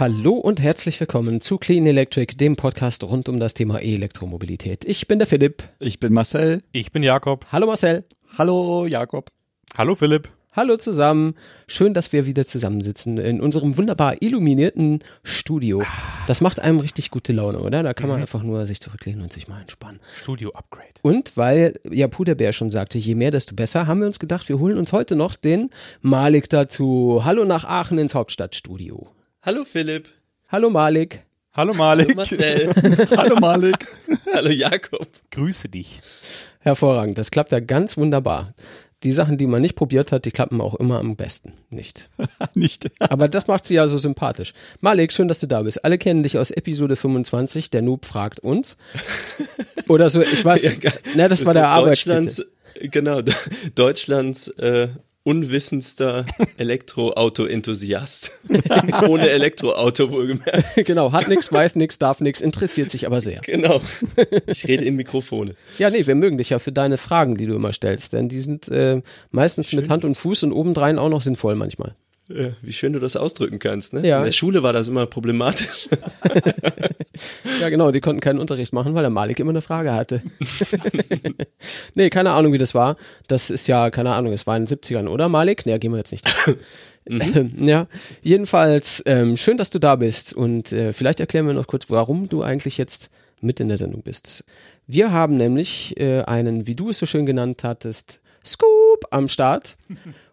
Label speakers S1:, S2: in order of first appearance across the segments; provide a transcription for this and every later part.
S1: Hallo und herzlich willkommen zu Clean Electric, dem Podcast rund um das Thema Elektromobilität. Ich bin der Philipp.
S2: Ich bin Marcel.
S3: Ich bin Jakob.
S1: Hallo Marcel.
S2: Hallo Jakob.
S3: Hallo Philipp.
S1: Hallo zusammen. Schön, dass wir wieder zusammensitzen in unserem wunderbar illuminierten Studio. Das macht einem richtig gute Laune, oder? Da kann man einfach nur sich zurücklehnen und sich mal entspannen.
S3: Studio Upgrade.
S1: Und weil ja Puderbär schon sagte, je mehr, desto besser, haben wir uns gedacht, wir holen uns heute noch den Malik dazu. Hallo nach Aachen ins Hauptstadtstudio.
S4: Hallo Philipp.
S1: Hallo Malik.
S3: Hallo Malik.
S4: Hallo Marcel.
S2: Hallo Malik.
S4: Hallo Jakob.
S3: Grüße dich.
S1: Hervorragend. Das klappt ja ganz wunderbar. Die Sachen, die man nicht probiert hat, die klappen auch immer am besten. Nicht.
S2: Nicht.
S1: Aber das macht sie ja so sympathisch. Malik, schön, dass du da bist. Alle kennen dich aus Episode 25. Der Noob fragt uns. Oder so, ich weiß,
S4: Ja,
S1: ne, das, war der Arbeitstitel.
S4: Deutschlands, genau, Deutschlands äh, unwissendster Elektroauto-Enthusiast. Ohne Elektroauto wohlgemerkt.
S1: genau, hat nix, weiß nix, darf nix, interessiert sich aber sehr.
S4: Genau. Ich rede in Mikrofone.
S1: Ja, nee, wir mögen dich ja für deine Fragen, die du immer stellst, denn die sind äh, meistens mit Hand und Fuß und obendrein auch noch sinnvoll manchmal.
S4: Ja, wie schön du das ausdrücken kannst. Ne?
S1: Ja.
S4: In der Schule war das immer problematisch.
S1: Ja, genau, die konnten keinen Unterricht machen, weil der Malik immer eine Frage hatte. nee, keine Ahnung, wie das war. Das ist ja, keine Ahnung, es war in den 70ern, oder Malik? Nee, gehen wir jetzt nicht. drauf. ja, jedenfalls, ähm, schön, dass du da bist und äh, vielleicht erklären wir noch kurz, warum du eigentlich jetzt mit in der Sendung bist. Wir haben nämlich äh, einen, wie du es so schön genannt hattest, Scoop am Start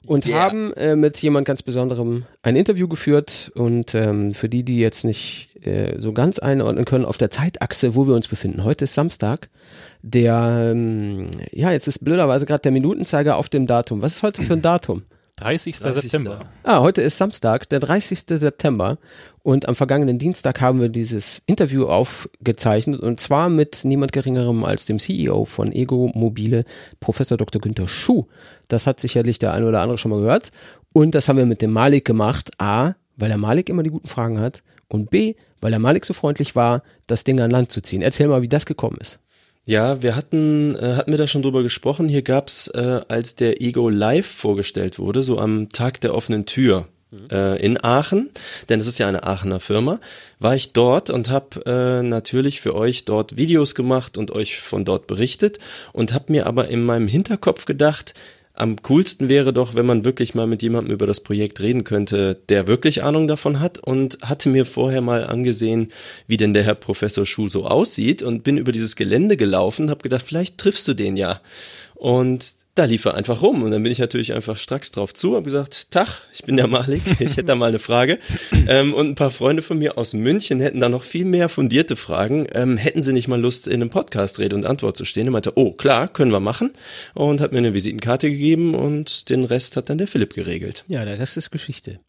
S1: und
S4: Yeah.
S1: haben äh, mit jemand ganz Besonderem ein Interview geführt und ähm, für die, die jetzt nicht äh, so ganz einordnen können auf der Zeitachse, wo wir uns befinden. Heute ist Samstag. Der, ähm, ja, jetzt ist blöderweise gerade der Minutenzeiger auf dem Datum. Was ist heute für ein Datum?
S3: 30.
S4: 30.
S3: September.
S1: Ah, heute ist Samstag, der 30. September. Und am vergangenen Dienstag haben wir dieses Interview aufgezeichnet und zwar mit niemand geringerem als dem CEO von Ego Mobile, Professor Dr. Günther Schuh. Das hat sicherlich der eine oder andere schon mal gehört. Und das haben wir mit dem Malik gemacht. A, weil der Malik immer die guten Fragen hat. Und B, weil der Malik so freundlich war, das Ding an Land zu ziehen. Erzähl mal, wie das gekommen ist.
S4: Ja, wir hatten, äh, hatten wir da schon drüber gesprochen. Hier gab's, äh, als der Ego Live vorgestellt wurde, so am Tag der offenen Tür äh, in Aachen, denn es ist ja eine Aachener Firma, war ich dort und habe äh, natürlich für euch dort Videos gemacht und euch von dort berichtet und habe mir aber in meinem Hinterkopf gedacht, am coolsten wäre doch, wenn man wirklich mal mit jemandem über das Projekt reden könnte, der wirklich Ahnung davon hat und hatte mir vorher mal angesehen, wie denn der Herr Professor Schuh so aussieht und bin über dieses Gelände gelaufen, habe gedacht, vielleicht triffst du den ja. Und da lief er einfach rum und dann bin ich natürlich einfach stracks drauf zu, habe gesagt, Tag, ich bin der Malik, ich hätte da mal eine Frage. Ähm, und ein paar Freunde von mir aus München hätten da noch viel mehr fundierte Fragen. Ähm, hätten sie nicht mal Lust, in einem Podcast Rede und Antwort zu stehen? Er meinte, oh klar, können wir machen. Und hat mir eine Visitenkarte gegeben und den Rest hat dann der Philipp geregelt.
S1: Ja, der Rest ist Geschichte.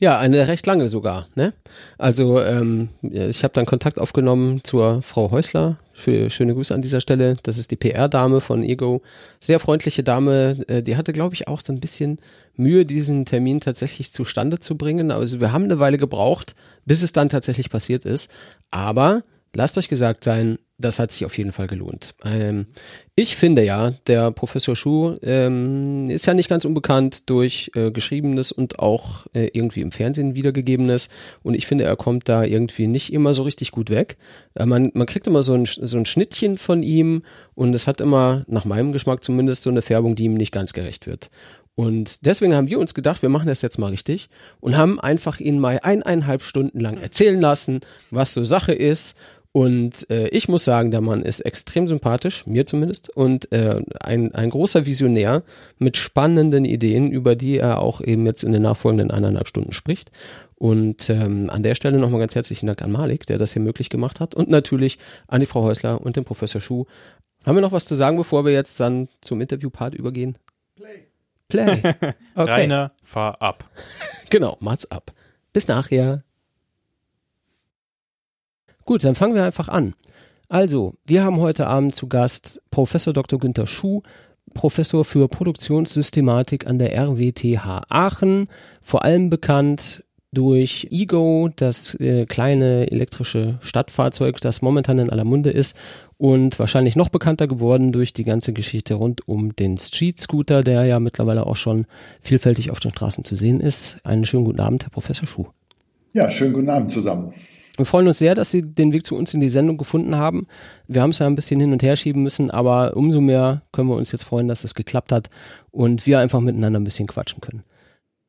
S1: Ja, eine recht lange sogar. Ne? Also ähm, ich habe dann Kontakt aufgenommen zur Frau Häusler. Schöne Grüße an dieser Stelle. Das ist die PR-Dame von Ego. Sehr freundliche Dame. Äh, die hatte, glaube ich, auch so ein bisschen Mühe, diesen Termin tatsächlich zustande zu bringen. Also wir haben eine Weile gebraucht, bis es dann tatsächlich passiert ist. Aber lasst euch gesagt sein, das hat sich auf jeden Fall gelohnt. Ähm, ich finde ja, der Professor Schuh ähm, ist ja nicht ganz unbekannt durch äh, Geschriebenes und auch äh, irgendwie im Fernsehen wiedergegebenes. Und ich finde, er kommt da irgendwie nicht immer so richtig gut weg. Äh, man, man kriegt immer so ein, so ein Schnittchen von ihm und es hat immer, nach meinem Geschmack zumindest, so eine Färbung, die ihm nicht ganz gerecht wird. Und deswegen haben wir uns gedacht, wir machen das jetzt mal richtig und haben einfach ihn mal eineinhalb Stunden lang erzählen lassen, was so Sache ist. Und äh, ich muss sagen, der Mann ist extrem sympathisch, mir zumindest, und äh, ein, ein großer Visionär mit spannenden Ideen, über die er auch eben jetzt in den nachfolgenden eineinhalb Stunden spricht. Und ähm, an der Stelle nochmal ganz herzlichen Dank an Malik, der das hier möglich gemacht hat. Und natürlich an die Frau Häusler und den Professor Schuh. Haben wir noch was zu sagen, bevor wir jetzt dann zum Interviewpart übergehen? Play. Play. Okay.
S3: Rainer, fahr ab.
S1: Genau, macht's ab. Bis nachher. Gut, dann fangen wir einfach an. Also, wir haben heute Abend zu Gast Professor Dr. Günther Schuh, Professor für Produktionssystematik an der RWTH Aachen, vor allem bekannt durch Ego, das äh, kleine elektrische Stadtfahrzeug, das momentan in aller Munde ist und wahrscheinlich noch bekannter geworden durch die ganze Geschichte rund um den Street Scooter, der ja mittlerweile auch schon vielfältig auf den Straßen zu sehen ist. Einen schönen guten Abend, Herr Professor Schuh.
S5: Ja, schönen guten Abend zusammen.
S1: Wir freuen uns sehr, dass Sie den Weg zu uns in die Sendung gefunden haben. Wir haben es ja ein bisschen hin und her schieben müssen, aber umso mehr können wir uns jetzt freuen, dass es geklappt hat und wir einfach miteinander ein bisschen quatschen können.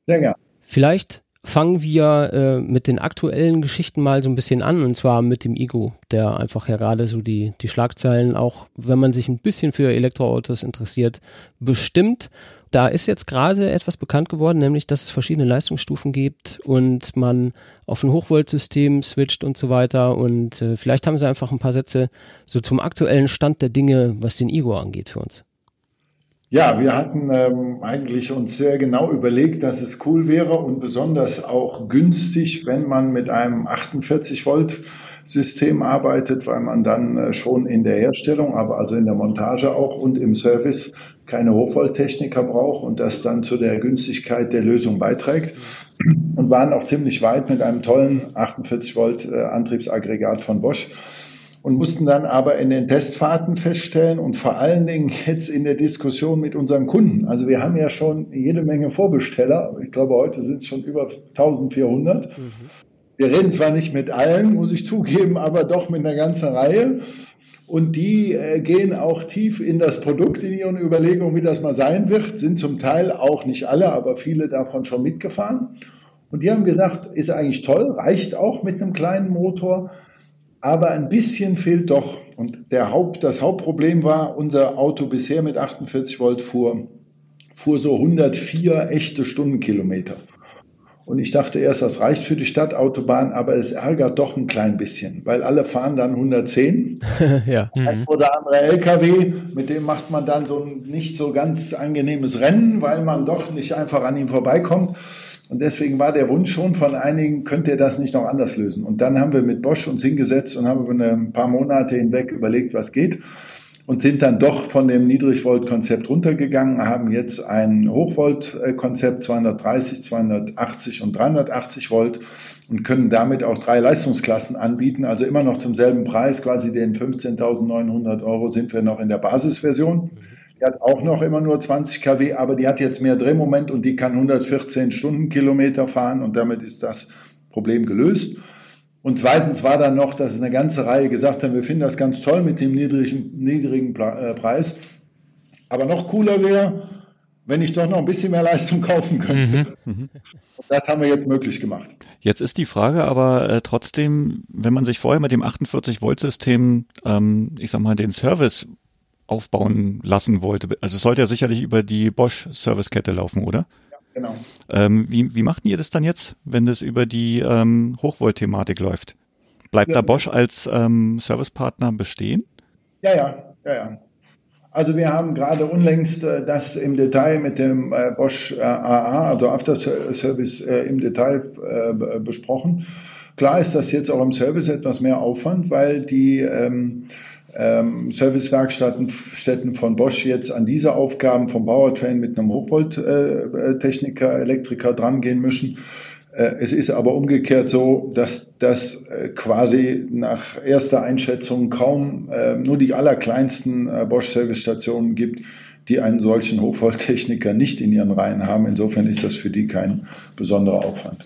S5: Sehr gerne.
S1: Vielleicht fangen wir äh, mit den aktuellen Geschichten mal so ein bisschen an und zwar mit dem Ego, der einfach ja gerade so die, die Schlagzeilen auch, wenn man sich ein bisschen für Elektroautos interessiert, bestimmt. Da ist jetzt gerade etwas bekannt geworden, nämlich dass es verschiedene Leistungsstufen gibt und man auf ein Hochvoltsystem switcht und so weiter. Und äh, vielleicht haben Sie einfach ein paar Sätze so zum aktuellen Stand der Dinge, was den Ego angeht für uns.
S5: Ja, wir hatten ähm, eigentlich uns sehr genau überlegt, dass es cool wäre und besonders auch günstig, wenn man mit einem 48 Volt System arbeitet, weil man dann äh, schon in der Herstellung, aber also in der Montage auch und im Service keine Hochvolttechniker braucht und das dann zu der Günstigkeit der Lösung beiträgt und waren auch ziemlich weit mit einem tollen 48 Volt äh, Antriebsaggregat von Bosch und mussten dann aber in den Testfahrten feststellen und vor allen Dingen jetzt in der Diskussion mit unseren Kunden. Also wir haben ja schon jede Menge Vorbesteller. Ich glaube, heute sind es schon über 1400. Mhm. Wir reden zwar nicht mit allen, muss ich zugeben, aber doch mit einer ganzen Reihe. Und die äh, gehen auch tief in das Produkt, in ihren Überlegungen, wie das mal sein wird, sind zum Teil auch nicht alle, aber viele davon schon mitgefahren. Und die haben gesagt, ist eigentlich toll, reicht auch mit einem kleinen Motor, aber ein bisschen fehlt doch. Und der Haupt, das Hauptproblem war, unser Auto bisher mit 48 Volt fuhr, fuhr so 104 echte Stundenkilometer. Und ich dachte erst, das reicht für die Stadtautobahn, aber es ärgert doch ein klein bisschen, weil alle fahren dann 110.
S1: ja.
S5: Ein oder andere LKW, mit dem macht man dann so ein nicht so ganz angenehmes Rennen, weil man doch nicht einfach an ihm vorbeikommt. Und deswegen war der Wunsch schon von einigen, könnt ihr das nicht noch anders lösen? Und dann haben wir mit Bosch uns hingesetzt und haben über ein paar Monate hinweg überlegt, was geht und sind dann doch von dem Niedrigvolt-Konzept runtergegangen, haben jetzt ein Hochvolt-Konzept 230, 280 und 380 Volt und können damit auch drei Leistungsklassen anbieten, also immer noch zum selben Preis, quasi den 15.900 Euro sind wir noch in der Basisversion. Die hat auch noch immer nur 20 kW, aber die hat jetzt mehr Drehmoment und die kann 114 Stundenkilometer fahren und damit ist das Problem gelöst. Und zweitens war dann noch, dass eine ganze Reihe gesagt haben, wir finden das ganz toll mit dem niedrigen, niedrigen äh, Preis. Aber noch cooler wäre, wenn ich doch noch ein bisschen mehr Leistung kaufen könnte. Mhm. mhm. Das haben wir jetzt möglich gemacht.
S2: Jetzt ist die Frage aber äh, trotzdem, wenn man sich vorher mit dem 48 Volt System, ähm, ich sag mal, den Service aufbauen lassen wollte. Also es sollte ja sicherlich über die Bosch Servicekette laufen, oder?
S5: Genau.
S2: Ähm, wie, wie macht ihr das dann jetzt, wenn das über die ähm, Hochvolt-Thematik läuft? Bleibt ja, da Bosch als ähm, Servicepartner bestehen?
S5: Ja, ja, ja, ja. Also wir haben gerade unlängst äh, das im Detail mit dem äh, Bosch äh, AA, also After Service äh, im Detail äh, besprochen. Klar ist das jetzt auch im Service etwas mehr Aufwand, weil die ähm, ähm, Servicewerkstätten von Bosch jetzt an diese Aufgaben vom Powertrain mit einem Hochvolt-Techniker, äh, Elektriker drangehen müssen. Äh, es ist aber umgekehrt so, dass das äh, quasi nach erster Einschätzung kaum äh, nur die allerkleinsten äh, Bosch-Servicestationen gibt, die einen solchen Hochvolttechniker nicht in ihren Reihen haben. Insofern ist das für die kein besonderer Aufwand.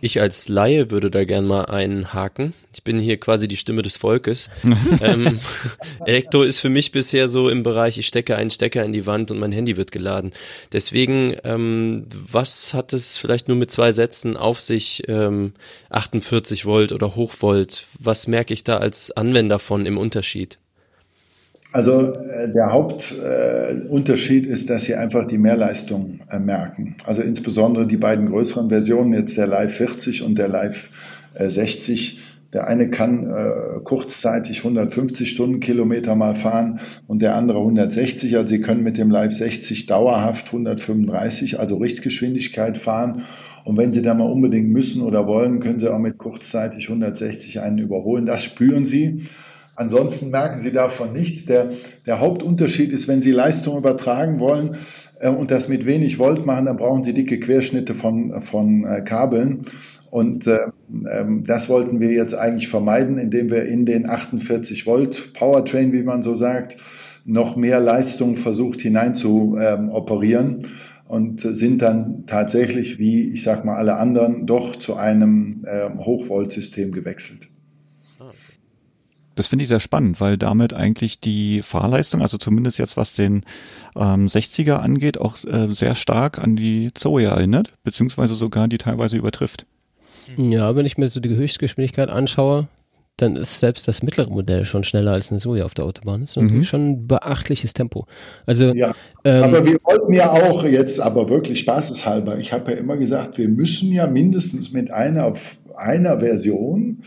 S4: Ich als Laie würde da gern mal einhaken. Ich bin hier quasi die Stimme des Volkes. ähm, Elektro ist für mich bisher so im Bereich, ich stecke einen Stecker in die Wand und mein Handy wird geladen. Deswegen, ähm, was hat es vielleicht nur mit zwei Sätzen auf sich, ähm, 48 Volt oder Hochvolt? Was merke ich da als Anwender von im Unterschied?
S5: Also äh, der Hauptunterschied äh, ist, dass Sie einfach die Mehrleistung äh, merken. Also insbesondere die beiden größeren Versionen, jetzt der Live 40 und der Live 60. Der eine kann äh, kurzzeitig 150 Stundenkilometer mal fahren und der andere 160. Also Sie können mit dem Live 60 dauerhaft 135, also Richtgeschwindigkeit fahren. Und wenn Sie da mal unbedingt müssen oder wollen, können Sie auch mit kurzzeitig 160 einen überholen. Das spüren Sie. Ansonsten merken Sie davon nichts. Der, der Hauptunterschied ist, wenn Sie Leistung übertragen wollen äh, und das mit wenig Volt machen, dann brauchen Sie dicke Querschnitte von, von äh, Kabeln. Und äh, ähm, das wollten wir jetzt eigentlich vermeiden, indem wir in den 48 Volt Powertrain, wie man so sagt, noch mehr Leistung versucht hinein zu ähm, operieren. und sind dann tatsächlich, wie ich sag mal alle anderen, doch zu einem äh, Hochvoltsystem gewechselt.
S2: Das finde ich sehr spannend, weil damit eigentlich die Fahrleistung, also zumindest jetzt was den ähm, 60er angeht, auch äh, sehr stark an die Zoe erinnert, beziehungsweise sogar die teilweise übertrifft.
S1: Ja, wenn ich mir so die Höchstgeschwindigkeit anschaue, dann ist selbst das mittlere Modell schon schneller als eine Zoe auf der Autobahn. Das ist natürlich schon ein beachtliches Tempo. Also,
S5: Ja,
S1: ähm,
S5: aber wir wollten ja auch jetzt, aber wirklich spaßeshalber, ich habe ja immer gesagt, wir müssen ja mindestens mit einer, einer Version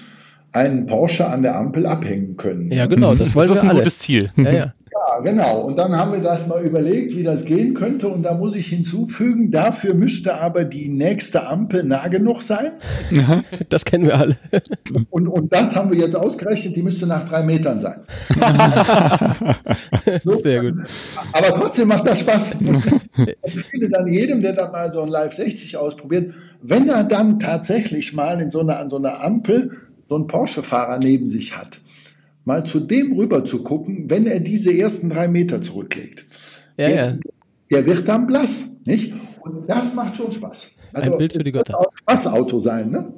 S5: einen Porsche an der Ampel abhängen können.
S1: ja genau, das wollen
S3: Das ist
S1: wir
S3: ein
S1: alle.
S3: gutes Ziel.
S1: Ja, ja.
S5: Ja, genau. Und dann haben wir das mal überlegt, wie das gehen könnte. Und da muss ich hinzufügen, dafür müsste aber die nächste Ampel nah genug sein.
S1: Das kennen wir alle.
S5: Und, und das haben wir jetzt ausgerechnet, die müsste nach drei Metern sein.
S1: Sehr gut.
S5: Aber trotzdem macht das Spaß. Ich empfehle dann jedem, der dann mal so ein Live 60 ausprobiert, wenn er dann tatsächlich mal in so einer, an so einer Ampel so einen Porsche-Fahrer neben sich hat, mal zu dem rüber zu gucken, wenn er diese ersten drei Meter zurücklegt.
S1: Ja,
S5: der,
S1: ja.
S5: der wird dann blass, nicht? Und das macht schon Spaß. Also
S1: Ein Bild für die Götter.
S5: auch ein Spaßauto sein, ne?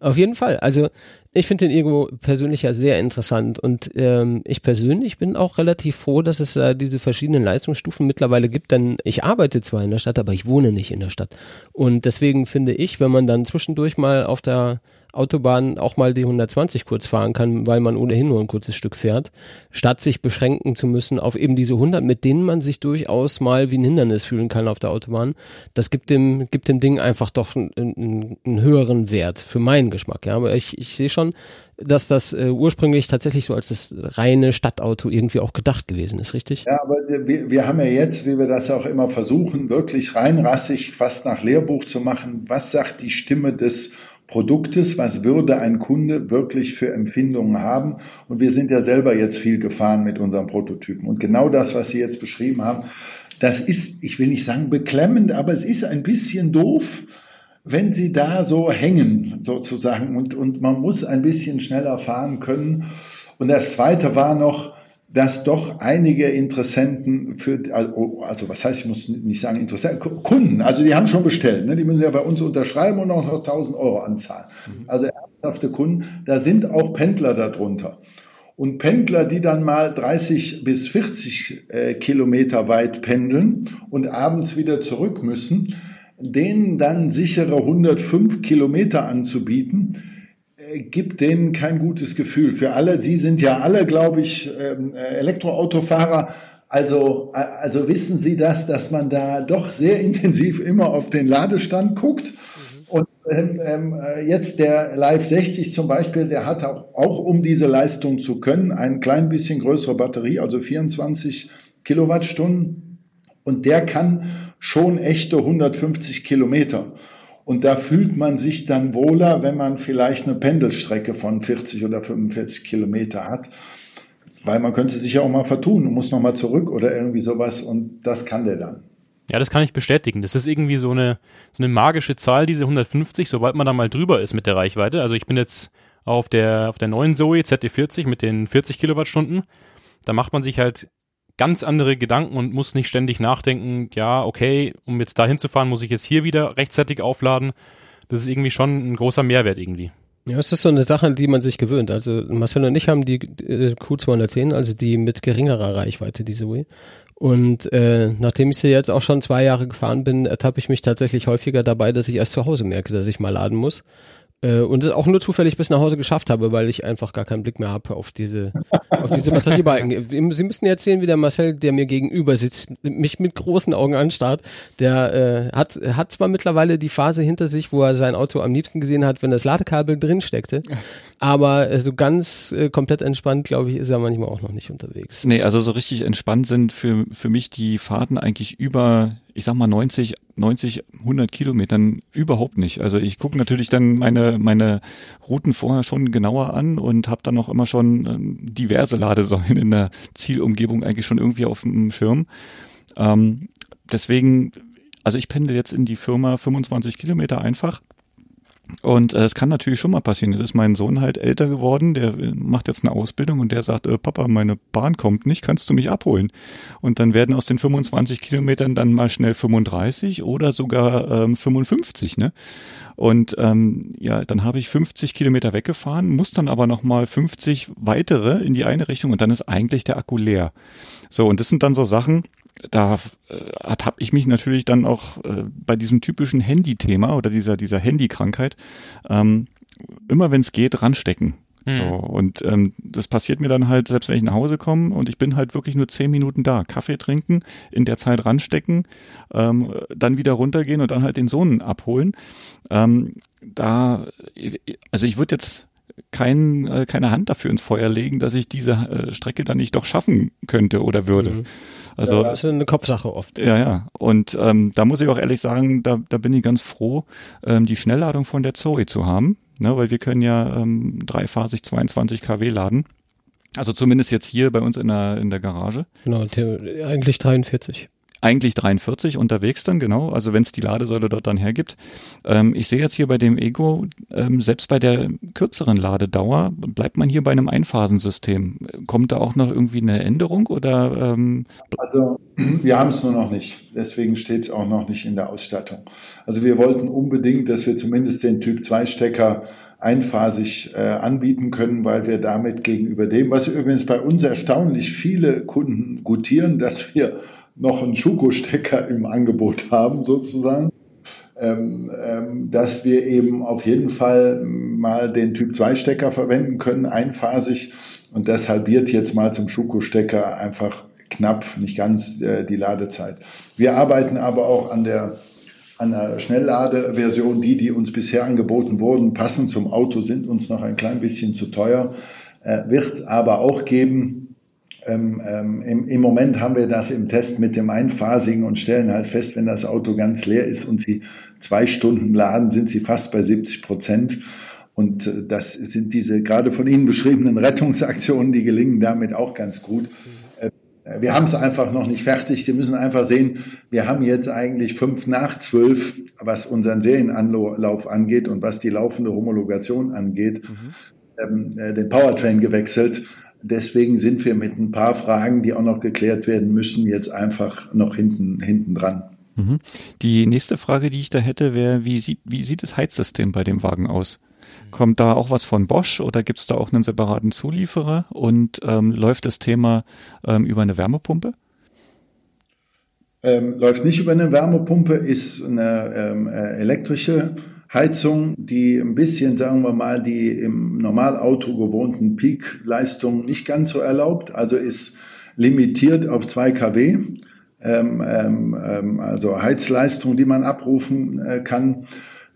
S1: Auf jeden Fall. Also ich finde den Ego persönlich ja sehr interessant und ähm, ich persönlich bin auch relativ froh, dass es da diese verschiedenen Leistungsstufen mittlerweile gibt, denn ich arbeite zwar in der Stadt, aber ich wohne nicht in der Stadt. Und deswegen finde ich, wenn man dann zwischendurch mal auf der Autobahn auch mal die 120 kurz fahren kann, weil man ohnehin nur ein kurzes Stück fährt, statt sich beschränken zu müssen auf eben diese 100, mit denen man sich durchaus mal wie ein Hindernis fühlen kann auf der Autobahn. Das gibt dem, gibt dem Ding einfach doch einen, einen, höheren Wert für meinen Geschmack. Ja, aber ich, ich sehe schon, dass das äh, ursprünglich tatsächlich so als das reine Stadtauto irgendwie auch gedacht gewesen ist, richtig?
S5: Ja, aber wir, wir haben ja jetzt, wie wir das auch immer versuchen, wirklich reinrassig fast nach Lehrbuch zu machen. Was sagt die Stimme des Produktes? Was würde ein Kunde wirklich für Empfindungen haben? Und wir sind ja selber jetzt viel gefahren mit unseren Prototypen. Und genau das, was Sie jetzt beschrieben haben, das ist, ich will nicht sagen beklemmend, aber es ist ein bisschen doof, wenn Sie da so hängen, sozusagen. Und, und man muss ein bisschen schneller fahren können. Und das Zweite war noch, dass doch einige Interessenten für, also, also was heißt, ich muss nicht sagen Interessenten, Kunden, also die haben schon bestellt, ne? die müssen ja bei uns unterschreiben und auch noch 1000 Euro anzahlen. Also ernsthafte Kunden, da sind auch Pendler darunter. Und Pendler, die dann mal 30 bis 40 äh, Kilometer weit pendeln und abends wieder zurück müssen, denen dann sichere 105 Kilometer anzubieten, gibt denen kein gutes Gefühl. Für alle, die sind ja alle, glaube ich, ähm, äh, Elektroautofahrer. Also, also wissen Sie das, dass man da doch sehr intensiv immer auf den Ladestand guckt. Und ähm, ähm, äh, jetzt der Live 60 zum Beispiel, der hat auch, auch um diese Leistung zu können, ein klein bisschen größere Batterie, also 24 Kilowattstunden. Und der kann schon echte 150 Kilometer. Und da fühlt man sich dann wohler, wenn man vielleicht eine Pendelstrecke von 40 oder 45 Kilometer hat. Weil man könnte sich ja auch mal vertun und muss nochmal zurück oder irgendwie sowas. Und das kann der dann.
S3: Ja, das kann ich bestätigen. Das ist irgendwie so eine, so eine magische Zahl, diese 150, sobald man da mal drüber ist mit der Reichweite. Also ich bin jetzt auf der, auf der neuen Zoe ZT40 mit den 40 Kilowattstunden. Da macht man sich halt ganz andere Gedanken und muss nicht ständig nachdenken, ja, okay, um jetzt da hinzufahren, muss ich jetzt hier wieder rechtzeitig aufladen. Das ist irgendwie schon ein großer Mehrwert irgendwie.
S1: Ja, es ist so eine Sache, an die man sich gewöhnt. Also Marcel und ich haben die äh, Q210, also die mit geringerer Reichweite, die Zoe. Und äh, nachdem ich sie jetzt auch schon zwei Jahre gefahren bin, ertappe ich mich tatsächlich häufiger dabei, dass ich erst zu Hause merke, dass ich mal laden muss. Äh, und es auch nur zufällig bis nach Hause geschafft habe, weil ich einfach gar keinen Blick mehr habe auf diese, auf diese Batteriebalken. Sie müssen jetzt sehen, wie der Marcel, der mir gegenüber sitzt, mich mit großen Augen anstarrt. Der äh, hat, hat zwar mittlerweile die Phase hinter sich, wo er sein Auto am liebsten gesehen hat, wenn das Ladekabel drin steckte, aber äh, so ganz äh, komplett entspannt, glaube ich, ist er manchmal auch noch nicht unterwegs.
S2: Nee, also so richtig entspannt sind für, für mich die Fahrten eigentlich über, ich sag mal 90, 90, 100 Kilometern überhaupt nicht. Also ich gucke natürlich dann meine, meine Routen vorher schon genauer an und habe dann auch immer schon ähm, diverse Ladesäulen in der Zielumgebung eigentlich schon irgendwie auf dem Schirm. Ähm, deswegen, also ich pendel jetzt in die Firma 25 Kilometer einfach Und äh, es kann natürlich schon mal passieren. Es ist mein Sohn halt älter geworden, der äh, macht jetzt eine Ausbildung und der sagt, äh, Papa, meine Bahn kommt nicht, kannst du mich abholen? Und dann werden aus den 25 Kilometern dann mal schnell 35 oder sogar ähm, 55, ne? Und ähm, ja, dann habe ich 50 Kilometer weggefahren, muss dann aber nochmal 50 weitere in die eine Richtung und dann ist eigentlich der Akku leer. So, und das sind dann so Sachen, da äh, habe ich mich natürlich dann auch äh, bei diesem typischen Handy-Thema oder dieser, dieser Handy-Krankheit ähm, immer wenn es geht, ranstecken. Hm. So, und ähm, das passiert mir dann halt, selbst wenn ich nach Hause komme und ich bin halt wirklich nur zehn Minuten da. Kaffee trinken, in der Zeit ranstecken, ähm, dann wieder runtergehen und dann halt den Sohn abholen. Ähm, da, also ich würde jetzt kein, äh, keine Hand dafür ins Feuer legen, dass ich diese äh, Strecke dann nicht doch schaffen könnte oder würde. Mhm.
S1: Also ja, das ist eine Kopfsache oft.
S2: Ja, ja. Und ähm, da muss ich auch ehrlich sagen, da, da bin ich ganz froh, ähm, die Schnellladung von der Zoe zu haben, ne, weil wir können ja ähm, dreiphasig 22 kW laden. Also zumindest jetzt hier bei uns in der, in der Garage.
S1: Genau, eigentlich 43
S2: eigentlich 43 unterwegs dann, genau, also wenn es die Ladesäule dort dann hergibt. Ähm, ich sehe jetzt hier bei dem Ego, ähm, selbst bei der kürzeren Ladedauer bleibt man hier bei einem Einphasensystem. Kommt da auch noch irgendwie eine Änderung oder? Ähm
S5: also wir haben es nur noch nicht, deswegen steht es auch noch nicht in der Ausstattung. Also wir wollten unbedingt, dass wir zumindest den Typ 2 Stecker einphasig äh, anbieten können, weil wir damit gegenüber dem, was übrigens bei uns erstaunlich viele Kunden gutieren, dass wir noch einen Schuko-Stecker im Angebot haben, sozusagen. Ähm, ähm, dass wir eben auf jeden Fall mal den Typ 2 Stecker verwenden können, einphasig. Und das halbiert jetzt mal zum Schuko-Stecker einfach knapp, nicht ganz äh, die Ladezeit. Wir arbeiten aber auch an der an der Schnellladeversion, die, die uns bisher angeboten wurden, passend zum Auto, sind uns noch ein klein bisschen zu teuer, äh, wird aber auch geben. Ähm, ähm, im, im, Moment haben wir das im Test mit dem Einphasigen und stellen halt fest, wenn das Auto ganz leer ist und Sie zwei Stunden laden, sind Sie fast bei 70 Prozent. Und äh, das sind diese gerade von Ihnen beschriebenen Rettungsaktionen, die gelingen damit auch ganz gut. Äh, wir haben es einfach noch nicht fertig. Sie müssen einfach sehen, wir haben jetzt eigentlich fünf nach zwölf, was unseren Serienanlauf angeht und was die laufende Homologation angeht, mhm. ähm, äh, den Powertrain gewechselt. Deswegen sind wir mit ein paar Fragen, die auch noch geklärt werden müssen, jetzt einfach noch hinten, hinten dran.
S2: Mhm. Die nächste Frage, die ich da hätte, wäre, wie sieht, wie sieht das Heizsystem bei dem Wagen aus? Kommt da auch was von Bosch oder gibt es da auch einen separaten Zulieferer? Und ähm, läuft das Thema ähm, über eine Wärmepumpe?
S5: Ähm, läuft nicht über eine Wärmepumpe, ist eine ähm, äh, elektrische Heizung, die ein bisschen, sagen wir mal, die im Normalauto gewohnten Peak-Leistung nicht ganz so erlaubt, also ist limitiert auf 2 kW, ähm, ähm, ähm, also Heizleistung, die man abrufen äh, kann.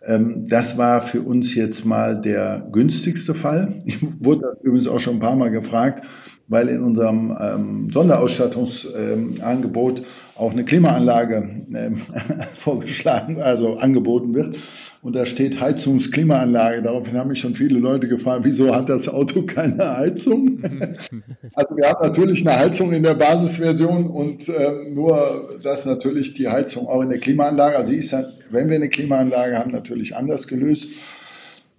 S5: Ähm, das war für uns jetzt mal der günstigste Fall. Ich wurde übrigens auch schon ein paar Mal gefragt, weil in unserem ähm, Sonderausstattungsangebot ähm, auch eine Klimaanlage ähm, vorgeschlagen, also angeboten wird. Und da steht Heizungsklimaanlage. Daraufhin haben mich schon viele Leute gefragt, wieso hat das Auto keine Heizung? also wir haben natürlich eine Heizung in der Basisversion und ähm, nur, dass natürlich die Heizung auch in der Klimaanlage, also ist, wenn wir eine Klimaanlage haben, natürlich anders gelöst.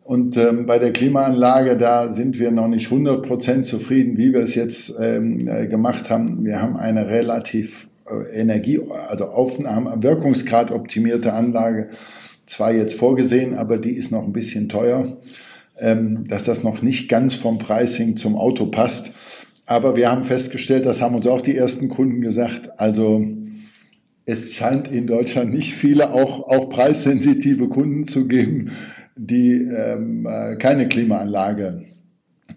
S5: Und ähm, bei der Klimaanlage, da sind wir noch nicht 100% zufrieden, wie wir es jetzt ähm, äh, gemacht haben. Wir haben eine relativ äh, Energie, also Aufnahme, Wirkungsgrad optimierte Anlage zwar jetzt vorgesehen, aber die ist noch ein bisschen teuer, ähm, dass das noch nicht ganz vom Pricing zum Auto passt. Aber wir haben festgestellt, das haben uns auch die ersten Kunden gesagt, also es scheint in Deutschland nicht viele auch, auch preissensitive Kunden zu geben, die ähm, äh, keine Klimaanlage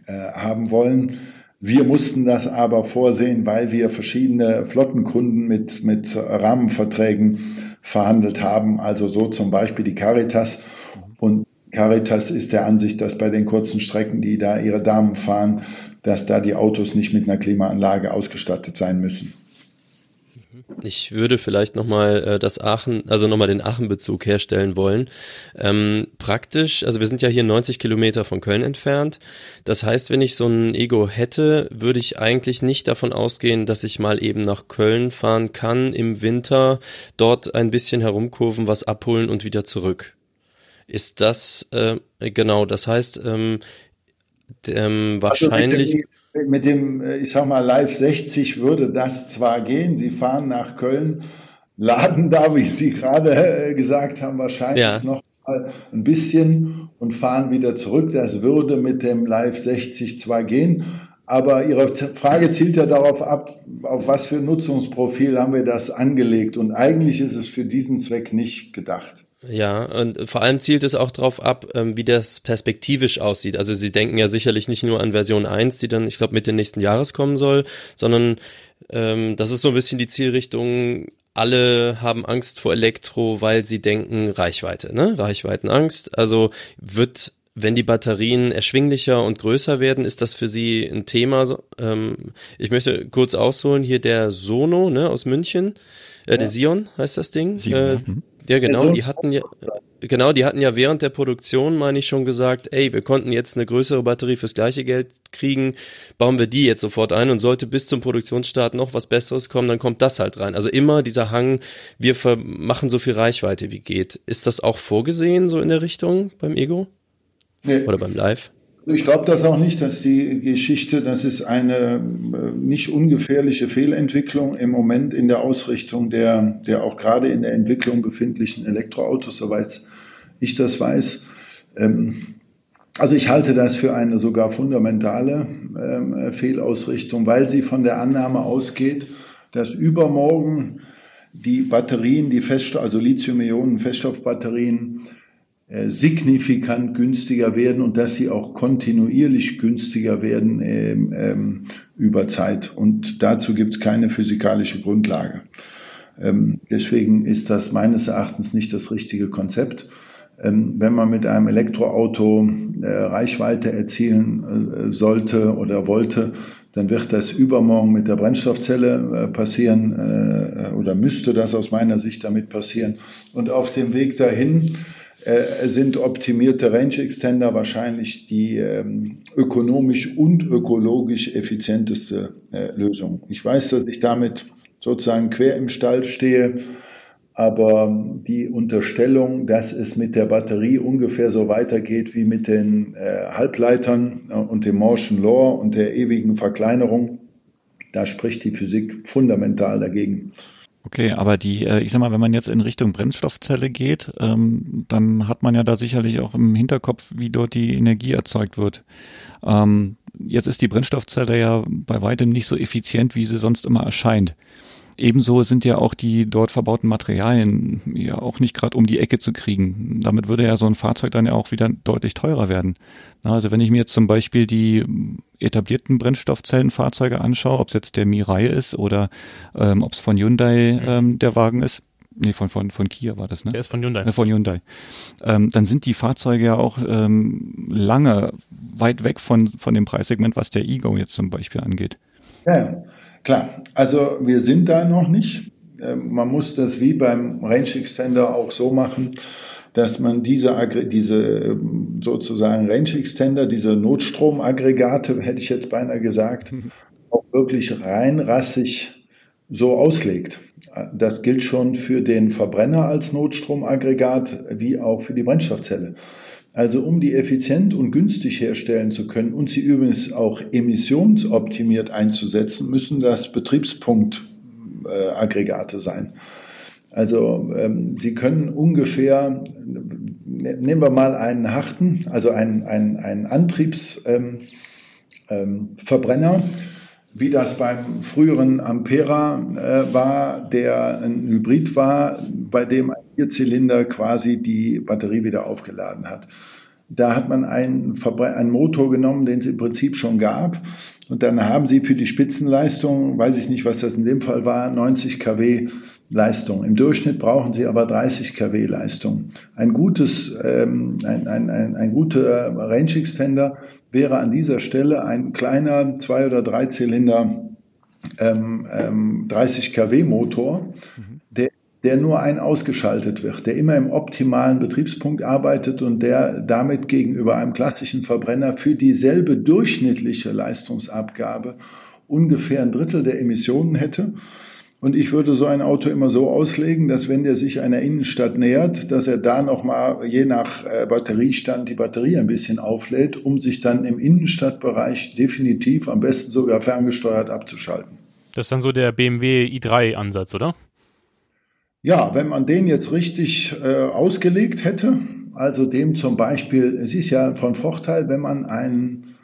S5: äh, haben wollen. Wir mussten das aber vorsehen, weil wir verschiedene Flottenkunden mit, mit Rahmenverträgen verhandelt haben. Also so zum Beispiel die Caritas. Und Caritas ist der Ansicht, dass bei den kurzen Strecken, die da ihre Damen fahren, dass da die Autos nicht mit einer Klimaanlage ausgestattet sein müssen.
S4: Ich würde vielleicht nochmal äh, das Aachen, also nochmal den Aachen-Bezug herstellen wollen. Ähm, praktisch, also wir sind ja hier 90 Kilometer von Köln entfernt. Das heißt, wenn ich so ein Ego hätte, würde ich eigentlich nicht davon ausgehen, dass ich mal eben nach Köln fahren kann im Winter, dort ein bisschen herumkurven, was abholen und wieder zurück. Ist das, äh, genau, das heißt, ähm, ähm, wahrscheinlich.
S5: Also mit, dem, dem, ich sag mal, Live 60 würde das zwar gehen, Sie fahren nach Köln, laden da, wie Sie gerade äh, gesagt haben, wahrscheinlich ja. noch mal ein bisschen und fahren wieder zurück. Das würde mit dem Live 60 zwar gehen, aber Ihre Frage zielt ja darauf ab, auf was für Nutzungsprofil haben wir das angelegt. Und eigentlich ist es für diesen Zweck nicht gedacht.
S4: Ja, und vor allem zielt es auch darauf ab, ähm, wie das perspektivisch aussieht. Also Sie denken ja sicherlich nicht nur an Version 1, die dann, ich glaube, Mitte nächsten Jahres kommen soll, sondern ähm, das ist so ein bisschen die Zielrichtung, alle haben Angst vor Elektro, weil sie denken Reichweite, ne? Reichweitenangst. Also wird wenn die Batterien erschwinglicher und größer werden, ist das für Sie ein Thema? Ähm, ich möchte kurz ausholen, hier der Sono ne, aus München, äh, ja. der Sion heißt das Ding. Sion, äh, mhm. Ja, genau, die hatten ja, genau, die hatten ja während der Produktion, meine ich, schon gesagt, ey, wir konnten jetzt eine größere Batterie fürs gleiche Geld kriegen, bauen wir die jetzt sofort ein und sollte bis zum Produktionsstart noch was Besseres kommen, dann kommt das halt rein. Also immer dieser Hang, wir machen so viel Reichweite wie geht. Ist das auch vorgesehen, so in der Richtung beim Ego? Nee. Oder beim Live?
S5: Ich glaube das auch nicht, dass die Geschichte, das ist eine äh, nicht ungefährliche Fehlentwicklung im Moment in der Ausrichtung der, der auch gerade in der Entwicklung befindlichen Elektroautos, soweit ich das weiß. Ähm, also ich halte das für eine sogar fundamentale ähm, Fehlausrichtung, weil sie von der Annahme ausgeht, dass übermorgen die Batterien, die Feststoff, also Lithium-Ionen-Feststoffbatterien, signifikant günstiger werden und dass sie auch kontinuierlich günstiger werden ähm, ähm, über Zeit. Und dazu gibt es keine physikalische Grundlage. Ähm, deswegen ist das meines Erachtens nicht das richtige Konzept. Ähm, wenn man mit einem Elektroauto äh, Reichweite erzielen äh, sollte oder wollte, dann wird das übermorgen mit der Brennstoffzelle äh, passieren äh, oder müsste das aus meiner Sicht damit passieren. Und auf dem Weg dahin äh, sind optimierte Range Extender wahrscheinlich die ähm, ökonomisch und ökologisch effizienteste äh, Lösung. Ich weiß, dass ich damit sozusagen quer im Stall stehe, aber die Unterstellung, dass es mit der Batterie ungefähr so weitergeht wie mit den äh, Halbleitern äh, und dem Morschen Law und der ewigen Verkleinerung, da spricht die Physik fundamental dagegen.
S2: Okay, aber die, äh, ich sag mal, wenn man jetzt in Richtung Brennstoffzelle geht, ähm, dann hat man ja da sicherlich auch im Hinterkopf, wie dort die Energie erzeugt wird. Ähm, jetzt ist die Brennstoffzelle ja bei weitem nicht so effizient, wie sie sonst immer erscheint. Ebenso sind ja auch die dort verbauten Materialien ja auch nicht gerade um die Ecke zu kriegen. Damit würde ja so ein Fahrzeug dann ja auch wieder deutlich teurer werden. Also wenn ich mir jetzt zum Beispiel die etablierten Brennstoffzellenfahrzeuge anschaue, ob es jetzt der Mirai ist oder ähm, ob es von Hyundai ähm, der Wagen ist, Nee, von, von, von Kia war das, ne?
S3: Der ist von Hyundai.
S2: Äh, von Hyundai. Ähm, dann sind die Fahrzeuge ja auch ähm, lange weit weg von, von dem Preissegment, was der Ego jetzt zum Beispiel angeht.
S5: Ja, Klar, also wir sind da noch nicht. Ähm, man muss das wie beim Range Extender auch so machen, dass man diese, diese ähm, sozusagen Range Extender, diese Notstromaggregate, hätte ich jetzt beinahe gesagt, mhm. auch wirklich reinrassig so auslegt. Das gilt schon für den Verbrenner als Notstromaggregat wie auch für die Brennstoffzelle. Also um die effizient und günstig herstellen zu können und sie übrigens auch emissionsoptimiert einzusetzen, müssen das Betriebspunktaggregate sein. Also ähm, Sie können ungefähr, nehmen wir mal einen harten, also einen, einen, einen Antriebsverbrenner, ähm, ähm, wie das beim früheren Ampera äh, war, der ein Hybrid war, bei dem ein Vierzylinder quasi die Batterie wieder aufgeladen hat. Da hat man einen, einen Motor genommen, den es im Prinzip schon gab. Und dann haben sie für die Spitzenleistung, weiß ich nicht, was das in dem Fall war, 90 kW Leistung. Im Durchschnitt brauchen sie aber 30 kW Leistung. Ein gutes, ähm, ein, ein, ein, ein guter Range Extender wäre an dieser Stelle ein kleiner zwei oder drei Zylinder ähm, ähm, 30 kW Motor, mhm. der der nur ein ausgeschaltet wird, der immer im optimalen Betriebspunkt arbeitet und der damit gegenüber einem klassischen Verbrenner für dieselbe durchschnittliche Leistungsabgabe ungefähr ein Drittel der Emissionen hätte. Und ich würde so ein Auto immer so auslegen, dass wenn der sich einer Innenstadt nähert, dass er da nochmal je nach äh, Batteriestand die Batterie ein bisschen auflädt, um sich dann im Innenstadtbereich definitiv am besten sogar ferngesteuert abzuschalten.
S3: Das ist dann so der BMW i3-Ansatz, oder?
S5: Ja, wenn man den jetzt richtig äh, ausgelegt hätte, also dem zum Beispiel, es ist ja von Vorteil, wenn man einen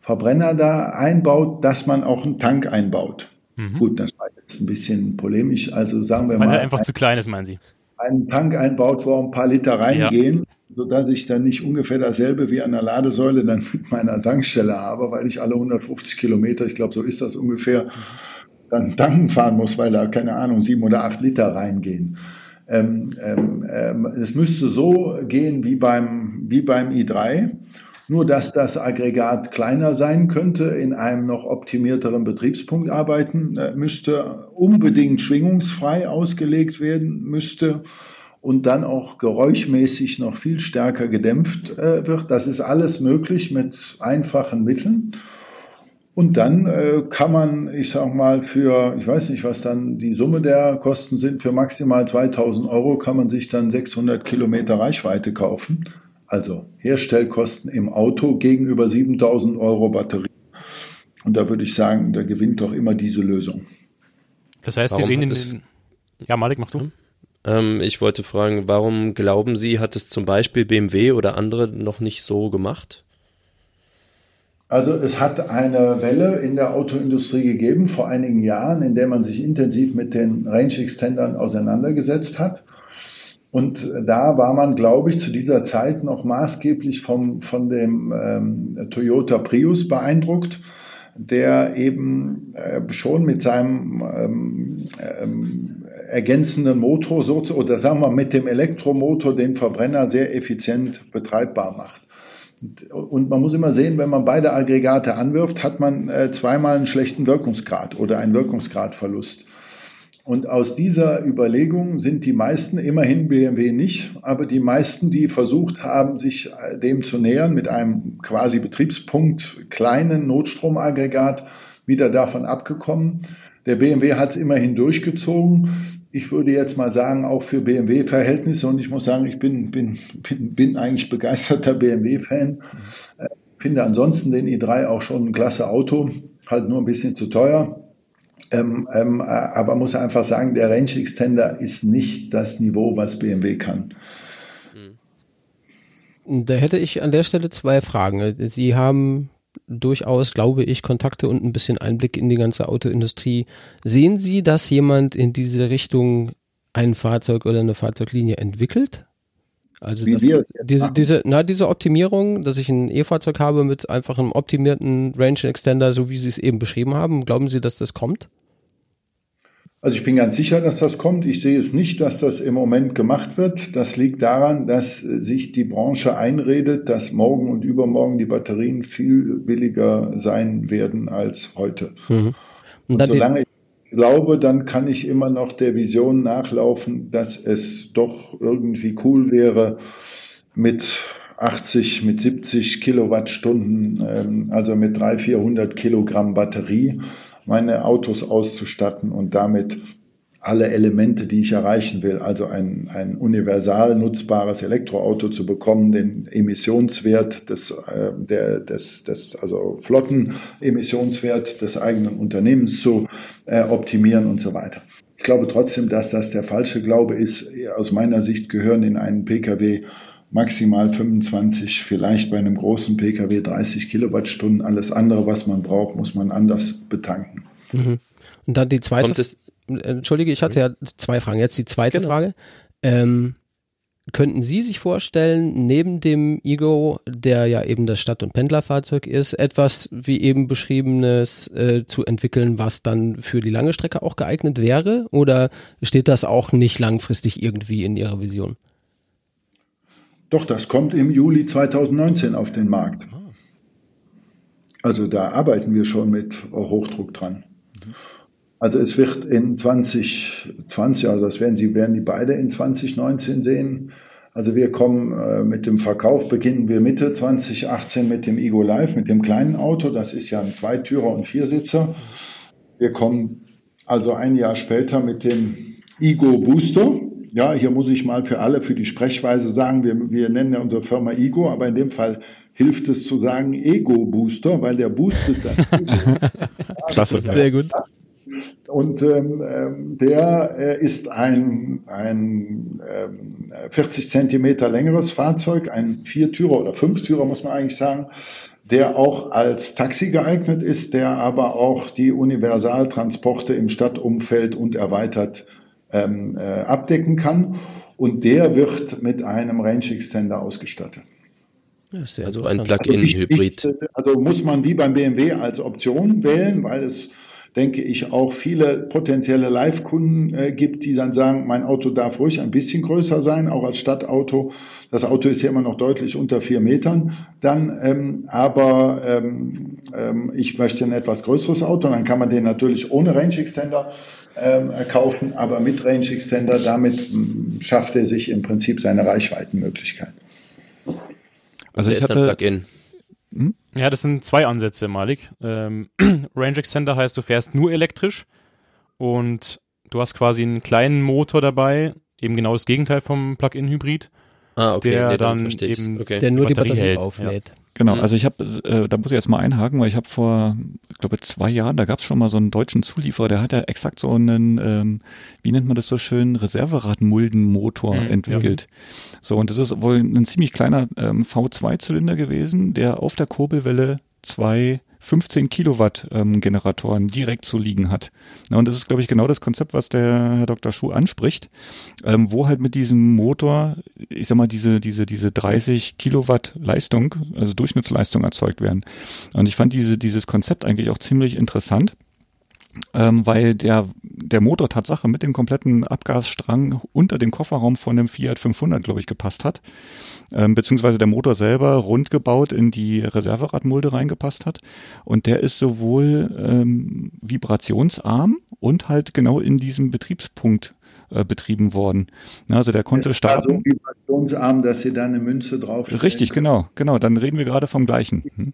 S5: Verbrenner da einbaut, dass man auch einen Tank einbaut. Mhm. Gut, das war jetzt ein bisschen polemisch. Also sagen wir
S3: Weil
S5: mal.
S3: Weil einfach ein, zu klein ist, meinen Sie?
S5: Einen Tank einbaut, wo ein paar Liter reingehen, ja. sodass ich dann nicht ungefähr dasselbe wie an der Ladesäule dann mit meiner Tankstelle habe, weil ich alle 150 Kilometer, ich glaube, so ist das ungefähr, dann tanken fahren muss, weil da, keine Ahnung, sieben oder acht Liter reingehen. Ähm, ähm, ähm, es müsste so gehen wie beim, wie beim i3 nur dass das Aggregat kleiner sein könnte, in einem noch optimierteren Betriebspunkt arbeiten äh, müsste, unbedingt schwingungsfrei ausgelegt werden müsste und dann auch geräuschmäßig noch viel stärker gedämpft äh, wird. Das ist alles möglich mit einfachen Mitteln. Und dann äh, kann man, ich sag mal, für, ich weiß nicht, was dann die Summe der Kosten sind, für maximal 2000 Euro kann man sich dann 600 Kilometer Reichweite kaufen. Also Herstellkosten im Auto gegenüber 7000 Euro Batterie. Und da würde ich sagen, da gewinnt doch immer diese Lösung.
S3: Das heißt, warum wir sehen in den. Ja, Malik, mach du.
S4: Ähm, ich wollte fragen, warum glauben Sie, hat es zum Beispiel BMW oder andere noch nicht so gemacht?
S5: Also es hat eine Welle in der Autoindustrie gegeben vor einigen Jahren, in der man sich intensiv mit den Range Extendern auseinandergesetzt hat. Und da war man, glaube ich, zu dieser Zeit noch maßgeblich vom, von dem ähm, Toyota Prius beeindruckt, der eben äh, schon mit seinem ähm, ähm, ergänzenden Motor so oder sagen wir mit dem Elektromotor den Verbrenner sehr effizient betreibbar macht. Und man muss immer sehen, wenn man beide Aggregate anwirft, hat man äh, zweimal einen schlechten Wirkungsgrad oder einen Wirkungsgradverlust. Und aus dieser Überlegung sind die meisten, immerhin BMW nicht, aber die meisten, die versucht haben, sich dem zu nähern mit einem quasi Betriebspunkt kleinen Notstromaggregat, wieder davon abgekommen. Der BMW hat es immerhin durchgezogen. Ich würde jetzt mal sagen, auch für BMW-Verhältnisse, und ich muss sagen, ich bin, bin, bin, bin eigentlich begeisterter BMW-Fan. Äh, finde ansonsten den i3 auch schon ein klasse Auto, halt nur ein bisschen zu teuer. Ähm, ähm, äh, aber muss einfach sagen, der Range Extender ist nicht das Niveau, was BMW kann.
S1: Hm. Da hätte ich an der Stelle zwei Fragen. Sie haben durchaus, glaube ich, Kontakte und ein bisschen Einblick in die ganze Autoindustrie. Sehen Sie, dass jemand in diese Richtung ein Fahrzeug oder eine Fahrzeuglinie entwickelt? Also das, diese, diese, na, diese Optimierung, dass ich ein E-Fahrzeug habe mit einfach einem optimierten Range Extender, so wie Sie es eben beschrieben haben, glauben Sie, dass das kommt?
S5: Also ich bin ganz sicher, dass das kommt. Ich sehe es nicht, dass das im Moment gemacht wird. Das liegt daran, dass sich die Branche einredet, dass morgen und übermorgen die Batterien viel billiger sein werden als heute. Mhm. Und, und solange ich glaube, dann kann ich immer noch der Vision nachlaufen, dass es doch irgendwie cool wäre, mit 80, mit 70 Kilowattstunden, ähm, also mit 300, 400 Kilogramm Batterie, meine Autos auszustatten und damit alle Elemente, die ich erreichen will, also ein, ein universal nutzbares Elektroauto zu bekommen, den Emissionswert des, äh, der, des, des also Flottenemissionswert des eigenen Unternehmens zu äh, optimieren und so weiter. Ich glaube trotzdem, dass das der falsche Glaube ist. Aus meiner Sicht gehören in einen Pkw maximal 25, vielleicht bei einem großen Pkw 30 Kilowattstunden. Alles andere, was man braucht, muss man anders betanken.
S1: Mhm. Und dann die zweite. Es, Entschuldige, ich hatte ja zwei Fragen. Jetzt die zweite genau. Frage. Ähm, könnten Sie sich vorstellen, neben dem Ego, der ja eben das Stadt- und Pendlerfahrzeug ist, etwas wie eben beschriebenes äh, zu entwickeln, was dann für die lange Strecke auch geeignet wäre? Oder steht das auch nicht langfristig irgendwie in Ihrer Vision?
S5: Doch, das kommt im Juli 2019 auf den Markt. Also da arbeiten wir schon mit Hochdruck dran. Also es wird in 2020, also das werden Sie, werden die beide in 2019 sehen. Also wir kommen äh, mit dem Verkauf, beginnen wir Mitte 2018 mit dem Ego Live, mit dem kleinen Auto. Das ist ja ein Zweitürer und Viersitzer. Wir kommen also ein Jahr später mit dem Ego Booster. Ja, hier muss ich mal für alle, für die Sprechweise sagen, wir, wir nennen ja unsere Firma Ego, aber in dem Fall hilft es zu sagen Ego Booster, weil der boostet dann.
S2: Klasse.
S1: Sehr gut.
S5: Und ähm, ähm, der äh, ist ein, ein ähm, 40 Zentimeter längeres Fahrzeug, ein Viertürer oder Fünftürer muss man eigentlich sagen, der auch als Taxi geeignet ist, der aber auch die Universaltransporte im Stadtumfeld und erweitert ähm, äh, abdecken kann. Und der wird mit einem Range Extender ausgestattet.
S4: Ja, also ein Plug-in-Hybrid.
S5: Also, also muss man wie beim BMW als Option wählen, weil es denke ich, auch viele potenzielle Live-Kunden äh, gibt, die dann sagen, mein Auto darf ruhig ein bisschen größer sein, auch als Stadtauto. Das Auto ist ja immer noch deutlich unter vier Metern dann, ähm, aber ähm, ähm, ich möchte ein etwas größeres Auto, dann kann man den natürlich ohne Range Extender ähm, kaufen, aber mit Range Extender, damit m, schafft er sich im Prinzip seine Reichweitenmöglichkeit.
S4: Also ich hatte, Plug-in.
S3: Hm? Ja, das sind zwei Ansätze, Malik. Ähm, Range Extender heißt, du fährst nur elektrisch und du hast quasi einen kleinen Motor dabei, eben genau das Gegenteil vom Plug-in-Hybrid.
S4: Ah, okay.
S3: Der nee, dann, dann eben
S1: okay. der nur die Batterie, Batterie auflädt. Ja.
S2: Genau, also ich habe, äh, da muss ich jetzt mal einhaken, weil ich habe vor, ich glaube zwei Jahren, da gab es schon mal so einen deutschen Zulieferer, der hat ja exakt so einen, ähm, wie nennt man das so schön, Reserveradmuldenmotor mhm, entwickelt. Ja. So, und das ist wohl ein ziemlich kleiner ähm, V2-Zylinder gewesen, der auf der Kurbelwelle zwei 15 Kilowatt ähm, Generatoren direkt zu liegen hat. Ja, und das ist, glaube ich, genau das Konzept, was der Herr Dr. Schuh anspricht, ähm, wo halt mit diesem Motor, ich sag mal, diese, diese, diese 30 Kilowatt Leistung, also Durchschnittsleistung erzeugt werden. Und ich fand diese, dieses Konzept eigentlich auch ziemlich interessant ähm, weil der, der Motor Tatsache mit dem kompletten Abgasstrang unter dem Kofferraum von dem Fiat 500, glaube ich, gepasst hat, ähm, beziehungsweise der Motor selber rund gebaut in die Reserveradmulde reingepasst hat und der ist sowohl ähm, vibrationsarm und halt genau in diesem Betriebspunkt äh, betrieben worden. Also der konnte starten.
S5: So vibrationsarm, dass sie da eine Münze drauf.
S2: Richtig, genau, genau. Dann reden wir gerade vom gleichen. Hm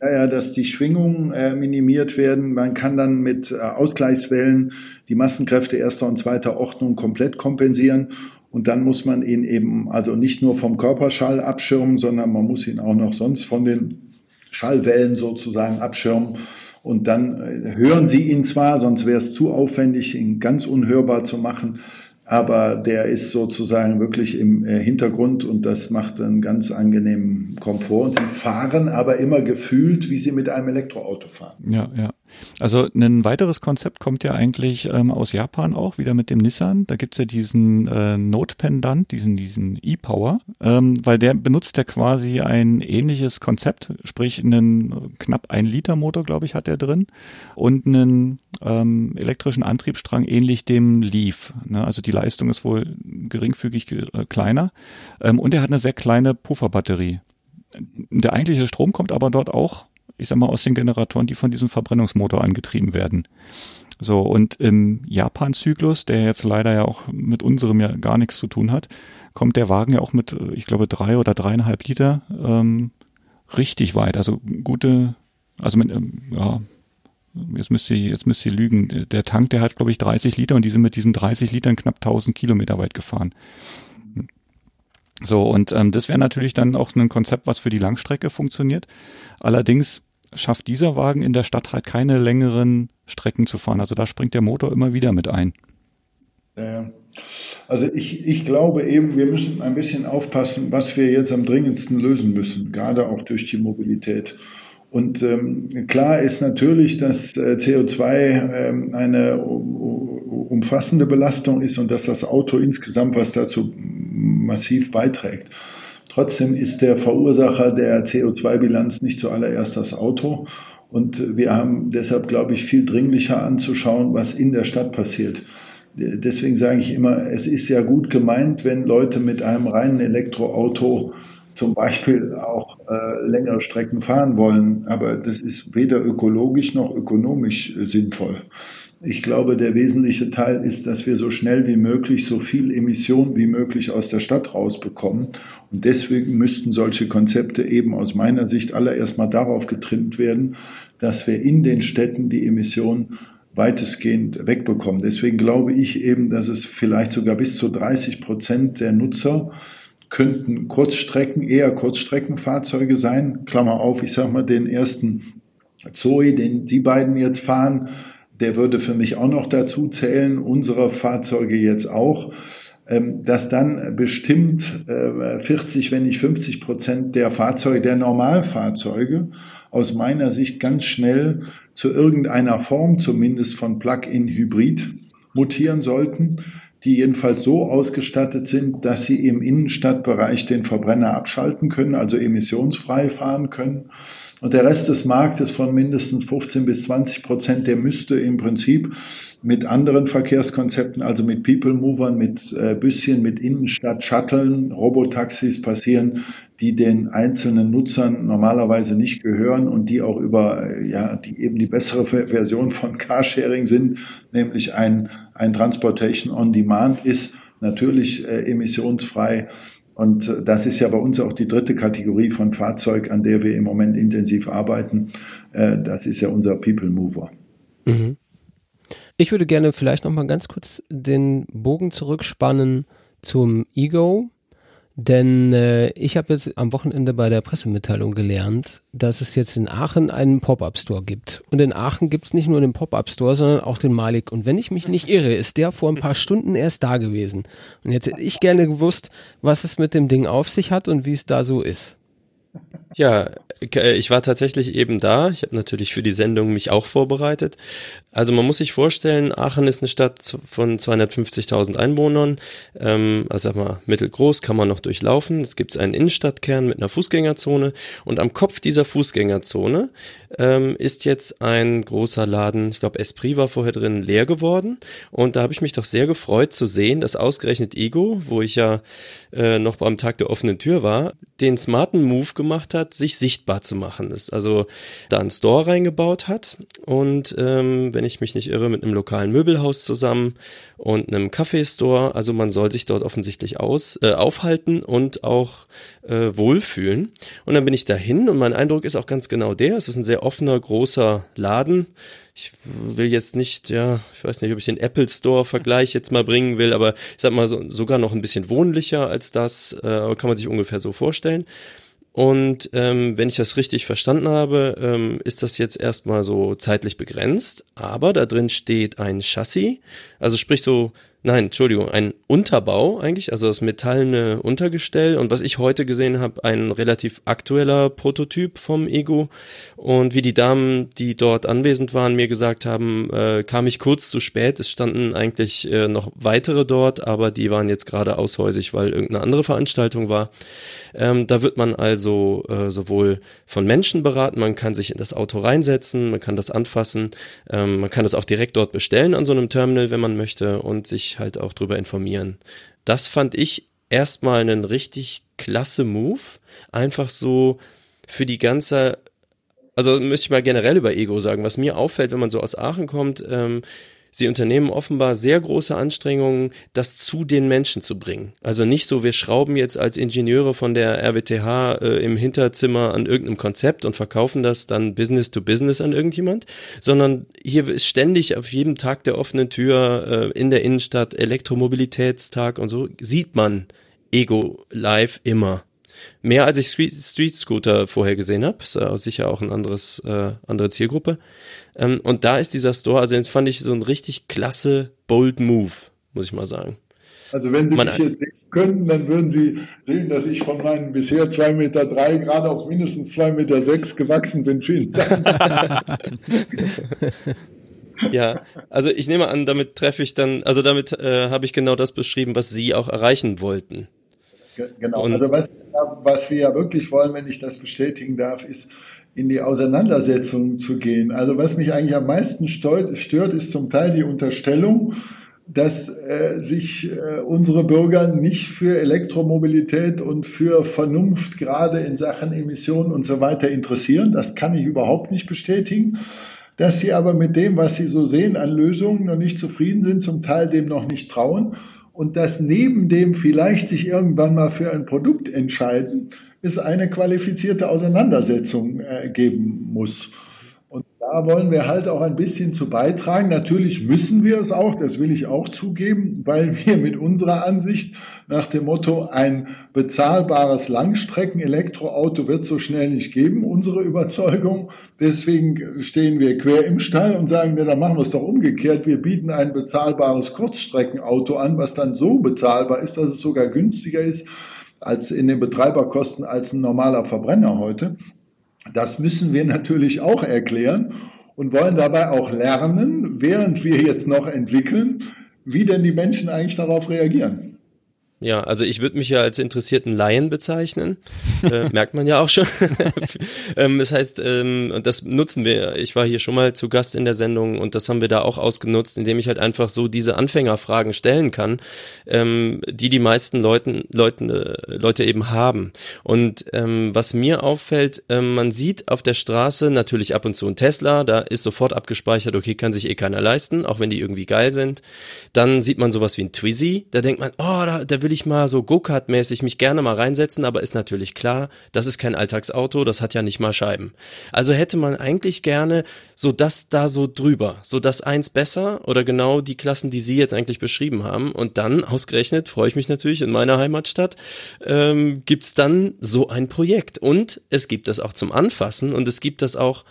S5: ja, ja, dass die Schwingungen äh, minimiert werden. Man kann dann mit äh, Ausgleichswellen die Massenkräfte erster und zweiter Ordnung komplett kompensieren. Und dann muss man ihn eben also nicht nur vom Körperschall abschirmen, sondern man muss ihn auch noch sonst von den Schallwellen sozusagen abschirmen. Und dann äh, hören Sie ihn zwar, sonst wäre es zu aufwendig, ihn ganz unhörbar zu machen aber der ist sozusagen wirklich im äh, Hintergrund und das macht einen ganz angenehmen Komfort. Und sie fahren aber immer gefühlt, wie sie mit einem Elektroauto fahren.
S2: Ja, ja. Also ein weiteres Konzept kommt ja eigentlich ähm, aus Japan auch, wieder mit dem Nissan. Da gibt's ja diesen äh, Note Pendant, diesen, diesen E-Power, ähm, weil der benutzt ja quasi ein ähnliches Konzept, sprich einen knapp ein Liter Motor, glaube ich, hat er drin und einen ähm, elektrischen Antriebsstrang ähnlich dem Leaf. Ne? Also die Leistung ist wohl geringfügig äh, kleiner ähm, und er hat eine sehr kleine Pufferbatterie. Der eigentliche Strom kommt aber dort auch ich sag mal, aus den Generatoren, die von diesem Verbrennungsmotor angetrieben werden. So, und im Japan-Zyklus, der jetzt leider ja auch mit unserem ja gar nichts zu tun hat, kommt der Wagen ja auch mit, ich glaube, drei oder dreieinhalb Liter ähm, richtig weit. Also gute, also mit, ähm, ja, jetzt müsst ihr, jetzt müsst ihr lügen. Der Tank, der hat, glaube ich, 30 Liter und die sind mit diesen 30 Litern knapp 1000 Kilometer weit gefahren. So, und ähm, das wäre natürlich dann auch ein Konzept, was für die Langstrecke funktioniert. Allerdings schafft dieser Wagen in der Stadt halt keine längeren Strecken zu fahren. Also da springt der Motor immer wieder mit ein.
S5: Also ich, ich glaube eben, wir müssen ein bisschen aufpassen, was wir jetzt am dringendsten lösen müssen, gerade auch durch die Mobilität. Und ähm, klar ist natürlich, dass äh, CO2 ähm, eine umfassende Belastung ist und dass das Auto insgesamt was dazu massiv beiträgt. Trotzdem ist der Verursacher der CO2-Bilanz nicht zuallererst das Auto. Und wir haben deshalb, glaube ich, viel dringlicher anzuschauen, was in der Stadt passiert. Deswegen sage ich immer, es ist ja gut gemeint, wenn Leute mit einem reinen Elektroauto zum Beispiel auch äh, längere Strecken fahren wollen. Aber das ist weder ökologisch noch ökonomisch äh, sinnvoll. Ich glaube, der wesentliche Teil ist, dass wir so schnell wie möglich so viel Emissionen wie möglich aus der Stadt rausbekommen. Und deswegen müssten solche Konzepte eben aus meiner Sicht allererst mal darauf getrimmt werden, dass wir in den Städten die Emissionen weitestgehend wegbekommen. Deswegen glaube ich eben, dass es vielleicht sogar bis zu 30 Prozent der Nutzer könnten Kurzstrecken, eher Kurzstreckenfahrzeuge sein. Klammer auf, ich sage mal den ersten Zoe, den die beiden jetzt fahren, der würde für mich auch noch dazu zählen, unsere Fahrzeuge jetzt auch, ähm, dass dann bestimmt 40, äh, wenn nicht 50 Prozent der Fahrzeuge, der Normalfahrzeuge, aus meiner Sicht ganz schnell zu irgendeiner Form zumindest von Plug-in-Hybrid mutieren sollten, die jedenfalls so ausgestattet sind, dass sie im Innenstadtbereich den Verbrenner abschalten können, also emissionsfrei fahren können und der Rest des Marktes von mindestens 15 bis 20 Prozent, der müsste im Prinzip mit anderen Verkehrskonzepten, also mit People Movern, mit äh, Büsschen, mit Innenstadt, Shuttlen, Robotaxis passieren, die den einzelnen Nutzern normalerweise nicht gehören und die auch über, äh, ja, die eben die bessere Version von Carsharing sind, nämlich ein, ein Transportation on Demand ist, natürlich äh, emissionsfrei und das ist ja bei uns auch die dritte Kategorie von Fahrzeug, an der wir im Moment intensiv arbeiten. Äh, das ist ja unser People Mover. Mhm.
S1: Ich würde gerne vielleicht noch mal ganz kurz den Bogen zurückspannen zum Ego. Denn äh, ich habe jetzt am Wochenende bei der Pressemitteilung gelernt, dass es jetzt in Aachen einen Pop-Up-Store gibt. Und in Aachen gibt es nicht nur den Pop-Up-Store, sondern auch den Malik. Und wenn ich mich nicht irre, ist der vor ein paar Stunden erst da gewesen. Und jetzt hätte ich gerne gewusst, was es mit dem Ding auf sich hat und wie es da so ist.
S4: Ja, äh, ich war tatsächlich eben da. Ich habe natürlich für die Sendung mich auch vorbereitet. Also man muss sich vorstellen, Aachen ist eine Stadt von 250.000 Einwohnern. Ähm, also sag mal, mittelgroß kann man noch durchlaufen. Es gibt einen Innenstadtkern mit einer Fußgängerzone. Und am Kopf dieser Fußgängerzone ähm, ist jetzt ein großer Laden, ich glaube Esprit war vorher drin, leer geworden. Und da habe ich mich doch sehr gefreut zu sehen, dass ausgerechnet Ego, wo ich ja äh, noch beim Tag der offenen Tür war, den smarten Move gemacht hat, sich sichtbar zu machen. Das also da einen Store reingebaut hat und ähm, wenn ich mich nicht irre, mit einem lokalen Möbelhaus zusammen und einem Kaffeestore. Also man soll sich dort offensichtlich aus, äh, aufhalten und auch äh, wohlfühlen. Und dann bin ich dahin und mein Eindruck ist auch ganz genau der. Es ist ein sehr offener, großer Laden. Ich will jetzt nicht, ja, ich weiß nicht, ob ich den Apple Store Vergleich jetzt mal bringen will, aber ich sag mal so, sogar noch ein bisschen wohnlicher als das, äh, kann man sich ungefähr so vorstellen. Und ähm, wenn ich das richtig verstanden habe, ähm, ist das jetzt erstmal so zeitlich begrenzt, aber da drin steht ein Chassis, also sprich so nein, Entschuldigung, ein Unterbau eigentlich, also das metallene Untergestell. Und was ich heute gesehen habe, ein relativ aktueller Prototyp vom Ego. Und wie die Damen, die dort anwesend waren, mir gesagt haben, äh, kam ich kurz zu spät, es standen eigentlich äh, noch weitere dort, aber die waren jetzt gerade aushäusig, weil irgendeine andere Veranstaltung war. Ähm, da wird man also äh, sowohl von Menschen beraten, man kann sich in das Auto reinsetzen, man kann das anfassen, ähm, man kann das auch direkt dort bestellen an so einem Terminal, wenn man möchte und sich halt auch drüber informieren. Das fand ich erstmal einen richtig klasse Move. Einfach so für die ganze, also müsste ich mal generell über Ego sagen, was mir auffällt, wenn man so aus Aachen kommt, ähm, sie unternehmen offenbar sehr große Anstrengungen, das zu den Menschen zu bringen. Also nicht so, wir schrauben jetzt als Ingenieure von der RWTH äh, im Hinterzimmer an irgendeinem Konzept und verkaufen das dann Business to Business an irgendjemand, sondern hier ist ständig auf jedem Tag der offenen Tür äh, in der Innenstadt Elektromobilitätstag und so sieht man Ego live immer. Mehr als ich Street Scooter vorher gesehen habe, ist sicher auch ein anderes äh, andere Zielgruppe. Ähm, und da ist dieser Store, also den fand ich so ein richtig klasse, bold Move, muss ich mal sagen.
S5: Also wenn Sie Man, mich jetzt sehen könnten, dann würden Sie sehen, dass ich von meinen bisher zwei Meter drei gerade auf mindestens zwei Meter sechs gewachsen bin. Vielen Dank.
S4: ja, also ich nehme an, damit treffe ich dann, also damit äh, habe ich genau das beschrieben, was Sie auch erreichen wollten.
S5: Genau, Und, also was, was wir ja wirklich wollen, wenn ich das bestätigen darf, ist in die Auseinandersetzung zu gehen. Also was mich eigentlich am meisten stört, ist zum Teil die Unterstellung, dass äh, sich äh, unsere Bürger nicht für Elektromobilität und für Vernunft gerade in Sachen Emissionen und so weiter interessieren. Das kann ich überhaupt nicht bestätigen. Dass sie aber mit dem, was sie so sehen an Lösungen, noch nicht zufrieden sind, zum Teil dem noch nicht trauen und dass neben dem vielleicht sich irgendwann mal für ein Produkt entscheiden, es eine qualifizierte Auseinandersetzung äh, geben muss. Und da wollen wir halt auch ein bisschen zu beitragen. Natürlich müssen wir es auch, das will ich auch zugeben, weil wir mit unserer Ansicht nach dem Motto, ein bezahlbares Langstrecken-Elektroauto wird so schnell nicht geben, unsere Überzeugung. Deswegen stehen wir quer im Stall und sagen, ja, dann machen wir es doch umgekehrt. Wir bieten ein bezahlbares Kurzstreckenauto an, was dann so bezahlbar ist, dass es sogar günstiger ist als in den Betreiberkosten als ein normaler Verbrenner heute. Das müssen wir natürlich auch erklären und wollen dabei auch lernen, während wir jetzt noch entwickeln, wie denn die Menschen eigentlich darauf reagieren.
S4: Ja, also ich würde mich ja als interessierten Laien bezeichnen. Äh, merkt man ja auch schon. ähm, das heißt, ähm, und das nutzen wir. Ich war hier schon mal zu Gast in der Sendung und das haben wir da auch ausgenutzt, indem ich halt einfach so diese Anfängerfragen stellen kann, ähm, die die meisten Leuten, Leuten, äh, Leute eben haben. Und ähm, was mir auffällt, äh, man sieht auf der Straße natürlich ab und zu ein Tesla, da ist sofort abgespeichert, okay, kann sich eh keiner leisten, auch wenn die irgendwie geil sind. Dann sieht man sowas wie ein Twizy, da denkt man, oh, da, da will will ich mal so Go-Kart-mäßig mich gerne mal reinsetzen, aber ist natürlich klar, das ist kein Alltagsauto, das hat ja nicht mal Scheiben. Also hätte man eigentlich gerne so das da so drüber, so das eins besser oder genau die Klassen, die Sie jetzt eigentlich beschrieben haben. Und dann, ausgerechnet, freue ich mich natürlich in meiner Heimatstadt, ähm, gibt's dann so ein Projekt. Und es gibt das auch zum Anfassen und es gibt das auch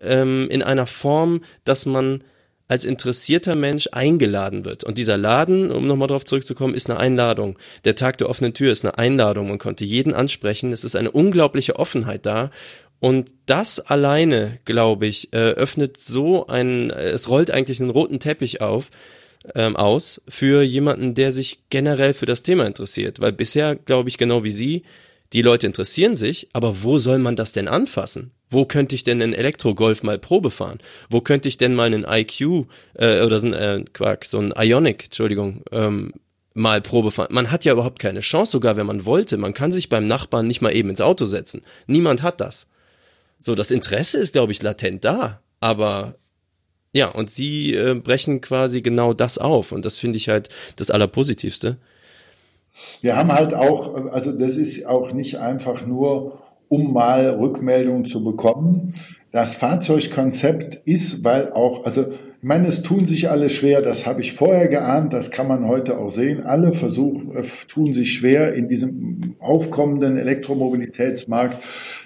S4: ähm, in einer Form, dass man als interessierter Mensch eingeladen wird. Und dieser Laden, um nochmal drauf zurückzukommen, ist eine Einladung. Der Tag der offenen Tür ist eine Einladung. Man konnte jeden ansprechen. Es ist eine unglaubliche Offenheit da. Und das alleine, glaube ich, öffnet so ein, es rollt eigentlich einen roten Teppich auf, ähm, aus für jemanden, der sich generell für das Thema interessiert. Weil bisher, glaube ich, genau wie Sie, die Leute interessieren sich, aber wo soll man das denn anfassen? Wo könnte ich denn einen Elektro-Golf mal Probe fahren? Wo könnte ich denn mal einen IQ äh, oder so ein äh, Quark, so ein Ionic, Entschuldigung, ähm, mal Probe fahren? Man hat ja überhaupt keine Chance, sogar wenn man wollte. Man kann sich beim Nachbarn nicht mal eben ins Auto setzen. Niemand hat das. So, das Interesse ist, glaube ich, latent da. Aber ja, und sie äh, brechen quasi genau das auf. Und das finde ich halt das Allerpositivste.
S5: Wir haben halt auch, also das ist auch nicht einfach nur um mal Rückmeldungen zu bekommen. Das Fahrzeugkonzept ist, weil auch, also ich meine, es tun sich alle schwer, das habe ich vorher geahnt, das kann man heute auch sehen. Alle versuchen, äh, tun sich schwer in diesem aufkommenden Elektromobilitätsmarkt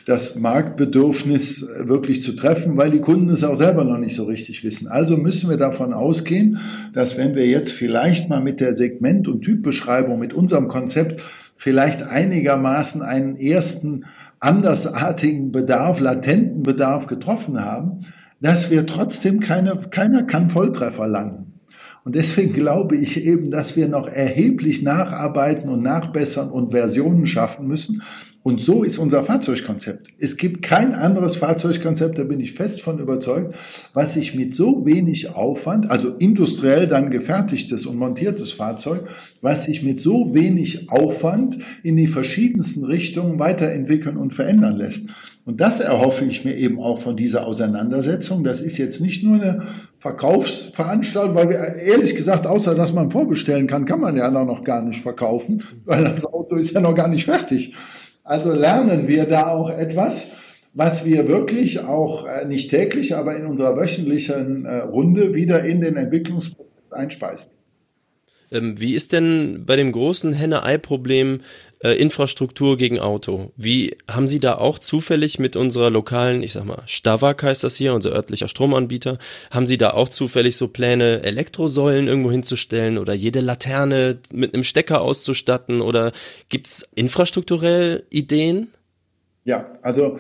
S5: das Marktbedürfnis äh, wirklich zu treffen, weil die Kunden es auch selber noch nicht so richtig wissen. Also müssen wir davon ausgehen, dass wenn wir jetzt vielleicht mal mit der Segment- und Typbeschreibung, mit unserem Konzept vielleicht einigermaßen einen ersten andersartigen Bedarf, latenten Bedarf getroffen haben, dass wir trotzdem keine, keiner kann Volltreffer landen. Und deswegen glaube ich eben, dass wir noch erheblich nacharbeiten und nachbessern und Versionen schaffen müssen, und so ist unser Fahrzeugkonzept. Es gibt kein anderes Fahrzeugkonzept, da bin ich fest von überzeugt, was sich mit so wenig Aufwand, also industriell dann gefertigtes und montiertes Fahrzeug, was sich mit so wenig Aufwand in die verschiedensten Richtungen weiterentwickeln und verändern lässt. Und das erhoffe ich mir eben auch von dieser Auseinandersetzung. Das ist jetzt nicht nur eine Verkaufsveranstaltung, weil wir ehrlich gesagt, außer dass man vorbestellen kann, kann man ja noch gar nicht verkaufen, weil das Auto ist ja noch gar nicht fertig. Also lernen wir da auch etwas, was wir wirklich auch äh, nicht täglich, aber in unserer wöchentlichen äh, Runde wieder in den Entwicklungsprozess einspeisen.
S4: Ähm, wie ist denn bei dem großen Henne-Ei-Problem äh, Infrastruktur gegen Auto? Wie haben Sie da auch zufällig mit unserer lokalen, ich sag mal, Stavak heißt das hier, unser örtlicher Stromanbieter, haben Sie da auch zufällig so Pläne, Elektrosäulen irgendwo hinzustellen oder jede Laterne mit einem Stecker auszustatten oder gibt's infrastrukturell Ideen?
S5: Ja, also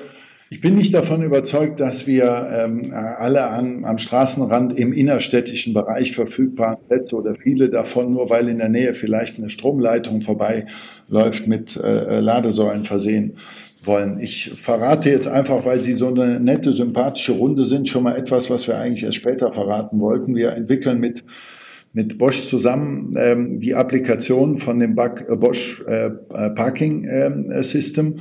S5: ich bin nicht davon überzeugt, dass wir ähm, alle an, am Straßenrand im innerstädtischen Bereich verfügbaren Plätze oder viele davon, nur weil in der Nähe vielleicht eine Stromleitung vorbeiläuft, mit äh, Ladesäulen versehen wollen. Ich verrate jetzt einfach, weil Sie so eine nette, sympathische Runde sind, schon mal etwas, was wir eigentlich erst später verraten wollten. Wir entwickeln mit mit Bosch zusammen ähm, die Applikation von dem Bosch äh, Parking äh, System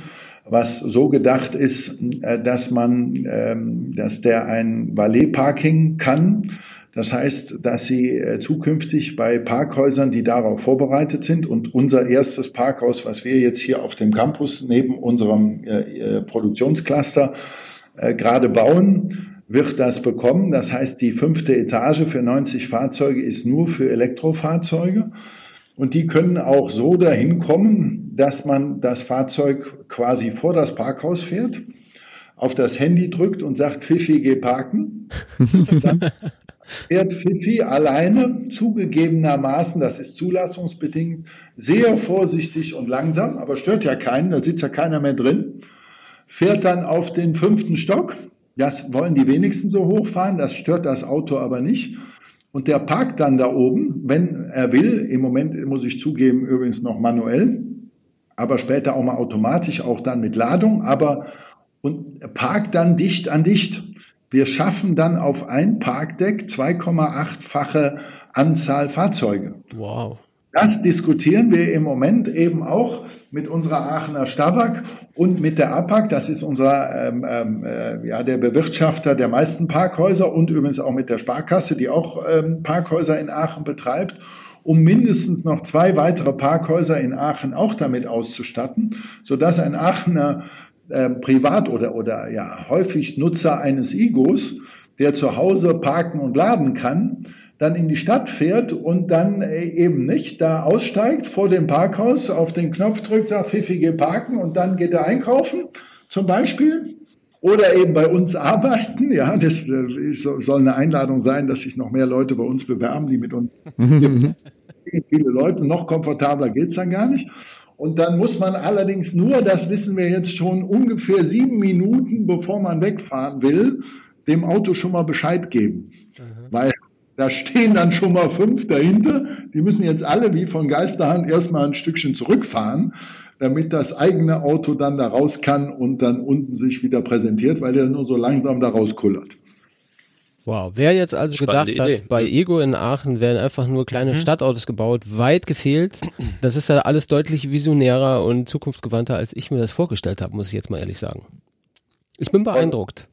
S5: was so gedacht ist, äh, dass man, ähm, dass der ein Valet-Parking kann. Das heißt, dass Sie äh, zukünftig bei Parkhäusern, die darauf vorbereitet sind, und unser erstes Parkhaus, was wir jetzt hier auf dem Campus neben unserem äh, Produktionscluster gerade bauen, wird das bekommen. Das heißt, die fünfte Etage für 90 Fahrzeuge ist nur für Elektrofahrzeuge. Und die können auch so dahin kommen, dass man das Fahrzeug quasi vor das Parkhaus fährt, auf das Handy drückt und sagt, Fifi, geh parken. Dann fährt Fifi alleine, zugegebenermaßen, das ist zulassungsbedingt, sehr vorsichtig und langsam, aber stört ja keinen, da sitzt ja keiner mehr drin, fährt dann auf den fünften Stock. Das wollen die wenigsten so hochfahren, das stört das Auto aber nicht. Und der parkt dann da oben, wenn er will. Im Moment muss ich zugeben, übrigens noch manuell, aber später auch mal automatisch, auch dann mit Ladung. Aber und parkt dann dicht an dicht. Wir schaffen dann auf ein Parkdeck 2,8-fache Anzahl Fahrzeuge.
S1: Wow.
S5: Das diskutieren wir im Moment eben auch mit unserer Aachener Stabak und mit der APAC. Das ist unser, ähm, ähm, äh, ja, der Bewirtschafter der meisten Parkhäuser und übrigens auch mit der Sparkasse, die auch ähm, Parkhäuser in Aachen betreibt, um mindestens noch zwei weitere Parkhäuser in Aachen auch damit auszustatten, sodass ein Aachener äh, Privat- oder, oder ja, häufig Nutzer eines Igos, der zu Hause parken und laden kann, dann in die Stadt fährt und dann äh, eben nicht da aussteigt vor dem Parkhaus, auf den Knopf drückt, sagt pfiffige parken und dann geht er einkaufen zum Beispiel oder eben bei uns arbeiten. Ja, das äh, soll eine Einladung sein, dass sich noch mehr Leute bei uns bewerben, die mit uns viele Leute, noch komfortabler geht's dann gar nicht. Und dann muss man allerdings nur, das wissen wir jetzt schon, ungefähr sieben Minuten, bevor man wegfahren will, dem Auto schon mal Bescheid geben. Mhm. Weil da stehen dann schon mal fünf dahinter. Die müssen jetzt alle wie von Geisterhand erstmal ein Stückchen zurückfahren, damit das eigene Auto dann da raus kann und dann unten sich wieder präsentiert, weil der nur so langsam da rauskullert.
S1: Wow, wer jetzt also Spannende gedacht Idee. hat, bei Ego in Aachen werden einfach nur kleine mhm. Stadtautos gebaut, weit gefehlt. Das ist ja alles deutlich visionärer und zukunftsgewandter, als ich mir das vorgestellt habe, muss ich jetzt mal ehrlich sagen. Ich bin beeindruckt.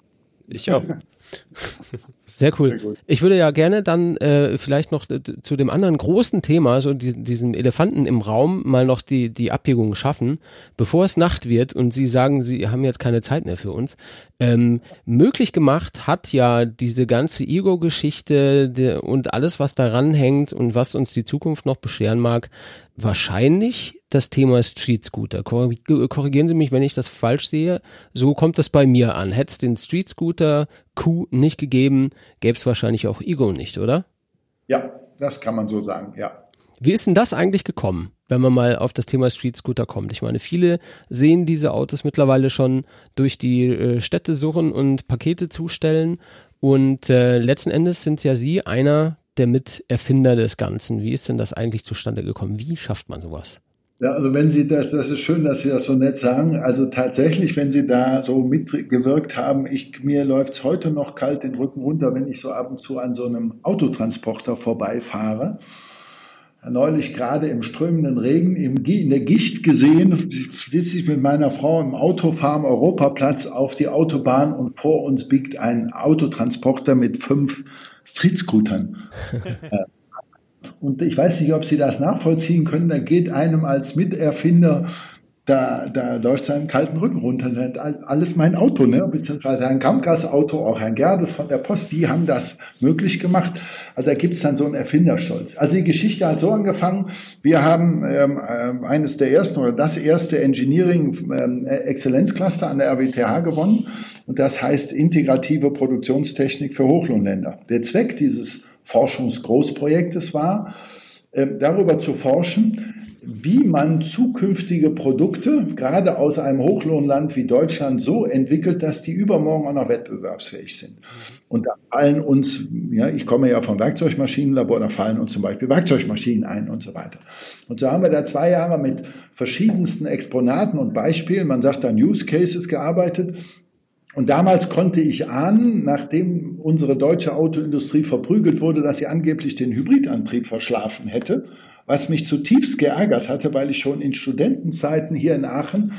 S4: Ich auch.
S1: Sehr cool. Sehr ich würde ja gerne dann äh, vielleicht noch zu dem anderen großen Thema, so die, diesen Elefanten im Raum, mal noch die, die Abbiegung schaffen, bevor es Nacht wird und Sie sagen, Sie haben jetzt keine Zeit mehr für uns. Ähm, möglich gemacht hat ja diese ganze Ego-Geschichte und alles, was daran hängt und was uns die Zukunft noch bescheren mag, wahrscheinlich das Thema Street Scooter. Korrigieren Sie mich, wenn ich das falsch sehe. So kommt das bei mir an. Hätte es den Street Scooter Q nicht gegeben, gäbe es wahrscheinlich auch Ego nicht, oder?
S5: Ja, das kann man so sagen, ja.
S1: Wie ist denn das eigentlich gekommen, wenn man mal auf das Thema Street Scooter kommt? Ich meine, viele sehen diese Autos mittlerweile schon durch die äh, Städte suchen und Pakete zustellen. Und äh, letzten Endes sind ja Sie einer der Miterfinder des Ganzen. Wie ist denn das eigentlich zustande gekommen? Wie schafft man sowas?
S5: Ja, also wenn Sie das, das ist schön, dass Sie das so nett sagen. Also tatsächlich, wenn Sie da so mitgewirkt haben, ich, mir läuft's heute noch kalt den Rücken runter, wenn ich so ab und zu an so einem Autotransporter vorbeifahre. Neulich gerade im strömenden Regen in der Gicht gesehen, sitze ich mit meiner Frau im Autofarm Europaplatz auf die Autobahn und vor uns biegt ein Autotransporter mit fünf Streetscootern. Und ich weiß nicht, ob Sie das nachvollziehen können. Da geht einem als Miterfinder, da, da läuft seinen kalten Rücken runter. Alles mein Auto, ne? beziehungsweise Herrn Kampgas Auto, auch Herrn Gerdes von der Post, die haben das möglich gemacht. Also da gibt's dann so einen Erfinderstolz. Also die Geschichte hat so angefangen, wir haben ähm, äh, eines der ersten oder das erste Engineering ähm, Exzellenzcluster an der RWTH gewonnen und das heißt integrative Produktionstechnik für Hochlohnländer. Der Zweck dieses Forschungsgroßprojektes war, ähm, darüber zu forschen, wie man zukünftige Produkte gerade aus einem Hochlohnland wie Deutschland so entwickelt, dass die übermorgen auch noch wettbewerbsfähig sind. Und da fallen uns, ja, ich komme ja vom Werkzeugmaschinenlabor, da fallen uns zum Beispiel Werkzeugmaschinen ein und so weiter. Und so haben wir da zwei Jahre mit verschiedensten Exponaten und Beispielen, man sagt dann Use Cases gearbeitet, und damals konnte ich ahnen, nachdem unsere deutsche Autoindustrie verprügelt wurde, dass sie angeblich den Hybridantrieb verschlafen hätte, was mich zutiefst geärgert hatte, weil ich schon in Studentenzeiten hier in Aachen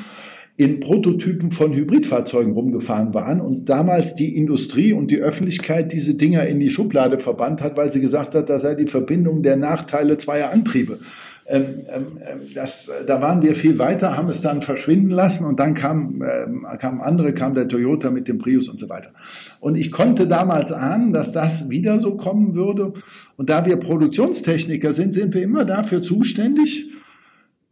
S5: in Prototypen von Hybridfahrzeugen rumgefahren waren und damals die Industrie und die Öffentlichkeit diese Dinger in die Schublade verbannt hat, weil sie gesagt hat, das sei die Verbindung der Nachteile zweier Antriebe. Ähm, ähm, ähm das, da waren wir viel weiter, haben es dann verschwinden lassen und dann kam, ähm, kam andere, kam der Toyota mit dem Prius und so weiter. Und ich konnte damals ahnen, dass das wieder so kommen würde. Und da wir Produktionstechniker sind, sind wir immer dafür zuständig,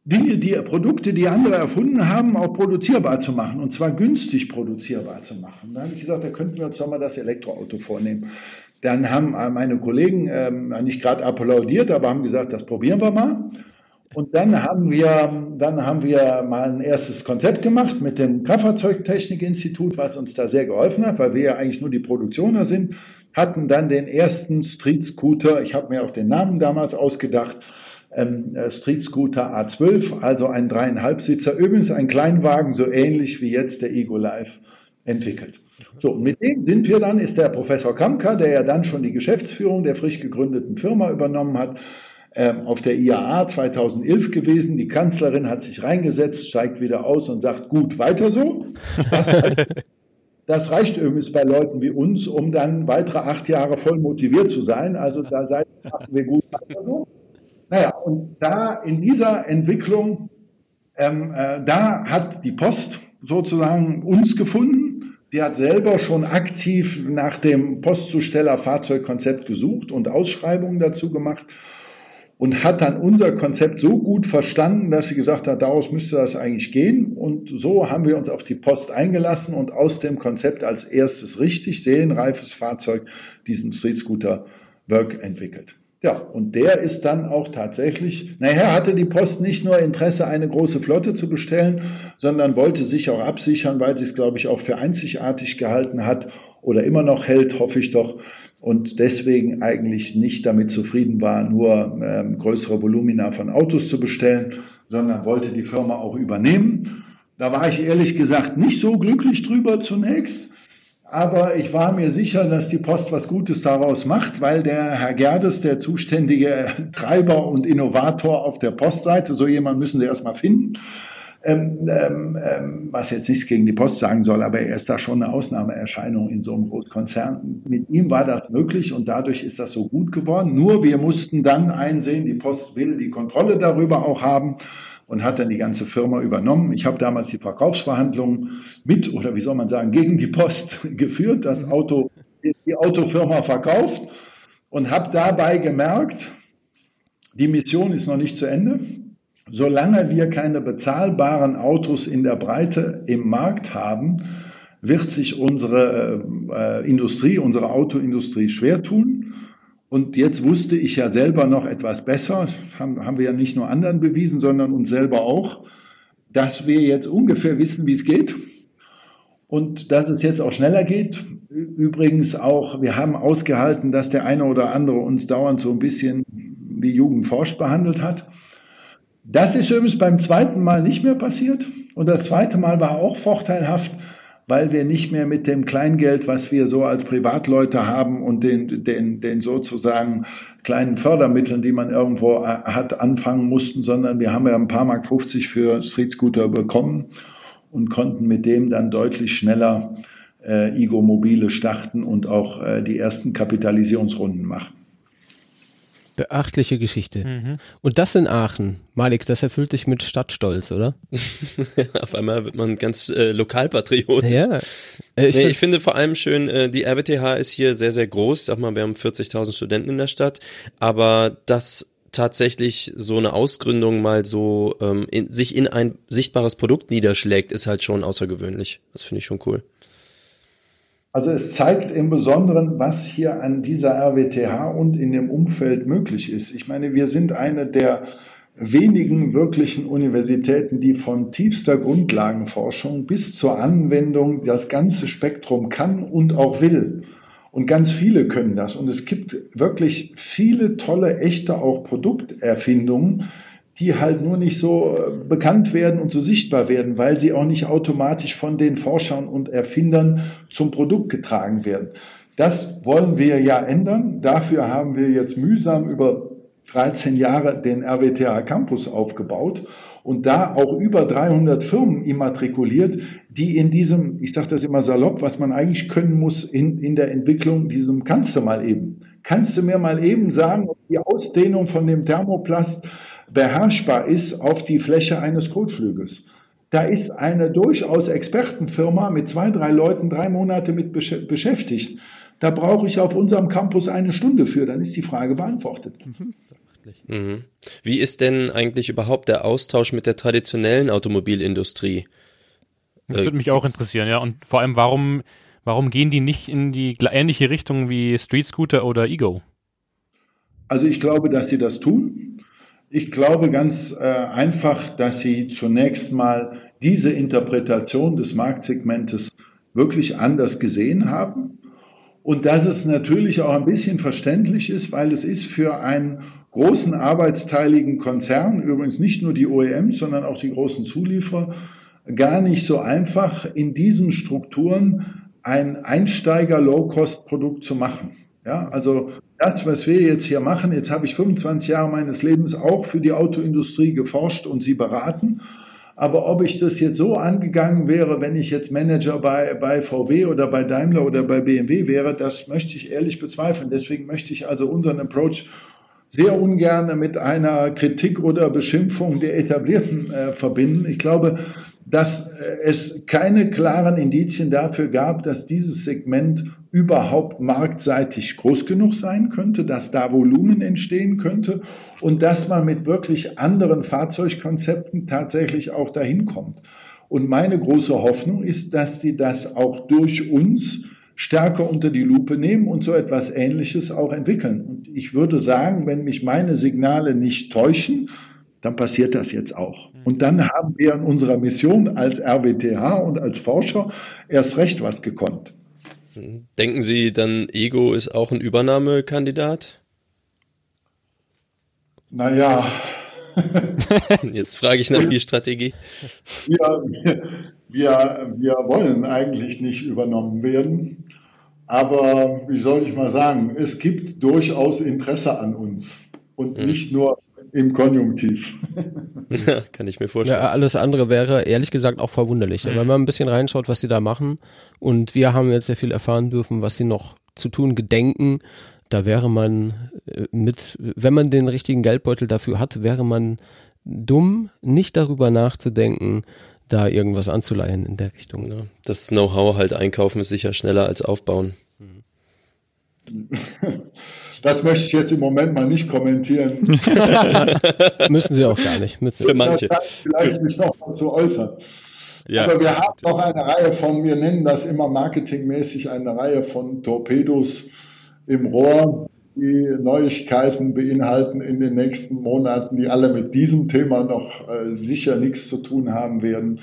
S5: Dinge, die Produkte, die andere erfunden haben, auch produzierbar zu machen und zwar günstig produzierbar zu machen. Da habe ich gesagt, da könnten wir uns doch mal das Elektroauto vornehmen. Dann haben meine Kollegen ähm, nicht gerade applaudiert, aber haben gesagt, das probieren wir mal. Und dann haben wir, dann haben wir mal ein erstes Konzept gemacht mit dem Kraftfahrzeugtechnikinstitut, was uns da sehr geholfen hat, weil wir ja eigentlich nur die Produktioner sind, hatten dann den ersten Street Scooter, ich habe mir auch den Namen damals ausgedacht, ähm, äh, Street Scooter A12, also ein dreieinhalb Sitzer, übrigens ein Kleinwagen, so ähnlich wie jetzt der Ego Live entwickelt. So, mit dem sind wir dann, ist der Professor Kamka, der ja dann schon die Geschäftsführung der frisch gegründeten Firma übernommen hat, ähm, auf der IAA 2011 gewesen. Die Kanzlerin hat sich reingesetzt, steigt wieder aus und sagt, gut, weiter so. Das, das reicht übrigens bei Leuten wie uns, um dann weitere acht Jahre voll motiviert zu sein. Also da seid, machen wir gut weiter so. Naja, und da in dieser Entwicklung, ähm, äh, da hat die Post sozusagen uns gefunden. Sie hat selber schon aktiv nach dem Postzusteller-Fahrzeugkonzept gesucht und Ausschreibungen dazu gemacht und hat dann unser Konzept so gut verstanden, dass sie gesagt hat, daraus müsste das eigentlich gehen. Und so haben wir uns auf die Post eingelassen und aus dem Konzept als erstes richtig serienreifes Fahrzeug diesen Street Scooter Work entwickelt. Ja, und der ist dann auch tatsächlich, nachher hatte die Post nicht nur Interesse, eine große Flotte zu bestellen, sondern wollte sich auch absichern, weil sie es, glaube ich, auch für einzigartig gehalten hat oder immer noch hält, hoffe ich doch, und deswegen eigentlich nicht damit zufrieden war, nur ähm, größere Volumina von Autos zu bestellen, sondern wollte die Firma auch übernehmen. Da war ich ehrlich gesagt nicht so glücklich drüber zunächst. Aber ich war mir sicher, dass die Post was Gutes daraus macht, weil der Herr Gerdes, der zuständige Treiber und Innovator auf der Postseite, so jemand müssen Sie erstmal finden, ähm, ähm, ähm, was jetzt nichts gegen die Post sagen soll, aber er ist da schon eine Ausnahmeerscheinung in so einem Großkonzern. Mit ihm war das möglich und dadurch ist das so gut geworden. Nur wir mussten dann einsehen, die Post will die Kontrolle darüber auch haben und hat dann die ganze Firma übernommen. Ich habe damals die Verkaufsverhandlungen mit oder wie soll man sagen gegen die Post geführt, das Auto, die Autofirma verkauft und habe dabei gemerkt, die Mission ist noch nicht zu Ende. Solange wir keine bezahlbaren Autos in der Breite im Markt haben, wird sich unsere äh, Industrie, unsere Autoindustrie schwer tun. Und jetzt wusste ich ja selber noch etwas besser, haben, haben wir ja nicht nur anderen bewiesen, sondern uns selber auch, dass wir jetzt ungefähr wissen, wie es geht und dass es jetzt auch schneller geht. Übrigens auch, wir haben ausgehalten, dass der eine oder andere uns dauernd so ein bisschen wie Jugend forscht behandelt hat. Das ist übrigens beim zweiten Mal nicht mehr passiert. Und das zweite Mal war auch vorteilhaft, weil wir nicht mehr mit dem Kleingeld, was wir so als Privatleute haben und den, den, den sozusagen kleinen Fördermitteln, die man irgendwo äh, hat, anfangen mussten, sondern wir haben ja ein paar Mark 50 für Street Scooter bekommen und konnten mit dem dann deutlich schneller äh, Igo Mobile starten und auch äh, die ersten Kapitalisierungsrunden machen.
S1: Beachtliche Geschichte. Mhm. Und das in Aachen. Malik, das erfüllt dich mit Stadtstolz, oder?
S4: Auf einmal wird man ganz äh, lokalpatriotisch.
S1: Ja.
S4: Äh, ich, nee, ich finde vor allem schön, äh, die RWTH ist hier sehr, sehr groß. Sag mal, wir haben 40.000 Studenten in der Stadt. Aber das tatsächlich so eine Ausgründung mal so ähm, in, sich in ein sichtbares Produkt niederschlägt, ist halt schon außergewöhnlich. Das finde ich schon cool.
S5: Also es zeigt im Besonderen, was hier an dieser RWTH und in dem Umfeld möglich ist. Ich meine, wir sind eine der wenigen wirklichen Universitäten, die von tiefster Grundlagenforschung bis zur Anwendung das ganze Spektrum kann und auch will. Und ganz viele können das. Und es gibt wirklich viele tolle, echte auch Produkterfindungen, die halt nur nicht so äh, bekannt werden und so sichtbar werden, weil sie auch nicht automatisch von den Forschern und Erfindern zum Produkt getragen werden. Das wollen wir ja ändern. Dafür haben wir jetzt mühsam über 13 Jahre den RWTH Campus aufgebaut und da auch über 300 Firmen immatrikuliert, die in diesem, ich sage das immer salopp, was man eigentlich können muss in, in der Entwicklung, diesem kannst du mal eben. Kannst du mir mal eben sagen, ob die Ausdehnung von dem Thermoplast beherrschbar ist auf die Fläche eines Kotflügels? Da ist eine durchaus Expertenfirma mit zwei, drei Leuten drei Monate mit beschäftigt. Da brauche ich auf unserem Campus eine Stunde für, dann ist die Frage beantwortet. Mhm.
S4: Mhm. Wie ist denn eigentlich überhaupt der Austausch mit der traditionellen Automobilindustrie?
S3: Das würde mich auch interessieren, ja. Und vor allem, warum, warum gehen die nicht in die ähnliche Richtung wie Street Scooter oder Ego?
S5: Also ich glaube, dass sie das tun. Ich glaube ganz äh, einfach, dass sie zunächst mal diese Interpretation des Marktsegmentes wirklich anders gesehen haben und dass es natürlich auch ein bisschen verständlich ist, weil es ist für einen großen arbeitsteiligen Konzern, übrigens nicht nur die OEMs, sondern auch die großen Zulieferer, gar nicht so einfach in diesen Strukturen ein Einsteiger-Low-Cost-Produkt zu machen. Ja, also das, was wir jetzt hier machen, jetzt habe ich 25 Jahre meines Lebens auch für die Autoindustrie geforscht und sie beraten. Aber ob ich das jetzt so angegangen wäre, wenn ich jetzt Manager bei, bei VW oder bei Daimler oder bei BMW wäre, das möchte ich ehrlich bezweifeln. Deswegen möchte ich also unseren Approach sehr ungern mit einer Kritik oder Beschimpfung der Etablierten äh, verbinden. Ich glaube, dass äh, es keine klaren Indizien dafür gab, dass dieses Segment überhaupt marktseitig groß genug sein könnte, dass da Volumen entstehen könnte und dass man mit wirklich anderen Fahrzeugkonzepten tatsächlich auch dahin kommt. Und meine große Hoffnung ist, dass die das auch durch uns stärker unter die Lupe nehmen und so etwas Ähnliches auch entwickeln. Und ich würde sagen, wenn mich meine Signale nicht täuschen, dann passiert das jetzt auch. Und dann haben wir in unserer Mission als RWTH und als Forscher erst recht was gekonnt.
S4: Denken Sie dann, Ego ist auch ein Übernahmekandidat?
S5: Naja.
S4: Jetzt frage ich nach viel Strategie.
S5: Wir, wir, wir wollen eigentlich nicht übernommen werden. Aber wie soll ich mal sagen, es gibt durchaus Interesse an uns und mhm. nicht nur im Konjunktiv.
S1: Ja, kann ich mir vorstellen. Ja, alles andere wäre ehrlich gesagt auch verwunderlich. Mhm. Wenn man ein bisschen reinschaut, was sie da machen und wir haben jetzt sehr viel erfahren dürfen, was sie noch zu tun gedenken, da wäre man äh, mit, wenn man den richtigen Geldbeutel dafür hat, wäre man dumm, nicht darüber nachzudenken, da irgendwas anzuleihen in der Richtung. Ja,
S4: das Know-how halt einkaufen ist sicher schneller als aufbauen.
S5: Das möchte ich jetzt im Moment mal nicht kommentieren.
S1: Müssen Sie auch gar nicht.
S4: Für manche.
S5: Vielleicht mich noch mal zu äußern. Ja, Aber wir haben noch eine Reihe von, wir nennen das immer marketingmäßig eine Reihe von Torpedos im Rohr, die Neuigkeiten beinhalten in den nächsten Monaten, die alle mit diesem Thema noch äh, sicher nichts zu tun haben werden,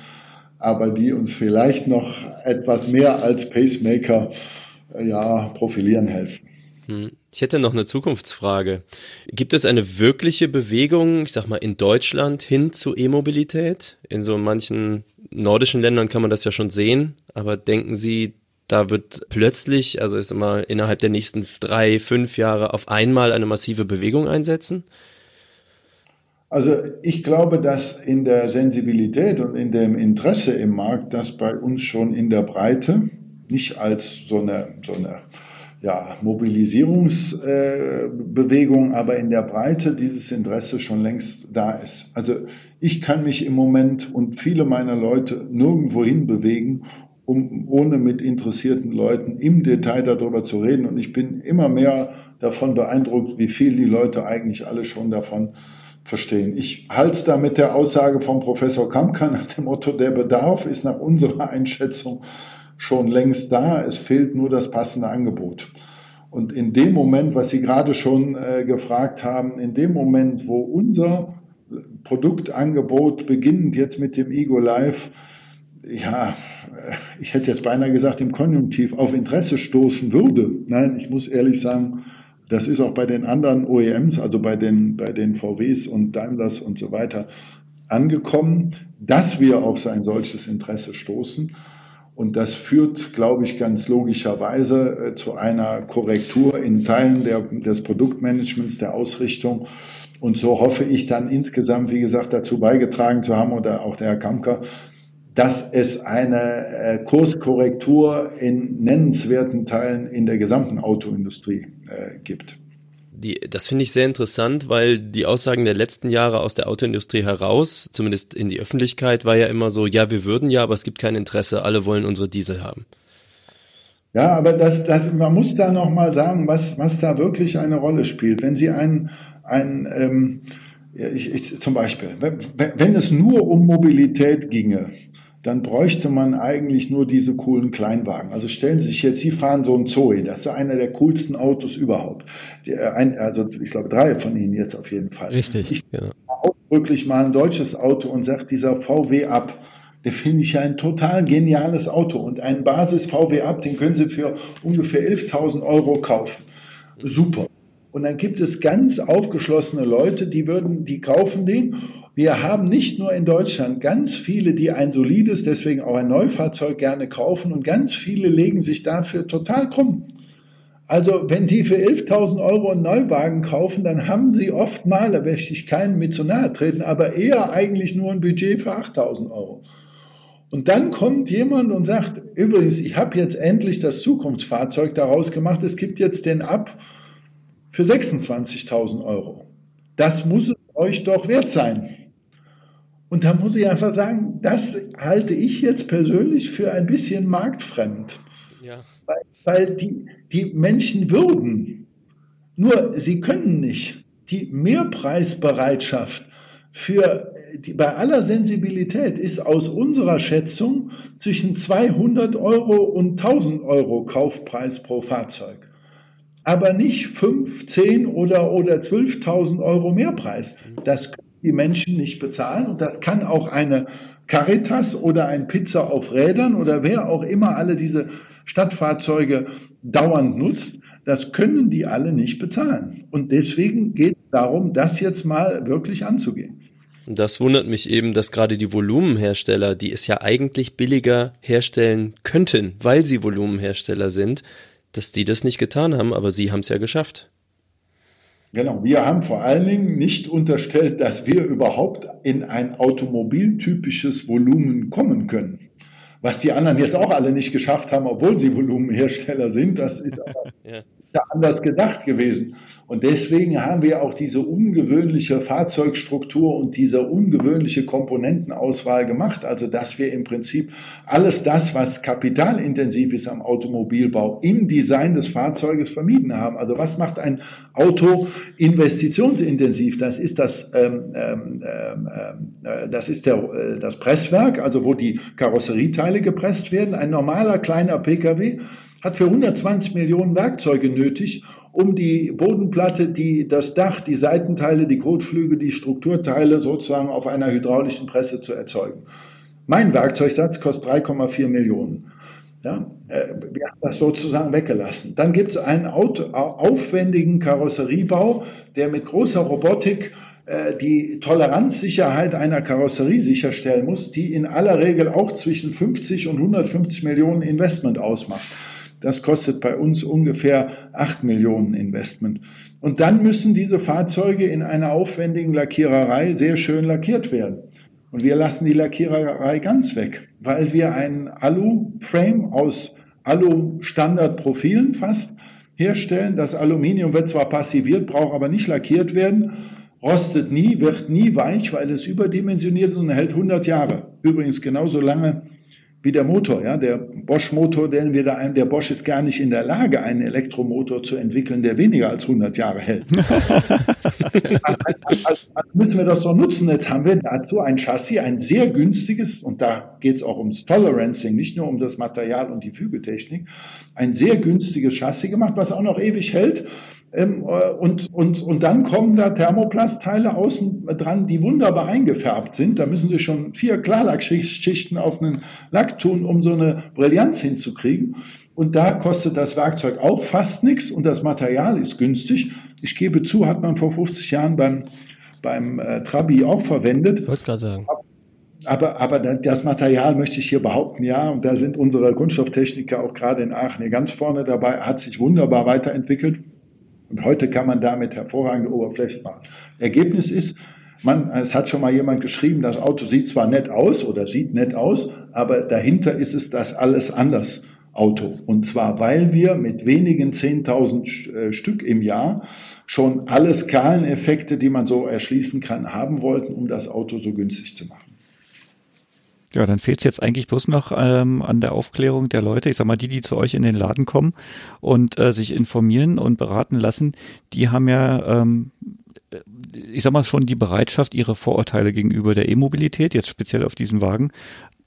S5: aber die uns vielleicht noch etwas mehr als Pacemaker äh, ja, profilieren helfen.
S4: Ich hätte noch eine Zukunftsfrage. Gibt es eine wirkliche Bewegung, ich sag mal, in Deutschland hin zu E-Mobilität? In so manchen nordischen Ländern kann man das ja schon sehen, aber denken Sie, da wird plötzlich, also ist immer innerhalb der nächsten drei, fünf Jahre auf einmal eine massive Bewegung einsetzen?
S5: Also ich glaube, dass in der Sensibilität und in dem Interesse im Markt, das bei uns schon in der Breite, nicht als so eine, so eine ja, Mobilisierungsbewegung, äh, aber in der Breite dieses Interesse schon längst da ist. Also ich kann mich im Moment und viele meiner Leute nirgendwo hin bewegen, um ohne mit interessierten Leuten im Detail darüber zu reden. Und ich bin immer mehr davon beeindruckt, wie viel die Leute eigentlich alle schon davon verstehen. Ich halte es da mit der Aussage von Professor Kampka nach dem Motto, der Bedarf ist nach unserer Einschätzung schon längst da. Es fehlt nur das passende Angebot. Und in dem Moment, was Sie gerade schon äh, gefragt haben, in dem Moment, wo unser Produktangebot beginnend jetzt mit dem Ego Live ja, ich hätte jetzt beinahe gesagt, im Konjunktiv auf Interesse stoßen würde. Nein, ich muss ehrlich sagen, das ist auch bei den anderen OEMs, also bei den, bei den VWs und Daimlers und so weiter, angekommen, dass wir auf ein solches Interesse stoßen. Und das führt, glaube ich, ganz logischerweise äh, zu einer Korrektur in Teilen der, des Produktmanagements, der Ausrichtung. Und so hoffe ich dann insgesamt, wie gesagt, dazu beigetragen zu haben, oder auch der Herr Kamker, dass es eine äh, Kurskorrektur in nennenswerten Teilen in der gesamten Autoindustrie äh, gibt.
S4: Die, das finde ich sehr interessant, weil die Aussagen der letzten Jahre aus der Autoindustrie heraus, zumindest in die Öffentlichkeit, war ja immer so, ja, wir würden ja, aber es gibt kein Interesse, alle wollen unsere Diesel haben.
S5: Ja, aber das, das, man muss da nochmal sagen, was, was da wirklich eine Rolle spielt. Wenn Sie ein, ein ähm, ich, ich, zum Beispiel, wenn, wenn es nur um Mobilität ginge, dann bräuchte man eigentlich nur diese coolen Kleinwagen. Also stellen Sie sich jetzt, Sie fahren so ein Zoe, das ist einer der coolsten Autos überhaupt. Die, ein, also ich glaube drei von Ihnen jetzt auf jeden Fall.
S1: Richtig.
S5: Ich ja. ausdrücklich mal ein deutsches Auto und sage, dieser VW ab, der finde ich ein total geniales Auto und ein Basis VW ab, den können Sie für ungefähr 11.000 Euro kaufen. Super. Und dann gibt es ganz aufgeschlossene Leute, die würden, die kaufen den wir haben nicht nur in Deutschland ganz viele, die ein solides, deswegen auch ein Neufahrzeug gerne kaufen und ganz viele legen sich dafür total krumm. Also wenn die für 11.000 Euro einen Neuwagen kaufen, dann haben sie oft mal, da möchte ich keinen mit zu nahe treten, aber eher eigentlich nur ein Budget für 8.000 Euro. Und dann kommt jemand und sagt, übrigens, ich habe jetzt endlich das Zukunftsfahrzeug daraus gemacht, es gibt jetzt den ab für 26.000 Euro. Das muss es euch doch wert sein. Und da muss ich einfach sagen, das halte ich jetzt persönlich für ein bisschen marktfremd. Ja. Weil, die, die Menschen würden, nur sie können nicht. Die Mehrpreisbereitschaft für die, bei aller Sensibilität ist aus unserer Schätzung zwischen 200 Euro und 1000 Euro Kaufpreis pro Fahrzeug. Aber nicht 5, 10 oder, oder 12.000 Euro Mehrpreis. Das die Menschen nicht bezahlen. Und das kann auch eine Caritas oder ein Pizza auf Rädern oder wer auch immer alle diese Stadtfahrzeuge dauernd nutzt. Das können die alle nicht bezahlen. Und deswegen geht es darum, das jetzt mal wirklich anzugehen.
S4: Das wundert mich eben, dass gerade die Volumenhersteller, die es ja eigentlich billiger herstellen könnten, weil sie Volumenhersteller sind, dass die das nicht getan haben, aber sie haben es ja geschafft.
S5: Genau, wir haben vor allen Dingen nicht unterstellt, dass wir überhaupt in ein automobiltypisches Volumen kommen können. Was die anderen jetzt auch alle nicht geschafft haben, obwohl sie Volumenhersteller sind, das ist aber ja. anders gedacht gewesen. Und deswegen haben wir auch diese ungewöhnliche Fahrzeugstruktur und diese ungewöhnliche Komponentenauswahl gemacht. Also, dass wir im Prinzip alles das, was kapitalintensiv ist am Automobilbau, im Design des Fahrzeuges vermieden haben. Also, was macht ein Auto investitionsintensiv? Das ist das, ähm, ähm, äh, das ist der, äh, das Presswerk, also wo die Karosserieteile gepresst werden. Ein normaler kleiner Pkw hat für 120 Millionen Werkzeuge nötig, um die Bodenplatte, die, das Dach, die Seitenteile, die Kotflügel, die Strukturteile sozusagen auf einer hydraulischen Presse zu erzeugen. Mein Werkzeugsatz kostet 3,4 Millionen. Ja, äh, wir haben das sozusagen weggelassen. Dann gibt es einen aufwendigen Karosseriebau, der mit großer Robotik äh, die Toleranzsicherheit einer Karosserie sicherstellen muss, die in aller Regel auch zwischen 50 und 150 Millionen Investment ausmacht. Das kostet bei uns ungefähr 8 Millionen Investment. Und dann müssen diese Fahrzeuge in einer aufwendigen Lackiererei sehr schön lackiert werden. Und wir lassen die Lackiererei ganz weg, weil wir einen Alu-Frame aus Alu-Standardprofilen fast herstellen. Das Aluminium wird zwar passiviert, braucht aber nicht lackiert werden, rostet nie, wird nie weich, weil es überdimensioniert ist und hält 100 Jahre. Übrigens genauso lange wie der Motor, ja, der Bosch-Motor, den wir da ein, der Bosch ist gar nicht in der Lage, einen Elektromotor zu entwickeln, der weniger als 100 Jahre hält. also, also müssen wir das doch nutzen. Jetzt haben wir dazu ein Chassis, ein sehr günstiges, und da geht es auch ums Tolerancing, nicht nur um das Material und die Fügetechnik, ein sehr günstiges Chassis gemacht, was auch noch ewig hält und, und, und dann kommen da Thermoplastteile außen dran, die wunderbar eingefärbt sind. Da müssen Sie schon vier Klarlackschichten auf einen Lack tun, um so eine Brillanz hinzukriegen. Und da kostet das Werkzeug auch fast nichts und das Material ist günstig. Ich gebe zu, hat man vor 50 Jahren beim, beim äh, Trabi auch verwendet. Ich
S1: wollte es gerade sagen.
S5: aber, aber das Material möchte ich hier behaupten, ja, und da sind unsere Kunststofftechniker auch gerade in Aachen hier ganz vorne dabei, hat sich wunderbar weiterentwickelt. Und heute kann man damit hervorragende Oberflächen machen. Ergebnis ist, man, es hat schon mal jemand geschrieben, das Auto sieht zwar nett aus oder sieht nett aus, aber dahinter ist es das alles anders. Auto. Und zwar, weil wir mit wenigen 10.000 äh, Stück im Jahr schon alle Skaleneffekte, die man so erschließen kann, haben wollten, um das Auto so günstig zu machen.
S2: Ja, dann fehlt es jetzt eigentlich bloß noch ähm, an der Aufklärung der Leute, ich sag mal, die, die zu euch in den Laden kommen und äh, sich informieren und beraten lassen, die haben ja ähm, ich sag mal schon die Bereitschaft, ihre Vorurteile gegenüber der E-Mobilität, jetzt speziell auf diesen Wagen,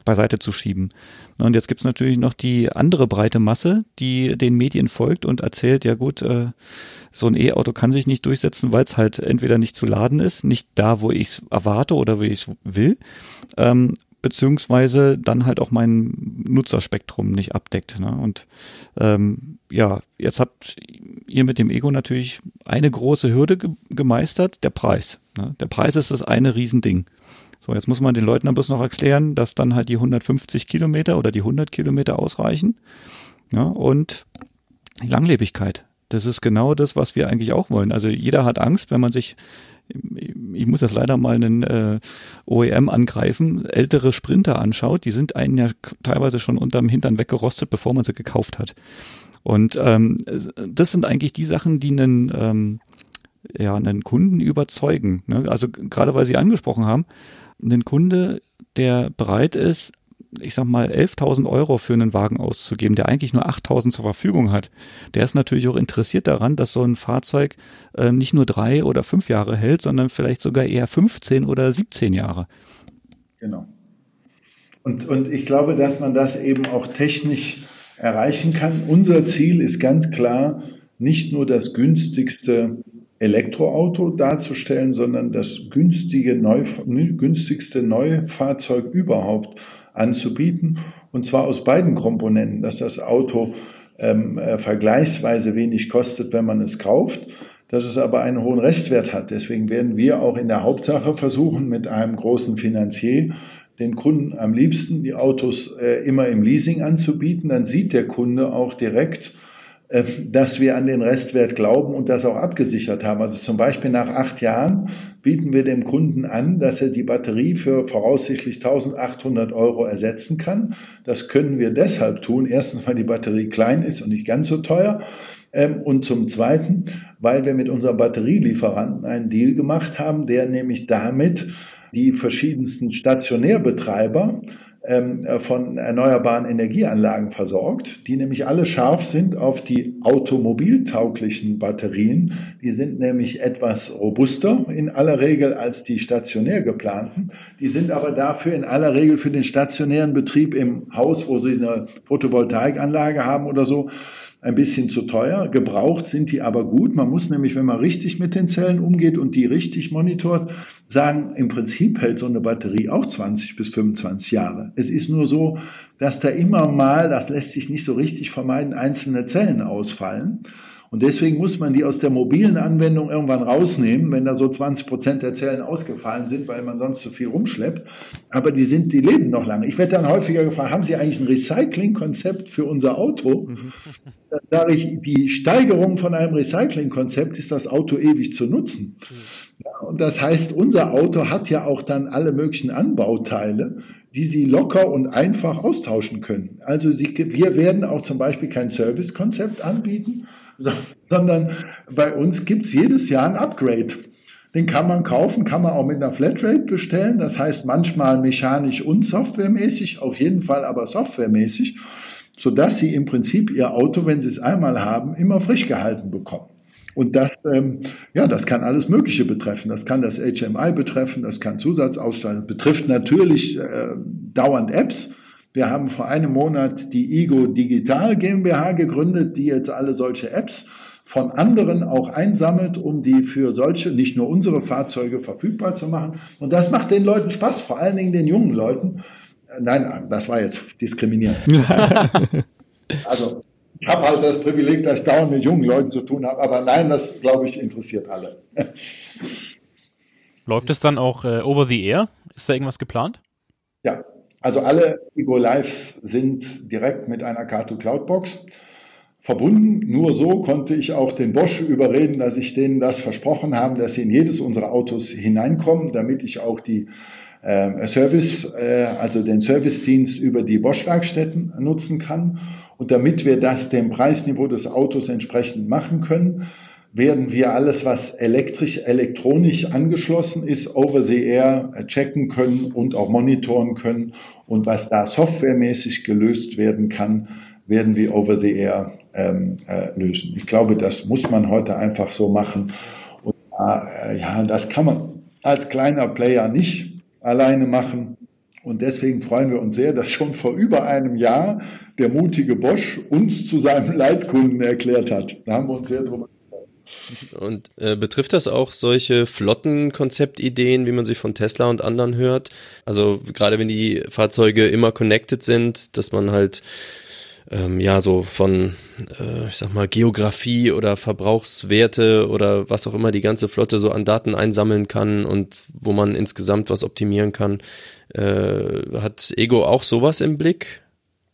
S2: beiseite zu schieben. Und jetzt gibt's natürlich noch die andere breite Masse, die den Medien folgt und erzählt, ja gut, äh, so ein E-Auto kann sich nicht durchsetzen, weil es halt entweder nicht zu laden ist, nicht da, wo ich es erwarte oder wo ich es will, ähm, beziehungsweise dann halt auch mein Nutzerspektrum nicht abdeckt. Ne? Und ähm, ja, jetzt habt ihr mit dem Ego natürlich eine große Hürde ge gemeistert, der Preis. Ne? Der Preis ist das eine Riesending. So, jetzt muss man den Leuten aber noch erklären, dass dann halt die 150 Kilometer oder die 100 Kilometer ausreichen. Ja, und die Langlebigkeit. Das ist genau das, was wir eigentlich auch wollen. Also jeder hat Angst, wenn man sich, ich muss das leider mal einen äh, OEM angreifen, ältere Sprinter anschaut, die sind einen ja teilweise schon unterm Hintern weggerostet, bevor man sie gekauft hat. Und ähm, das sind eigentlich die Sachen, die einen, ähm, ja, einen Kunden überzeugen. Ne? Also gerade weil Sie angesprochen haben, einen Kunde, der bereit ist, ich sag mal, 11.000 Euro für einen Wagen auszugeben, der eigentlich nur 8.000 zur Verfügung hat, der ist natürlich auch interessiert daran, dass so ein Fahrzeug äh, nicht nur drei oder fünf Jahre hält, sondern vielleicht sogar eher 15 oder 17 Jahre.
S5: Genau. Und, und ich glaube, dass man das eben auch technisch erreichen kann. Unser Ziel ist ganz klar, nicht nur das günstigste Elektroauto darzustellen, sondern das günstige Neu, günstigste Neufahrzeug überhaupt anzubieten. Und zwar aus beiden Komponenten, dass das Auto ähm, äh, vergleichsweise wenig kostet, wenn man es kauft, dass es aber einen hohen Restwert hat. Deswegen werden wir auch in der Hauptsache versuchen, mit einem großen Finanzier den Kunden am liebsten die Autos äh, immer im Leasing anzubieten. Dann sieht der Kunde auch direkt, dass wir an den Restwert glauben und das auch abgesichert haben. Also zum Beispiel nach acht Jahren bieten wir dem Kunden an, dass er die Batterie für voraussichtlich 1800 Euro ersetzen kann. Das können wir deshalb tun. Erstens, weil die Batterie klein ist und nicht ganz so teuer. Ähm, und zum Zweiten, weil wir mit unserem Batterielieferanten einen Deal gemacht haben, der nämlich damit die verschiedensten Stationärbetreiber äh, von erneuerbaren Energieanlagen versorgt, die nämlich alle scharf sind auf die automobiltauglichen Batterien. Die sind nämlich etwas robuster in aller Regel als die stationär geplanten. Die sind aber dafür in aller Regel für den stationären Betrieb im Haus, wo sie eine Photovoltaikanlage haben oder so, ein bisschen zu teuer. Gebraucht sind die aber gut. Man muss nämlich, wenn man richtig mit den Zellen umgeht und die richtig monitort, sagen, im Prinzip hält so eine Batterie auch 20 bis 25 Jahre. Es ist nur so, dass da immer mal, das lässt sich nicht so richtig vermeiden, einzelne Zellen ausfallen. Und deswegen muss man die aus der mobilen Anwendung irgendwann rausnehmen, wenn da so 20 Prozent der Zellen ausgefallen sind, weil man sonst zu viel rumschleppt. Aber die sind, die leben noch lange. Ich werde dann häufiger gefragt, haben Sie eigentlich ein Recycling-Konzept für unser Auto? Mhm. Dann sage ich, die Steigerung von einem Recycling-Konzept ist das Auto ewig zu nutzen. Mhm. Ja, und das heißt, unser Auto hat ja auch dann alle möglichen Anbauteile, die Sie locker und einfach austauschen können. Also Sie, wir werden auch zum Beispiel kein Servicekonzept anbieten, sondern bei uns gibt es jedes Jahr ein Upgrade. Den kann man kaufen, kann man auch mit einer Flatrate bestellen. Das heißt manchmal mechanisch und softwaremäßig, auf jeden Fall aber softwaremäßig, sodass Sie im Prinzip Ihr Auto, wenn Sie es einmal haben, immer frisch gehalten bekommen. Und das, ähm, ja, das kann alles Mögliche betreffen. Das kann das HMI betreffen, das kann Zusatzausstattung, betrifft natürlich äh, dauernd Apps. Wir haben vor einem Monat die Ego Digital GmbH gegründet, die jetzt alle solche Apps von anderen auch einsammelt, um die für solche, nicht nur unsere Fahrzeuge verfügbar zu machen. Und das macht den Leuten Spaß, vor allen Dingen den jungen Leuten. Äh, nein, das war jetzt diskriminierend. also habe halt das Privileg, dass ich dauernd mit jungen Leuten zu tun habe. Aber nein, das, glaube ich, interessiert alle.
S3: Läuft es dann auch äh, over the air? Ist da irgendwas geplant?
S5: Ja, also alle Ego Live sind direkt mit einer Car2 Cloud Box verbunden. Nur so konnte ich auch den Bosch überreden, dass ich denen das versprochen habe, dass sie in jedes unserer Autos hineinkommen, damit ich auch die äh, Service, äh, also den Servicedienst über die Bosch-Werkstätten nutzen kann. Und damit wir das dem Preisniveau des Autos entsprechend machen können, werden wir alles, was elektrisch, elektronisch angeschlossen ist, over the air checken können und auch monitoren können. Und was da softwaremäßig gelöst werden kann, werden wir over the air ähm, äh, lösen. Ich glaube, das muss man heute einfach so machen. Und äh, ja, das kann man als kleiner Player nicht alleine machen. Und deswegen freuen wir uns sehr, dass schon vor über einem Jahr der mutige Bosch uns zu seinem Leitkunden erklärt hat. Da haben wir uns sehr drüber
S4: und äh, betrifft das auch solche flotten Konzeptideen, wie man sie von Tesla und anderen hört? Also gerade wenn die Fahrzeuge immer connected sind, dass man halt ähm, ja so von, äh, ich sag mal, Geografie oder Verbrauchswerte oder was auch immer die ganze Flotte so an Daten einsammeln kann und wo man insgesamt was optimieren kann. Äh, hat Ego auch sowas im Blick?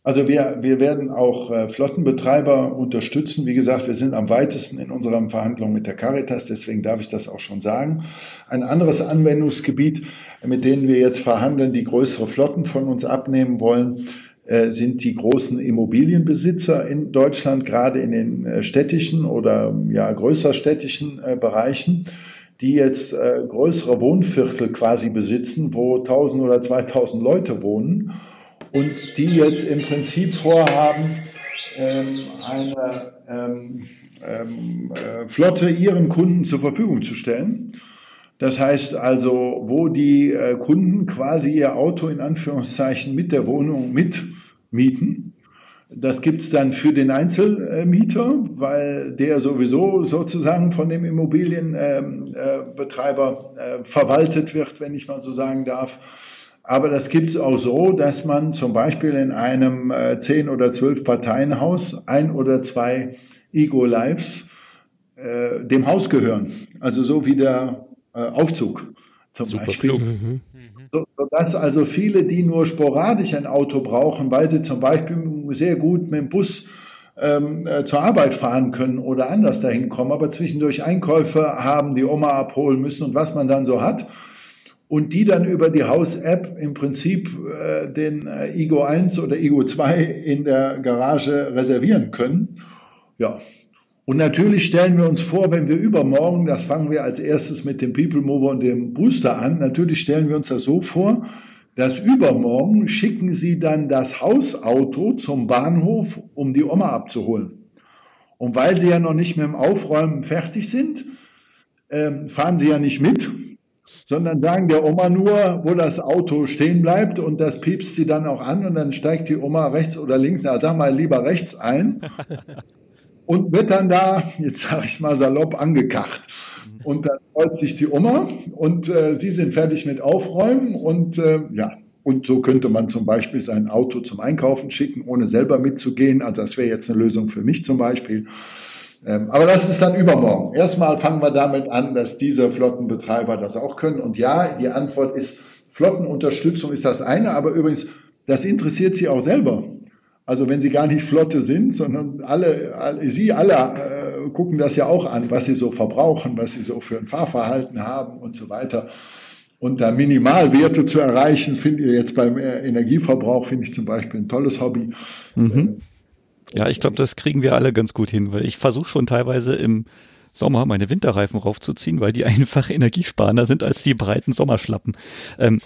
S5: Also wir, wir werden auch äh, Flottenbetreiber unterstützen. Wie gesagt, wir sind am weitesten in unseren Verhandlungen mit der Caritas, deswegen darf ich das auch schon sagen. Ein anderes Anwendungsgebiet, mit denen wir jetzt verhandeln, die größere Flotten von uns abnehmen wollen, äh, sind die großen Immobilienbesitzer in Deutschland, gerade in den äh, städtischen oder ja größer städtischen äh, Bereichen, die jetzt größere Wohnviertel quasi besitzen, wo 1000 oder 2000 Leute wohnen und die jetzt im Prinzip vorhaben, ähm, eine ähm, ähm, Flotte ihren Kunden zur Verfügung zu stellen. Das heißt also, wo die Kunden quasi ihr Auto in Anführungszeichen mit der Wohnung mit mieten. Das gibt's dann für den Einzelmieter, weil der sowieso sozusagen von dem Immobilienbetreiber äh, verwaltet wird, wenn ich mal so sagen darf. Aber das gibt's auch so, dass man zum Beispiel in einem äh, zehn oder zwölf Parteienhaus ein oder zwei Ego Lives äh, dem Haus gehören. Also so wie der äh, Aufzug zum Super Beispiel. Klug. Mhm sodass also viele, die nur sporadisch ein Auto brauchen, weil sie zum Beispiel sehr gut mit dem Bus ähm, äh, zur Arbeit fahren können oder anders dahin kommen, aber zwischendurch Einkäufe haben, die Oma abholen müssen und was man dann so hat. Und die dann über die Haus-App im Prinzip äh, den äh, Igo 1 oder Igo 2 in der Garage reservieren können. Ja, und natürlich stellen wir uns vor, wenn wir übermorgen, das fangen wir als erstes mit dem People Mover und dem Booster an, natürlich stellen wir uns das so vor, dass übermorgen schicken sie dann das Hausauto zum Bahnhof, um die Oma abzuholen. Und weil sie ja noch nicht mit dem Aufräumen fertig sind, ähm, fahren sie ja nicht mit, sondern sagen der Oma nur, wo das Auto stehen bleibt und das piepst sie dann auch an und dann steigt die Oma rechts oder links, na sag mal lieber rechts ein und wird dann da, jetzt sage ich mal salopp, angekacht. Und dann freut sich die Oma und äh, die sind fertig mit Aufräumen und äh, ja, und so könnte man zum Beispiel sein Auto zum Einkaufen schicken, ohne selber mitzugehen. Also das wäre jetzt eine Lösung für mich zum Beispiel. Ähm, aber das ist dann übermorgen. Erstmal fangen wir damit an, dass diese Flottenbetreiber das auch können. Und ja, die Antwort ist, Flottenunterstützung ist das eine, aber übrigens, das interessiert Sie auch selber. Also wenn sie gar nicht Flotte sind, sondern alle, alle sie alle äh, gucken das ja auch an, was sie so verbrauchen, was sie so für ein Fahrverhalten haben und so weiter. Und da Minimalwerte zu erreichen, finde ich jetzt beim Energieverbrauch, finde ich zum Beispiel ein tolles Hobby.
S2: Mhm. Ja, ich glaube, das kriegen wir alle ganz gut hin, weil ich versuche schon teilweise im Sommer meine Winterreifen raufzuziehen, weil die einfach energiesparender sind als die breiten Sommerschlappen. Ähm,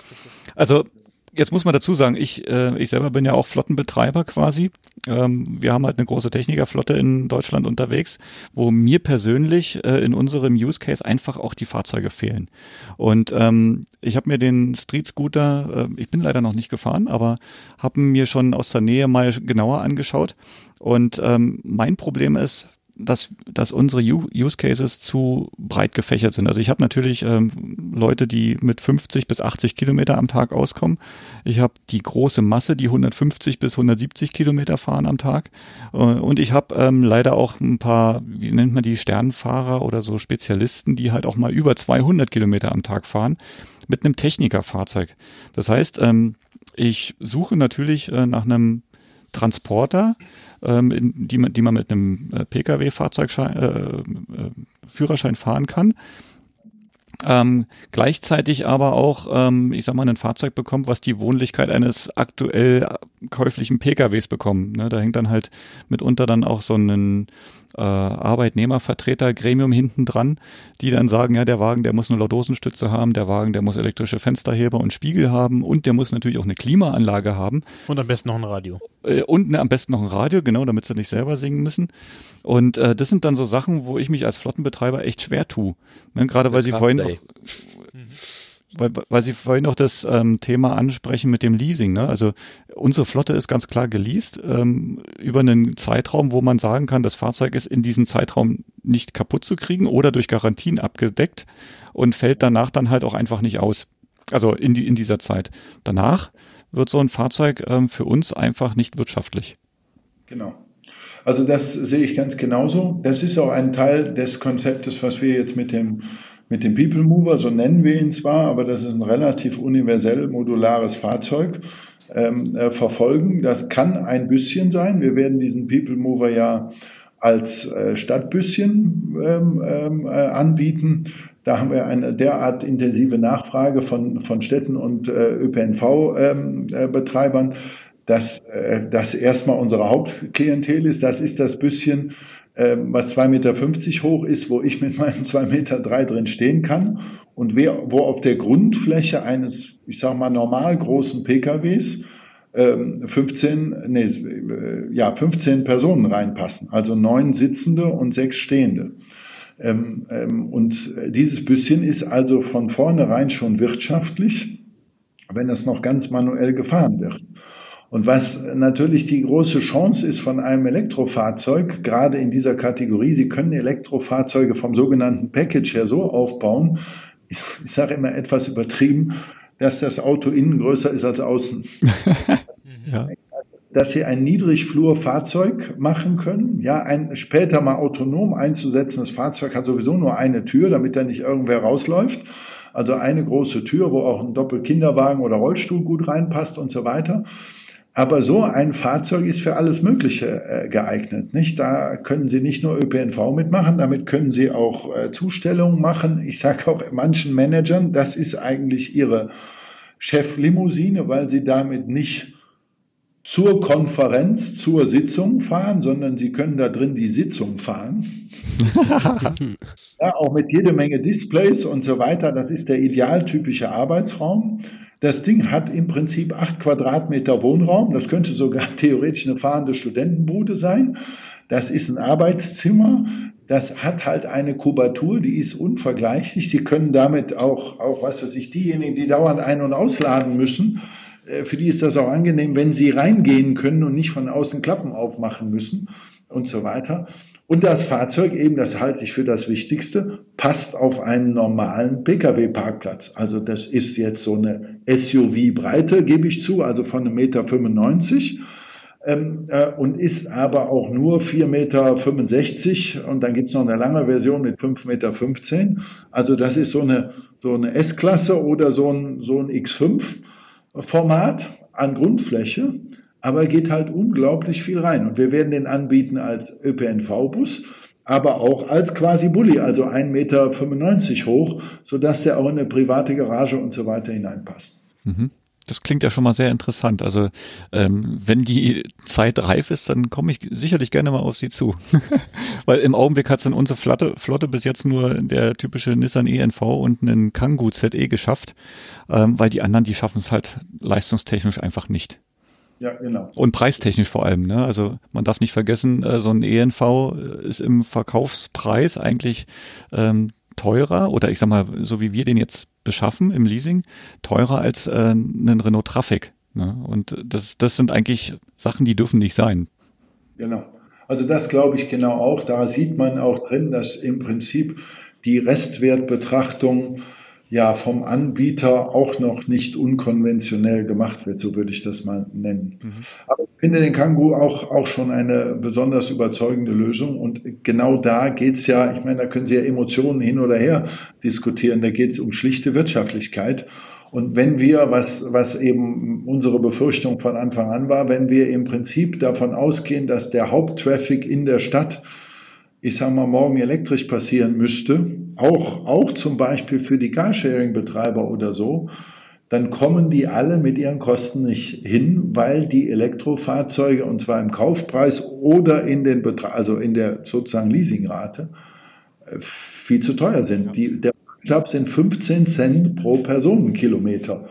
S2: also Jetzt muss man dazu sagen, ich, äh, ich selber bin ja auch Flottenbetreiber quasi. Ähm, wir haben halt eine große Technikerflotte in Deutschland unterwegs, wo mir persönlich äh, in unserem Use Case einfach auch die Fahrzeuge fehlen. Und ähm, ich habe mir den Street Scooter, äh, ich bin leider noch nicht gefahren, aber habe mir schon aus der Nähe mal genauer angeschaut. Und ähm, mein Problem ist, dass, dass unsere Use Cases zu breit gefächert sind. Also ich habe natürlich ähm, Leute, die mit 50 bis 80 Kilometer am Tag auskommen. Ich habe die große Masse, die 150 bis 170 Kilometer fahren am Tag. Äh, und ich habe ähm, leider auch ein paar, wie nennt man die, Sternfahrer oder so Spezialisten, die halt auch mal über 200 Kilometer am Tag fahren mit einem Technikerfahrzeug. Das heißt, ähm, Ich suche natürlich äh, nach einem Transporter, ähm, in, die, man, die man mit einem äh, Pkw-Fahrzeugschein, äh, äh, Führerschein fahren kann. Ähm, gleichzeitig aber auch, ähm, ich sag mal, ein Fahrzeug bekommt, was die Wohnlichkeit eines aktuell käuflichen PKWs bekommt. Ne? Da hängt dann halt mitunter dann auch so ein äh, Arbeitnehmervertreter-Gremium hinten dran, die dann sagen, ja, der Wagen, der muss eine Lordosenstütze haben, der Wagen, der muss elektrische Fensterheber und Spiegel haben und der muss natürlich auch eine Klimaanlage haben.
S3: Und am besten noch ein Radio.
S2: Äh, und ne, am besten noch ein Radio, genau, damit sie nicht selber singen müssen. Und äh, das sind dann so Sachen, wo ich mich als Flottenbetreiber echt schwer tue. Ne, Gerade weil sie vorhin auch, weil, weil Sie vorhin noch das ähm, Thema ansprechen mit dem Leasing. Ne? Also unsere Flotte ist ganz klar geleast ähm, über einen Zeitraum, wo man sagen kann, das Fahrzeug ist in diesem Zeitraum nicht kaputt zu kriegen oder durch Garantien abgedeckt und fällt danach dann halt auch einfach nicht aus. Also in, die, in dieser Zeit. Danach wird so ein Fahrzeug ähm, für uns einfach nicht wirtschaftlich.
S5: Genau. Also das sehe ich ganz genauso. Das ist auch ein Teil des Konzeptes, was wir jetzt mit dem mit dem People Mover, so nennen wir ihn zwar, aber das ist ein relativ universell modulares Fahrzeug, ähm, äh, verfolgen. Das kann ein Büsschen sein. Wir werden diesen People Mover ja als äh, Stadtbüsschen ähm, ähm, äh, anbieten. Da haben wir eine derart intensive Nachfrage von, von Städten und äh, ÖPNV-Betreibern, ähm, äh, dass äh, das erstmal unsere Hauptklientel ist. Das ist das Büsschen, was 2,50 Meter hoch ist, wo ich mit meinen 2,3 Meter drin stehen kann und wo auf der Grundfläche eines, ich sage mal, normal großen PKWs 15, ähm, nee, äh, ja, 15 Personen reinpassen, also neun Sitzende und sechs Stehende. Ähm, und dieses Büsschen ist also von vornherein schon wirtschaftlich, wenn es noch ganz manuell gefahren wird. Und was natürlich die große Chance ist von einem Elektrofahrzeug, gerade in dieser Kategorie, Sie können Elektrofahrzeuge vom sogenannten Package her so aufbauen, ich, ich sage immer etwas übertrieben, dass das Auto innen größer ist als außen. ja. Dass Sie ein Niedrigflurfahrzeug machen können, ja, ein später mal autonom einzusetzendes Fahrzeug hat sowieso nur eine Tür, damit da nicht irgendwer rausläuft. Also eine große Tür, wo auch ein Doppelkinderwagen oder Rollstuhl gut reinpasst und so weiter. Aber so ein Fahrzeug ist für alles Mögliche äh, geeignet. Nicht? Da können Sie nicht nur ÖPNV mitmachen, damit können Sie auch äh, Zustellungen machen. Ich sage auch manchen Managern, das ist eigentlich ihre Cheflimousine, weil sie damit nicht zur Konferenz, zur Sitzung fahren, sondern sie können da drin die Sitzung fahren. ja, auch mit jede Menge Displays und so weiter. Das ist der idealtypische Arbeitsraum. Das Ding hat im Prinzip acht Quadratmeter Wohnraum. Das könnte sogar theoretisch eine fahrende Studentenbude sein. Das ist ein Arbeitszimmer. Das hat halt eine Kubatur, die ist unvergleichlich. Sie können damit auch, auch was weiß ich, diejenigen, die dauernd ein- und ausladen müssen, äh, für die ist das auch angenehm, wenn sie reingehen können und nicht von außen Klappen aufmachen müssen und so weiter. Und das Fahrzeug, eben das halte ich für das Wichtigste, passt auf einen normalen Pkw-Parkplatz. Also das ist jetzt so eine SUV-Breite, gebe ich zu, also von 1,95 Meter ähm, äh, und ist aber auch nur 4,65 Meter und dann gibt es noch eine lange Version mit 5,15 Meter. Also das ist so eine, so eine S-Klasse oder so ein, so ein X5-Format an Grundfläche aber geht halt unglaublich viel rein. Und wir werden den anbieten als ÖPNV-Bus, aber auch als quasi Bulli, also 1,95 Meter hoch, sodass der auch in eine private Garage und so weiter hineinpasst.
S2: Mhm. Das klingt ja schon mal sehr interessant. Also ähm, wenn die Zeit reif ist, dann komme ich sicherlich gerne mal auf Sie zu. Weil im Augenblick hat es in unsere Flotte, Flotte bis jetzt nur der typische Nissan ENV und einen Kangoo ZE geschafft, ähm, weil die anderen, die schaffen es halt leistungstechnisch einfach nicht. Ja, genau. Und preistechnisch vor allem. Ne? Also man darf nicht vergessen, äh, so ein ENV ist im Verkaufspreis eigentlich ähm, teurer oder ich sag mal, so wie wir den jetzt beschaffen im Leasing, teurer als äh, ein Renault Traffic. Ne? Und das, das sind eigentlich Sachen, die dürfen nicht sein.
S5: Genau. Also das glaube ich genau auch. Da sieht man auch drin, dass im Prinzip die Restwertbetrachtung ja vom Anbieter auch noch nicht unkonventionell gemacht wird, so würde ich das mal nennen. Mhm. Aber ich finde den Kangoo auch, auch schon eine besonders überzeugende Lösung und genau da geht's ja, ich meine, da können Sie ja Emotionen hin oder her diskutieren, da geht's um schlichte Wirtschaftlichkeit Und wenn wir, was, was eben unsere Befürchtung von Anfang an war, wenn wir im Prinzip davon ausgehen, dass der Haupttraffic in der Stadt, ich sag mal, morgen elektrisch passieren müsste, auch, auch zum Beispiel für die Carsharing-Betreiber oder so, dann kommen die alle mit ihren Kosten nicht hin, weil die Elektrofahrzeuge, und zwar im Kaufpreis oder in den Betra also in der sozusagen Leasingrate, äh, viel zu teuer sind. Die, der Club sind 15 Cent pro Personenkilometer.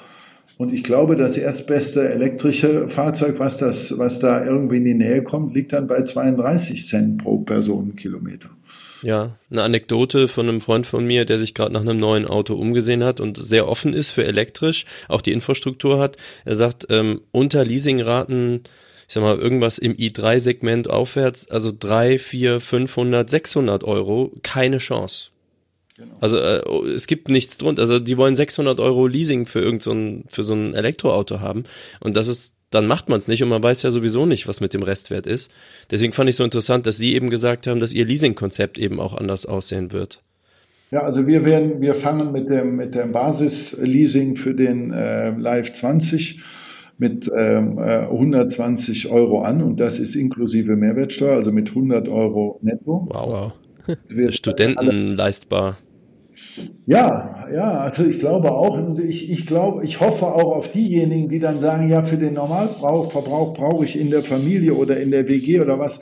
S5: Und ich glaube, das erstbeste elektrische Fahrzeug, was, das, was da irgendwie in die Nähe kommt, liegt dann bei 32 Cent pro Personenkilometer.
S4: Ja, eine Anekdote von einem Freund von mir, der sich gerade nach einem neuen Auto umgesehen hat und sehr offen ist für elektrisch, auch die Infrastruktur hat. Er sagt, ähm, unter Leasingraten, ich sag mal, irgendwas im i3-Segment aufwärts, also drei, vier, 500, 600 Euro, keine Chance. Genau. Also äh, es gibt nichts drunter. Also die wollen 600 Euro Leasing für irgend so ein, für so ein Elektroauto haben und das ist dann macht man es nicht und man weiß ja sowieso nicht, was mit dem Restwert ist. Deswegen fand ich so interessant, dass Sie eben gesagt haben, dass Ihr Leasing-Konzept eben auch anders aussehen wird.
S5: Ja, also wir werden, wir fangen mit dem, mit dem Basis-Leasing für den äh, Live 20 mit ähm, 120 äh, Euro an und das ist inklusive Mehrwertsteuer, also mit 100 Euro netto.
S4: Wow. wow. Studenten leistbar.
S5: Ja, ja, also ich glaube auch, ich, ich glaube, ich hoffe auch auf diejenigen, die dann sagen, ja, für den Normalverbrauch brauche ich in der Familie oder in der WG oder was,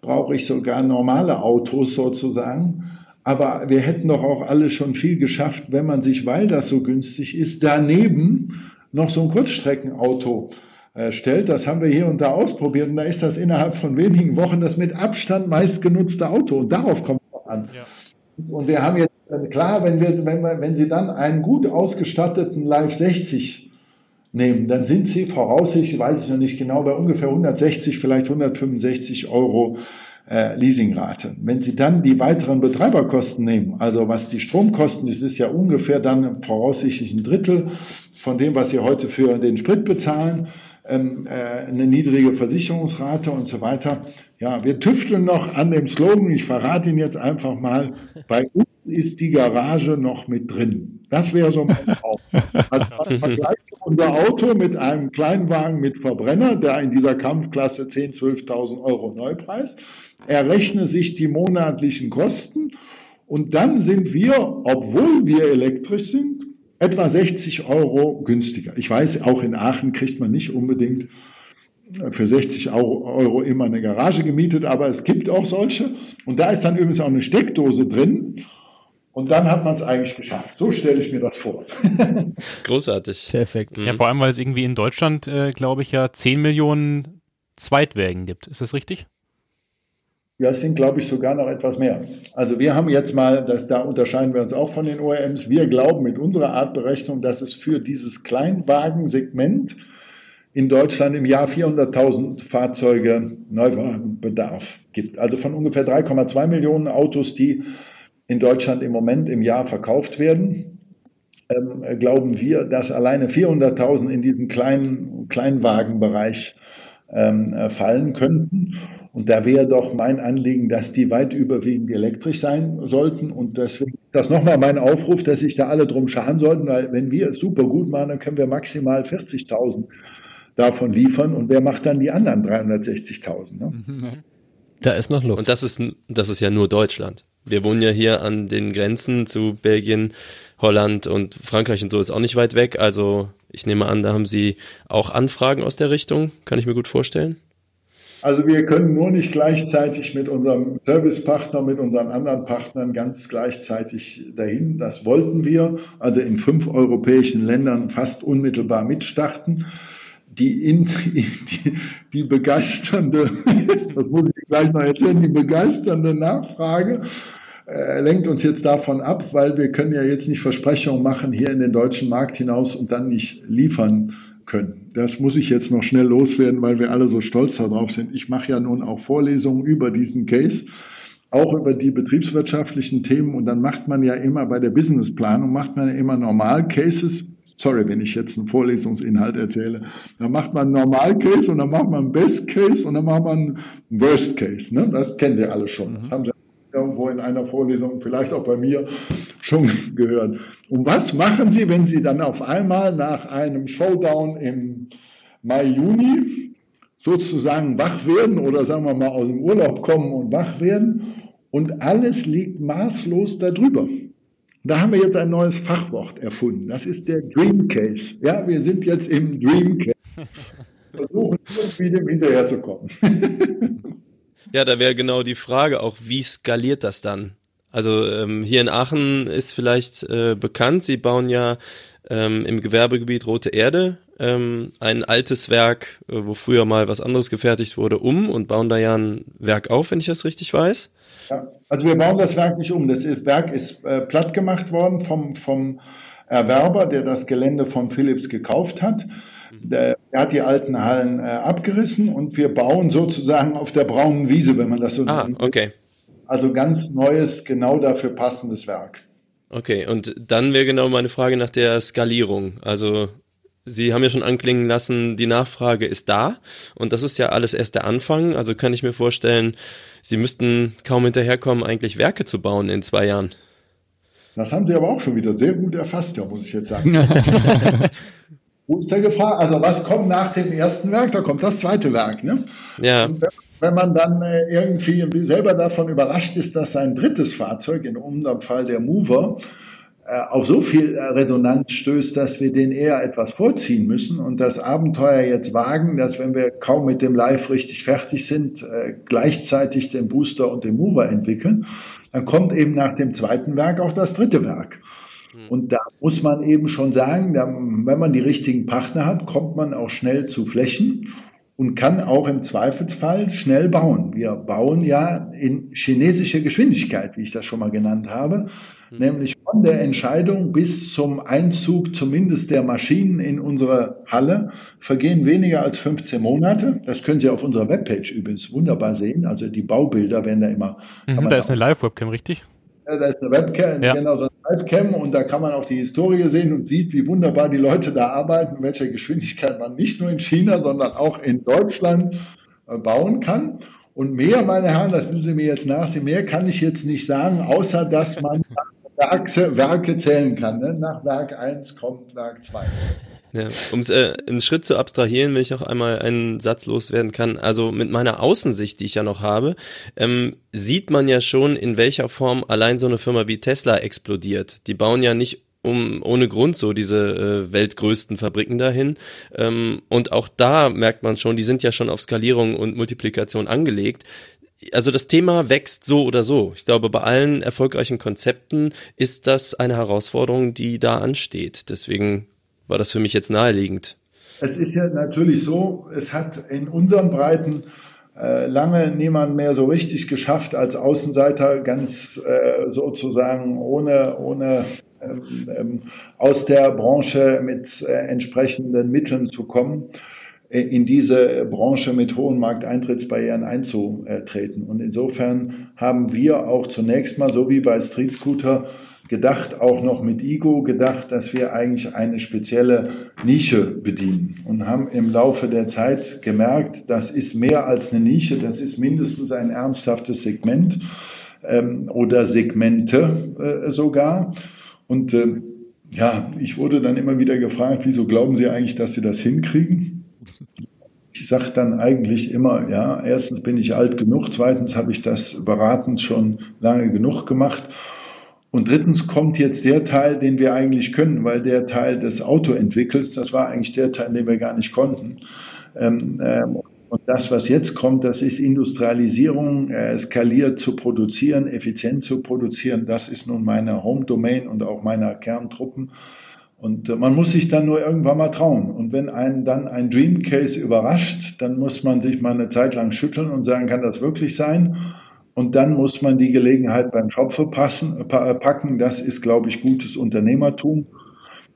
S5: brauche ich sogar normale Autos sozusagen. Aber wir hätten doch auch alle schon viel geschafft, wenn man sich, weil das so günstig ist, daneben noch so ein Kurzstreckenauto äh, stellt. Das haben wir hier und da ausprobiert und da ist das innerhalb von wenigen Wochen das mit Abstand meistgenutzte Auto und darauf kommt es an. Ja. Und wir haben jetzt klar, wenn, wir, wenn, wir, wenn Sie dann einen gut ausgestatteten Live 60 nehmen, dann sind Sie voraussichtlich, weiß ich noch nicht genau, bei ungefähr 160, vielleicht 165 Euro äh, Leasingrate. Wenn Sie dann die weiteren Betreiberkosten nehmen, also was die Stromkosten, das ist ja ungefähr dann voraussichtlich ein Drittel von dem, was Sie heute für den Sprit bezahlen, ähm, äh, eine niedrige Versicherungsrate und so weiter. Ja, wir tüfteln noch an dem Slogan, ich verrate ihn jetzt einfach mal, bei ist die Garage noch mit drin. Das wäre so mein Traum. Also vergleicht unser Auto mit einem Kleinwagen mit Verbrenner, der in dieser Kampfklasse 10.000, 12.000 Euro Neupreis. Errechne sich die monatlichen Kosten und dann sind wir, obwohl wir elektrisch sind, etwa 60 Euro günstiger. Ich weiß, auch in Aachen kriegt man nicht unbedingt für 60 Euro immer eine Garage gemietet, aber es gibt auch solche. Und da ist dann übrigens auch eine Steckdose drin. Und dann hat man es eigentlich geschafft. So stelle ich mir das vor.
S4: Großartig.
S3: Perfekt. Ja, vor allem, weil es irgendwie in Deutschland, äh, glaube ich, ja 10 Millionen Zweitwägen gibt. Ist das richtig?
S5: Ja, es sind, glaube ich, sogar noch etwas mehr. Also wir haben jetzt mal, das, da unterscheiden wir uns auch von den OEMs, wir glauben mit unserer Art Berechnung, dass es für dieses Kleinwagensegment in Deutschland im Jahr 400.000 Fahrzeuge Neuwagenbedarf gibt. Also von ungefähr 3,2 Millionen Autos, die in Deutschland im Moment im Jahr verkauft werden, ähm, glauben wir, dass alleine 400.000 in diesen kleinen Kleinwagenbereich ähm, äh, fallen könnten. Und da wäre doch mein Anliegen, dass die weit überwiegend elektrisch sein sollten. Und deswegen das nochmal mein Aufruf, dass sich da alle drum scharen sollten, weil wenn wir es super gut machen, dann können wir maximal 40.000 davon liefern. Und wer macht dann die anderen 360.000? Ne?
S4: Da ist noch Luft. Und das ist, das ist ja nur Deutschland wir wohnen ja hier an den Grenzen zu Belgien, Holland und Frankreich und so ist auch nicht weit weg. Also ich nehme an, da haben Sie auch Anfragen aus der Richtung. Kann ich mir gut vorstellen.
S5: Also wir können nur nicht gleichzeitig mit unserem Servicepartner, mit unseren anderen Partnern ganz gleichzeitig dahin. Das wollten wir, also in fünf europäischen Ländern fast unmittelbar mitstarten. Die, in, die, die begeisternde, das muss ich gleich noch erzählen, die begeisternde Nachfrage äh, lenkt uns jetzt davon ab, weil wir können ja jetzt nicht Versprechungen machen hier in den deutschen Markt hinaus und dann nicht liefern können. Das muss ich jetzt noch schnell loswerden, weil wir alle so stolz darauf sind. Ich mache ja nun auch Vorlesungen über diesen Case, auch über die betriebswirtschaftlichen Themen und dann macht man ja immer bei der Businessplanung, macht man ja immer Normal-Cases. Sorry, wenn ich jetzt einen Vorlesungsinhalt erzähle. Dann macht man einen Normal-Case und dann macht man einen Best-Case und dann macht man einen Worst-Case. Ne? Das kennen Sie alle schon. Das haben Sie irgendwo in einer Vorlesung, vielleicht auch bei mir, schon gehört. Und was machen Sie, wenn Sie dann auf einmal nach einem Showdown im Mai, Juni sozusagen wach werden oder sagen wir mal aus dem Urlaub kommen und wach werden und alles liegt maßlos darüber? Da haben wir jetzt ein neues Fachwort erfunden. Das ist der Dream Case. Ja, wir sind jetzt im Dream Case. Versuchen irgendwie dem hinterherzukommen.
S4: ja, da wäre genau die Frage auch, wie skaliert das dann? Also ähm, hier in Aachen ist vielleicht äh, bekannt, sie bauen ja ähm, im Gewerbegebiet Rote Erde ähm, ein altes Werk, äh, wo früher mal was anderes gefertigt wurde, um und bauen da ja ein Werk auf, wenn ich das richtig weiß.
S5: Ja, also wir bauen das Werk nicht um. Das Werk ist äh, platt gemacht worden vom, vom Erwerber, der das Gelände von Philips gekauft hat. Der, der hat die alten Hallen äh, abgerissen und wir bauen sozusagen auf der braunen Wiese, wenn man das so
S4: ah, nennt. okay.
S5: Also ganz neues, genau dafür passendes Werk.
S4: Okay, und dann wäre genau meine Frage nach der Skalierung. Also Sie haben ja schon anklingen lassen, die Nachfrage ist da und das ist ja alles erst der Anfang. Also kann ich mir vorstellen, Sie müssten kaum hinterherkommen, eigentlich Werke zu bauen in zwei Jahren.
S5: Das haben Sie aber auch schon wieder sehr gut erfasst, ja, muss ich jetzt sagen. Wo ist der Gefahr? Also was kommt nach dem ersten Werk? Da kommt das zweite Werk. Ne?
S4: Ja.
S5: Und wenn man dann äh, irgendwie selber davon überrascht ist, dass sein drittes Fahrzeug, in unserem Fall der Mover, äh, auf so viel äh, Resonanz stößt, dass wir den eher etwas vorziehen müssen und das Abenteuer jetzt wagen, dass wenn wir kaum mit dem Live richtig fertig sind, gleichzeitig den Booster und den Mover entwickeln, dann kommt eben nach dem zweiten Werk auch das dritte Werk. Hm. Und da muss man eben schon sagen, wenn man die richtigen Partner hat, kommt man auch schnell zu Flächen und kann auch im Zweifelsfall schnell bauen. Wir bauen ja in chinesischer Geschwindigkeit, wie ich das schon mal genannt habe. Mhm. Nämlich von der Entscheidung bis zum Einzug zumindest der Maschinen in unsere Halle vergehen weniger als 15 Monate. Das können Sie auf unserer Webpage übrigens wunderbar sehen. Also die Baubilder werden da immer.
S3: Mhm, da ist eine Live-Webcam, richtig?
S5: Da ist eine Webcam, ja. genau, so eine Webcam und da kann man auch die Historie sehen und sieht, wie wunderbar die Leute da arbeiten, welcher Geschwindigkeit man nicht nur in China, sondern auch in Deutschland äh, bauen kann. Und mehr, meine Herren, das müssen Sie mir jetzt nachsehen, mehr kann ich jetzt nicht sagen, außer dass man Werke, Werke zählen kann. Ne? Nach Werk 1 kommt Werk 2.
S4: Ja, um es äh, einen Schritt zu abstrahieren, wenn ich noch einmal einen Satz loswerden kann. Also mit meiner Außensicht, die ich ja noch habe, ähm, sieht man ja schon, in welcher Form allein so eine Firma wie Tesla explodiert. Die bauen ja nicht um ohne Grund so diese äh, weltgrößten Fabriken dahin. Ähm, und auch da merkt man schon, die sind ja schon auf Skalierung und Multiplikation angelegt also das Thema wächst so oder so. Ich glaube, bei allen erfolgreichen Konzepten ist das eine Herausforderung, die da ansteht. Deswegen war das für mich jetzt naheliegend.
S5: Es ist ja natürlich so, es hat in unseren Breiten äh, lange niemand mehr so richtig geschafft, als Außenseiter ganz äh, sozusagen ohne, ohne ähm, ähm, aus der Branche mit äh, entsprechenden Mitteln zu kommen. Äh, in diese Branche mit hohen Markteintrittsbarrieren einzutreten. Und insofern haben wir auch zunächst mal, so wie bei Street Scooter, gedacht, auch noch mit Ego gedacht, dass wir eigentlich eine spezielle Nische bedienen und haben im Laufe der Zeit gemerkt, das ist mehr als eine Nische, das ist mindestens ein ernsthaftes Segment ähm, oder Segmente äh, sogar. Und äh, ja, ich wurde dann immer wieder gefragt, wieso glauben Sie eigentlich, dass Sie das hinkriegen? Ich sage dann eigentlich immer, ja, erstens bin ich alt genug, zweitens habe ich das beratend schon lange genug gemacht. Und drittens kommt jetzt der Teil, den wir eigentlich können, weil der Teil des Autoentwickels, das war eigentlich der Teil, den wir gar nicht konnten. Ähm, ähm, und das, was jetzt kommt, das ist Industrialisierung, äh, skaliert zu produzieren, effizient zu produzieren. Das ist nun meine Home Domain und auch meiner Kerntruppen. Und äh, man muss sich dann nur irgendwann mal trauen. Und wenn einen dann ein Dream Case überrascht, dann muss man sich mal eine Zeit lang schütteln und sagen, kann das wirklich sein? Und dann muss man die Gelegenheit beim Schopfe passen, äh, packen. Das ist, glaube ich, gutes Unternehmertum.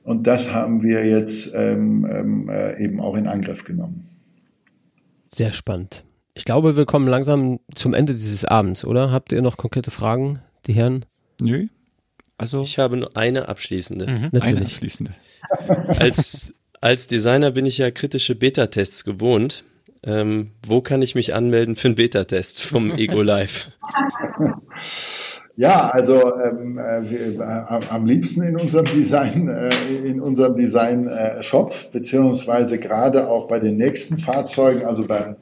S5: Und das haben wir jetzt ähm, ähm, äh, eben auch in Angriff genommen.
S1: Sehr spannend. Ich glaube, wir kommen langsam zum Ende dieses Abends, oder? Habt ihr noch konkrete Fragen, die Herren?
S4: Nö. Also ich habe nur eine abschließende. Mhm,
S2: natürlich. Eine abschließende.
S4: Als, als Designer bin ich ja kritische Beta-Tests gewohnt. Ähm, wo kann ich mich anmelden für einen Beta-Test vom Ego Live?
S5: Ja, also ähm, äh, wir, äh, am liebsten in unserem Design, äh, in unserem Design äh, Shop beziehungsweise gerade auch bei den nächsten Fahrzeugen, also beim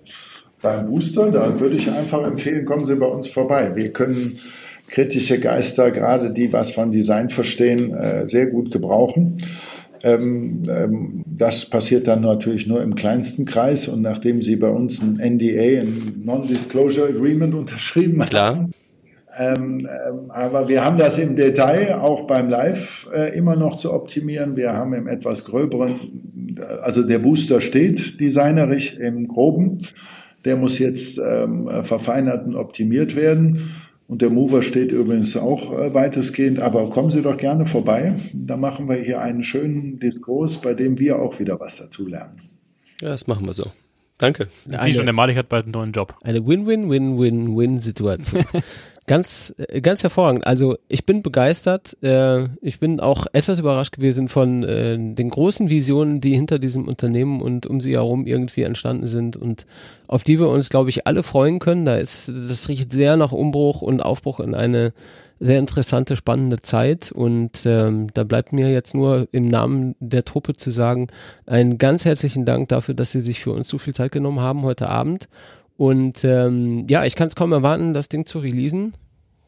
S5: beim Booster, da würde ich einfach empfehlen, kommen Sie bei uns vorbei. Wir können kritische Geister, gerade die was von Design verstehen, äh, sehr gut gebrauchen. Ähm, ähm, das passiert dann natürlich nur im kleinsten Kreis und nachdem Sie bei uns ein NDA, ein Non-Disclosure Agreement unterschrieben
S4: Klar.
S5: haben, ähm, ähm, aber wir haben das im Detail auch beim Live äh, immer noch zu optimieren. Wir haben im etwas gröberen, also der Booster steht designerisch im Groben. Der muss jetzt ähm, verfeinert und optimiert werden. Und der Mover steht übrigens auch äh, weitestgehend. Aber kommen Sie doch gerne vorbei. Da machen wir hier einen schönen Diskurs, bei dem wir auch wieder was dazulernen.
S4: Ja, das machen wir so. Danke.
S3: Wie schon, der Malik hat bald einen neuen Job.
S1: Eine Win-Win-Win-Win-Win-Situation. ganz, äh, ganz hervorragend. Also ich bin begeistert. Äh, ich bin auch etwas überrascht gewesen von äh, den großen Visionen, die hinter diesem Unternehmen und um sie herum irgendwie entstanden sind und auf die wir uns, glaube ich, alle freuen können. Da ist, das riecht sehr nach Umbruch und Aufbruch in eine sehr interessante, spannende Zeit. Und ähm, da bleibt mir jetzt nur im Namen der Truppe zu sagen, einen ganz herzlichen Dank dafür, dass Sie sich für uns so viel Zeit genommen haben heute Abend. Und ähm, ja, ich kann es kaum erwarten, das Ding zu releasen.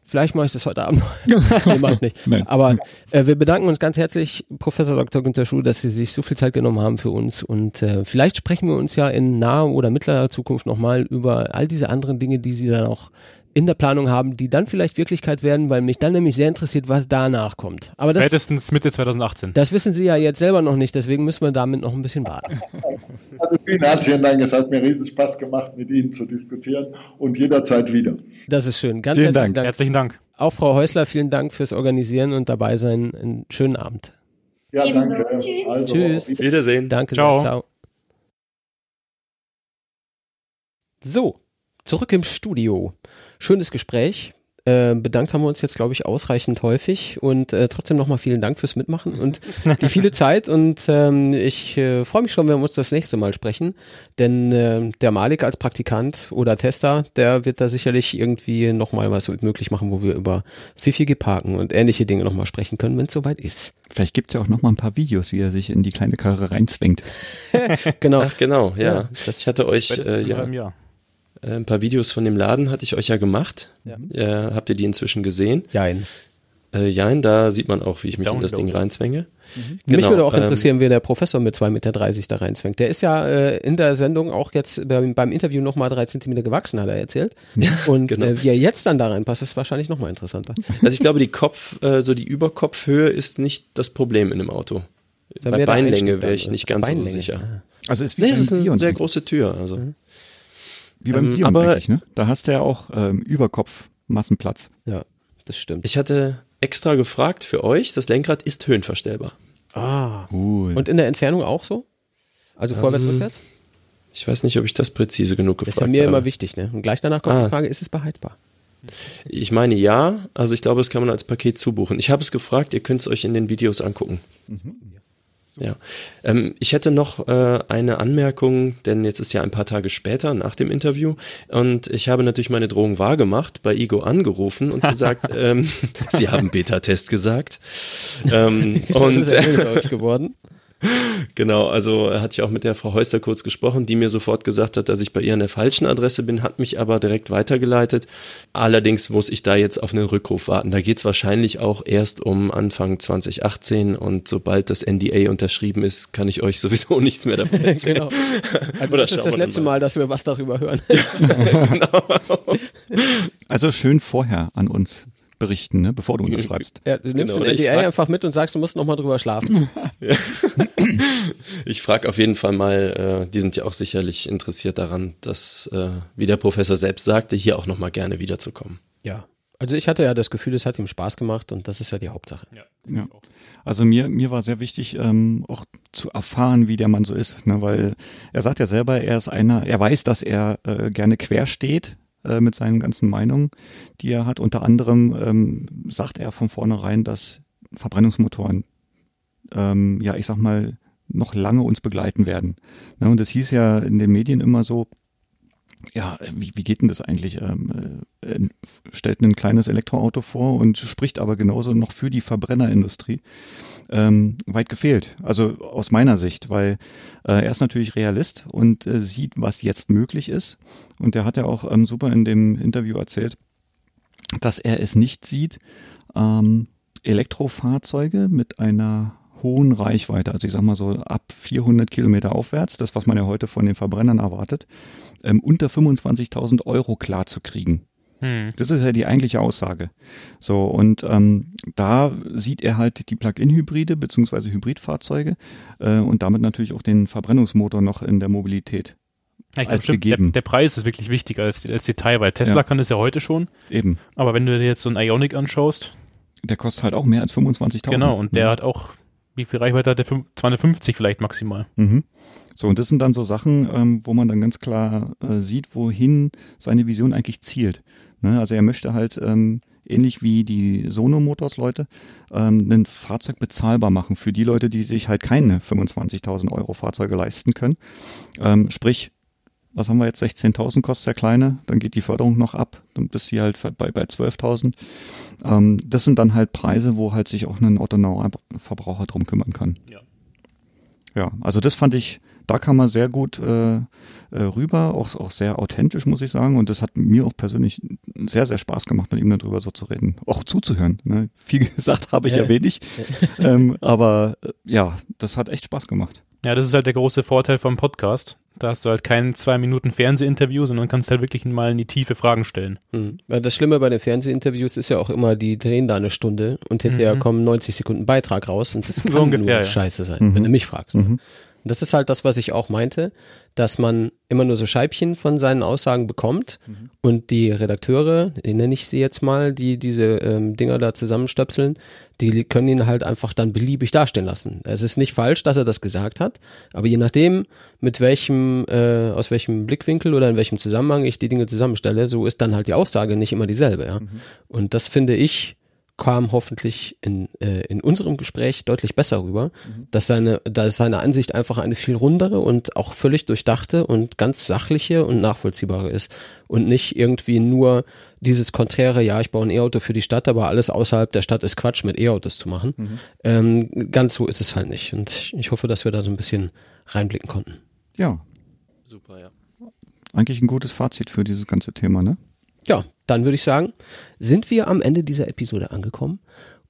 S1: Vielleicht mache ich das heute Abend. nee, mach ich nicht.
S2: Nein.
S1: Aber äh, wir bedanken uns ganz herzlich, Professor Dr. Günther Schuh, dass Sie sich so viel Zeit genommen haben für uns. Und äh, vielleicht sprechen wir uns ja in naher oder mittlerer Zukunft nochmal über all diese anderen Dinge, die Sie dann auch in der Planung haben, die dann vielleicht Wirklichkeit werden, weil mich dann nämlich sehr interessiert, was danach kommt. Aber das,
S3: Spätestens Mitte 2018.
S1: das wissen Sie ja jetzt selber noch nicht, deswegen müssen wir damit noch ein bisschen warten.
S5: Also vielen herzlichen Dank. Es hat mir riesen Spaß gemacht, mit Ihnen zu diskutieren und jederzeit wieder.
S1: Das ist schön. Ganz
S2: Vielen
S1: herzlichen
S2: Dank.
S1: Dank.
S3: Herzlichen Dank.
S1: Auch Frau Häusler, vielen Dank fürs Organisieren und dabei sein. Einen schönen Abend.
S5: Ja,
S6: Ebenso.
S5: danke.
S6: Tschüss.
S5: Also,
S1: Tschüss.
S5: auf
S4: Wiedersehen.
S1: Danke
S3: Ciao.
S1: sehr. Ciao. So, zurück im Studio. Schönes Gespräch. Äh, bedankt haben wir uns jetzt, glaube ich, ausreichend häufig und äh, trotzdem nochmal vielen Dank fürs Mitmachen und die viele Zeit und ähm, ich äh, freue mich schon, wenn wir uns das nächste Mal sprechen, denn äh, der Malik als Praktikant oder Tester, der wird da sicherlich irgendwie nochmal was möglich machen, wo wir über pfiffige Parken und ähnliche Dinge nochmal sprechen können, wenn es soweit ist.
S2: Vielleicht gibt's ja auch noch mal ein paar Videos, wie er sich in die kleine Karre reinzwängt.
S1: Genau.
S4: Ach genau, ja.
S1: Ja, das-
S4: ich hatte euch äh, ja, ein paar Videos von dem Laden hatte ich euch ja gemacht.
S1: Ja.
S4: Äh, habt ihr die inzwischen gesehen?
S1: Jein.
S4: Äh, ja, da sieht man auch, wie ich mich in das. Ding reinzwänge.
S1: Mich
S4: Genau,
S1: würde auch
S4: ähm,
S1: interessieren, wie der Professor mit 2,30 Meter da reinzwängt. Der ist ja äh, in der Sendung auch jetzt beim, beim Interview nochmal drei Zentimeter gewachsen, hat er erzählt. Und
S4: genau.
S1: äh, wie er jetzt dann da reinpasst, ist wahrscheinlich nochmal interessanter.
S4: Also ich glaube, die Kopf, äh, so die Überkopfhöhe ist nicht das Problem in dem Auto.
S1: Dann
S4: Bei Beinlänge wäre ich nicht ganz
S1: Beinlänge,
S4: so sicher.
S2: Also ist wie
S4: Nee, es ist eine sehr große Tür. Also
S2: Wie beim
S4: Ähm,
S2: Sion
S4: aber-
S2: eigentlich, ne? Da hast du ja auch ähm, Überkopf Massenplatz.
S1: Ja, das stimmt.
S4: ich hatte extra gefragt für euch, das Lenkrad ist höhenverstellbar.
S1: Ah.
S2: Cool.
S1: Und in der Entfernung auch so? Also vorwärts,
S4: Ähm,
S1: rückwärts?
S4: Ich weiß nicht, ob ich das präzise genug
S1: Das
S4: gefragt
S1: ist ja mir
S4: habe.
S1: immer wichtig, ne? Und gleich danach kommt
S4: Ah.
S1: die Frage, ist es beheizbar?
S4: Ich meine ja, also ich glaube, das kann man als Paket zubuchen. Ich habe es gefragt, ihr könnt es euch in den Videos angucken. Ja, ähm, ich hätte noch äh, eine Anmerkung, denn jetzt ist ja ein paar Tage später nach dem Interview und ich habe natürlich meine Drohung wahrgemacht, bei Igo angerufen und gesagt, ähm, Sie haben Beta-Test gesagt. Ähm,
S1: Und ist geworden.
S4: Genau, also hatte ich auch mit der Frau Häuser kurz gesprochen, die mir sofort gesagt hat, dass ich bei ihr an der falschen Adresse bin, hat mich aber direkt weitergeleitet. Allerdings muss ich da jetzt auf einen Rückruf warten. Da geht's wahrscheinlich auch erst um Anfang 2018 und sobald das NDA unterschrieben ist, kann ich euch sowieso nichts mehr davon erzählen.
S1: genau. Also das ist das letzte
S4: mal.
S1: Mal, dass wir was darüber hören.
S2: Also schön vorher an uns berichten, ne? bevor du unterschreibst.
S1: Ja, du nimmst
S4: Genau,
S1: den NDA einfach mit und sagst, du musst noch mal drüber schlafen.
S4: Ich frage auf jeden Fall mal, äh, die sind ja auch sicherlich interessiert daran, dass, äh, wie der Professor selbst sagte, hier auch nochmal gerne wiederzukommen.
S1: Ja. Also ich hatte ja das Gefühl, es hat ihm Spaß gemacht und das ist ja die Hauptsache.
S3: Ja.
S2: Ja. Also mir, mir war sehr wichtig, ähm, auch zu erfahren, wie der Mann so ist, ne? weil er sagt ja selber, er ist einer, er weiß, dass er äh, gerne quer steht äh, mit seinen ganzen Meinungen, die er hat. Unter anderem ähm, sagt er von vornherein, dass Verbrennungsmotoren, ähm, ja, ich sag mal, noch lange uns begleiten werden. Ne? Und es hieß ja in den Medien immer so, ja, wie, wie geht denn das eigentlich? Ähm, äh, stellt ein kleines Elektroauto vor und spricht aber genauso noch für die Verbrennerindustrie. Ähm, weit gefehlt, also aus meiner Sicht, weil äh, er ist natürlich Realist und äh, sieht, was jetzt möglich ist. Und der hat ja auch ähm, super in dem Interview erzählt, dass er es nicht sieht, ähm, Elektrofahrzeuge mit einer hohen Reichweite, also ich sag mal so ab 400 Kilometer aufwärts, das was man ja heute von den Verbrennern erwartet, ähm, unter 25.000 Euro klar zu kriegen. Hm. Das ist ja die eigentliche Aussage. So, und ähm, da sieht er halt die Plug-in-Hybride beziehungsweise Hybridfahrzeuge äh, und damit natürlich auch den Verbrennungsmotor noch in der Mobilität.
S3: Ja, ich als glaub, gegeben. Der, der, Preis ist wirklich wichtiger als, als Detail, weil Tesla ja. kann das ja heute schon.
S2: Eben.
S3: Aber wenn du dir jetzt so einen Ionic anschaust.
S2: Der kostet halt auch mehr als 25.000.
S3: Genau, und der mhm. hat auch wie viel Reichweite hat der? 250 vielleicht maximal.
S2: Mhm. So, und das sind dann so Sachen, ähm, wo man dann ganz klar äh, sieht, wohin seine Vision eigentlich zielt. Ne? Also er möchte halt ähm, ähnlich wie die Sono Motors Leute ähm, ein Fahrzeug bezahlbar machen für die Leute, die sich halt keine 25.000 Euro Fahrzeuge leisten können. Ähm, sprich, was haben wir jetzt, 16.000 kostet der kleine, dann geht die Förderung noch ab, dann bist du halt bei, bei 12.000. Ähm, das sind dann halt Preise, wo halt sich auch ein Autonormalverbraucher drum kümmern kann. Ja. Ja, also das fand ich, da kam man sehr gut äh, äh, rüber, auch, auch sehr authentisch, muss ich sagen. Und das hat mir auch persönlich sehr, sehr Spaß gemacht, mit ihm darüber so zu reden. Auch zuzuhören. Ne? Viel gesagt habe ich ja, ja wenig. ähm, aber äh, ja, das hat echt Spaß gemacht.
S3: Ja, das ist halt der große Vorteil vom Podcast. Da hast du halt kein zwei Minuten Fernsehinterview, sondern kannst halt wirklich mal in die tiefe Fragen stellen.
S1: Mhm. Das Schlimme bei den Fernsehinterviews ist ja auch immer, die drehen da eine Stunde und hinterher mhm. kommen 90 Sekunden Beitrag raus und das kann so ungefähr, nur ja. scheiße sein, mhm. wenn du mich fragst. Mhm. Das ist halt das, was ich auch meinte, dass man immer nur so Scheibchen von seinen Aussagen bekommt mhm. und die Redakteure, nenne ich sie jetzt mal, die diese ähm, Dinger da zusammenstöpseln, die können ihn halt einfach dann beliebig dastehen lassen. Es ist nicht falsch, dass er das gesagt hat, aber je nachdem, mit welchem, äh, aus welchem Blickwinkel oder in welchem Zusammenhang ich die Dinge zusammenstelle, so ist dann halt die Aussage nicht immer dieselbe. Ja? Mhm. Und das finde ich kam hoffentlich in, äh, in unserem Gespräch deutlich besser rüber, mhm. dass seine, dass seine Ansicht einfach eine viel rundere und auch völlig durchdachte und ganz sachliche und nachvollziehbare ist und nicht irgendwie nur dieses konträre, ja, ich baue ein E-Auto für die Stadt, aber alles außerhalb der Stadt ist Quatsch, mit E-Autos zu machen. Mhm. Ähm, ganz so ist es halt nicht. Und ich, ich hoffe, dass wir da so ein bisschen reinblicken konnten.
S2: Ja. Super, ja. Eigentlich ein gutes Fazit für dieses ganze Thema, ne?
S1: Ja, dann würde ich sagen, sind wir am Ende dieser Episode angekommen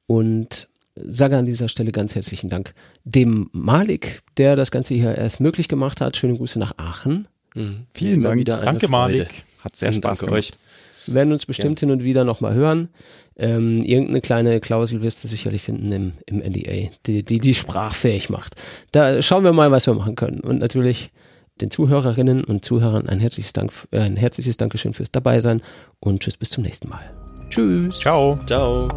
S1: und sage an dieser Stelle ganz herzlichen Dank dem Malik, der das Ganze hier erst möglich gemacht hat. Schöne Grüße nach Aachen.
S2: Mhm. Vielen Dank.
S3: Wieder Danke, Malik.
S2: Hat sehr Spaß gemacht. Euch.
S1: Wir werden uns bestimmt ja. hin und wieder nochmal hören. Ähm, irgendeine kleine Klausel wirst du sicherlich finden im, im NDA, die, die die sprachfähig macht. Da schauen wir mal, was wir machen können. Und natürlich den Zuhörerinnen und Zuhörern ein herzliches, Dank, äh, ein herzliches Dankeschön fürs Dabeisein und tschüss bis zum nächsten Mal. Tschüss.
S3: Ciao.
S4: Ciao.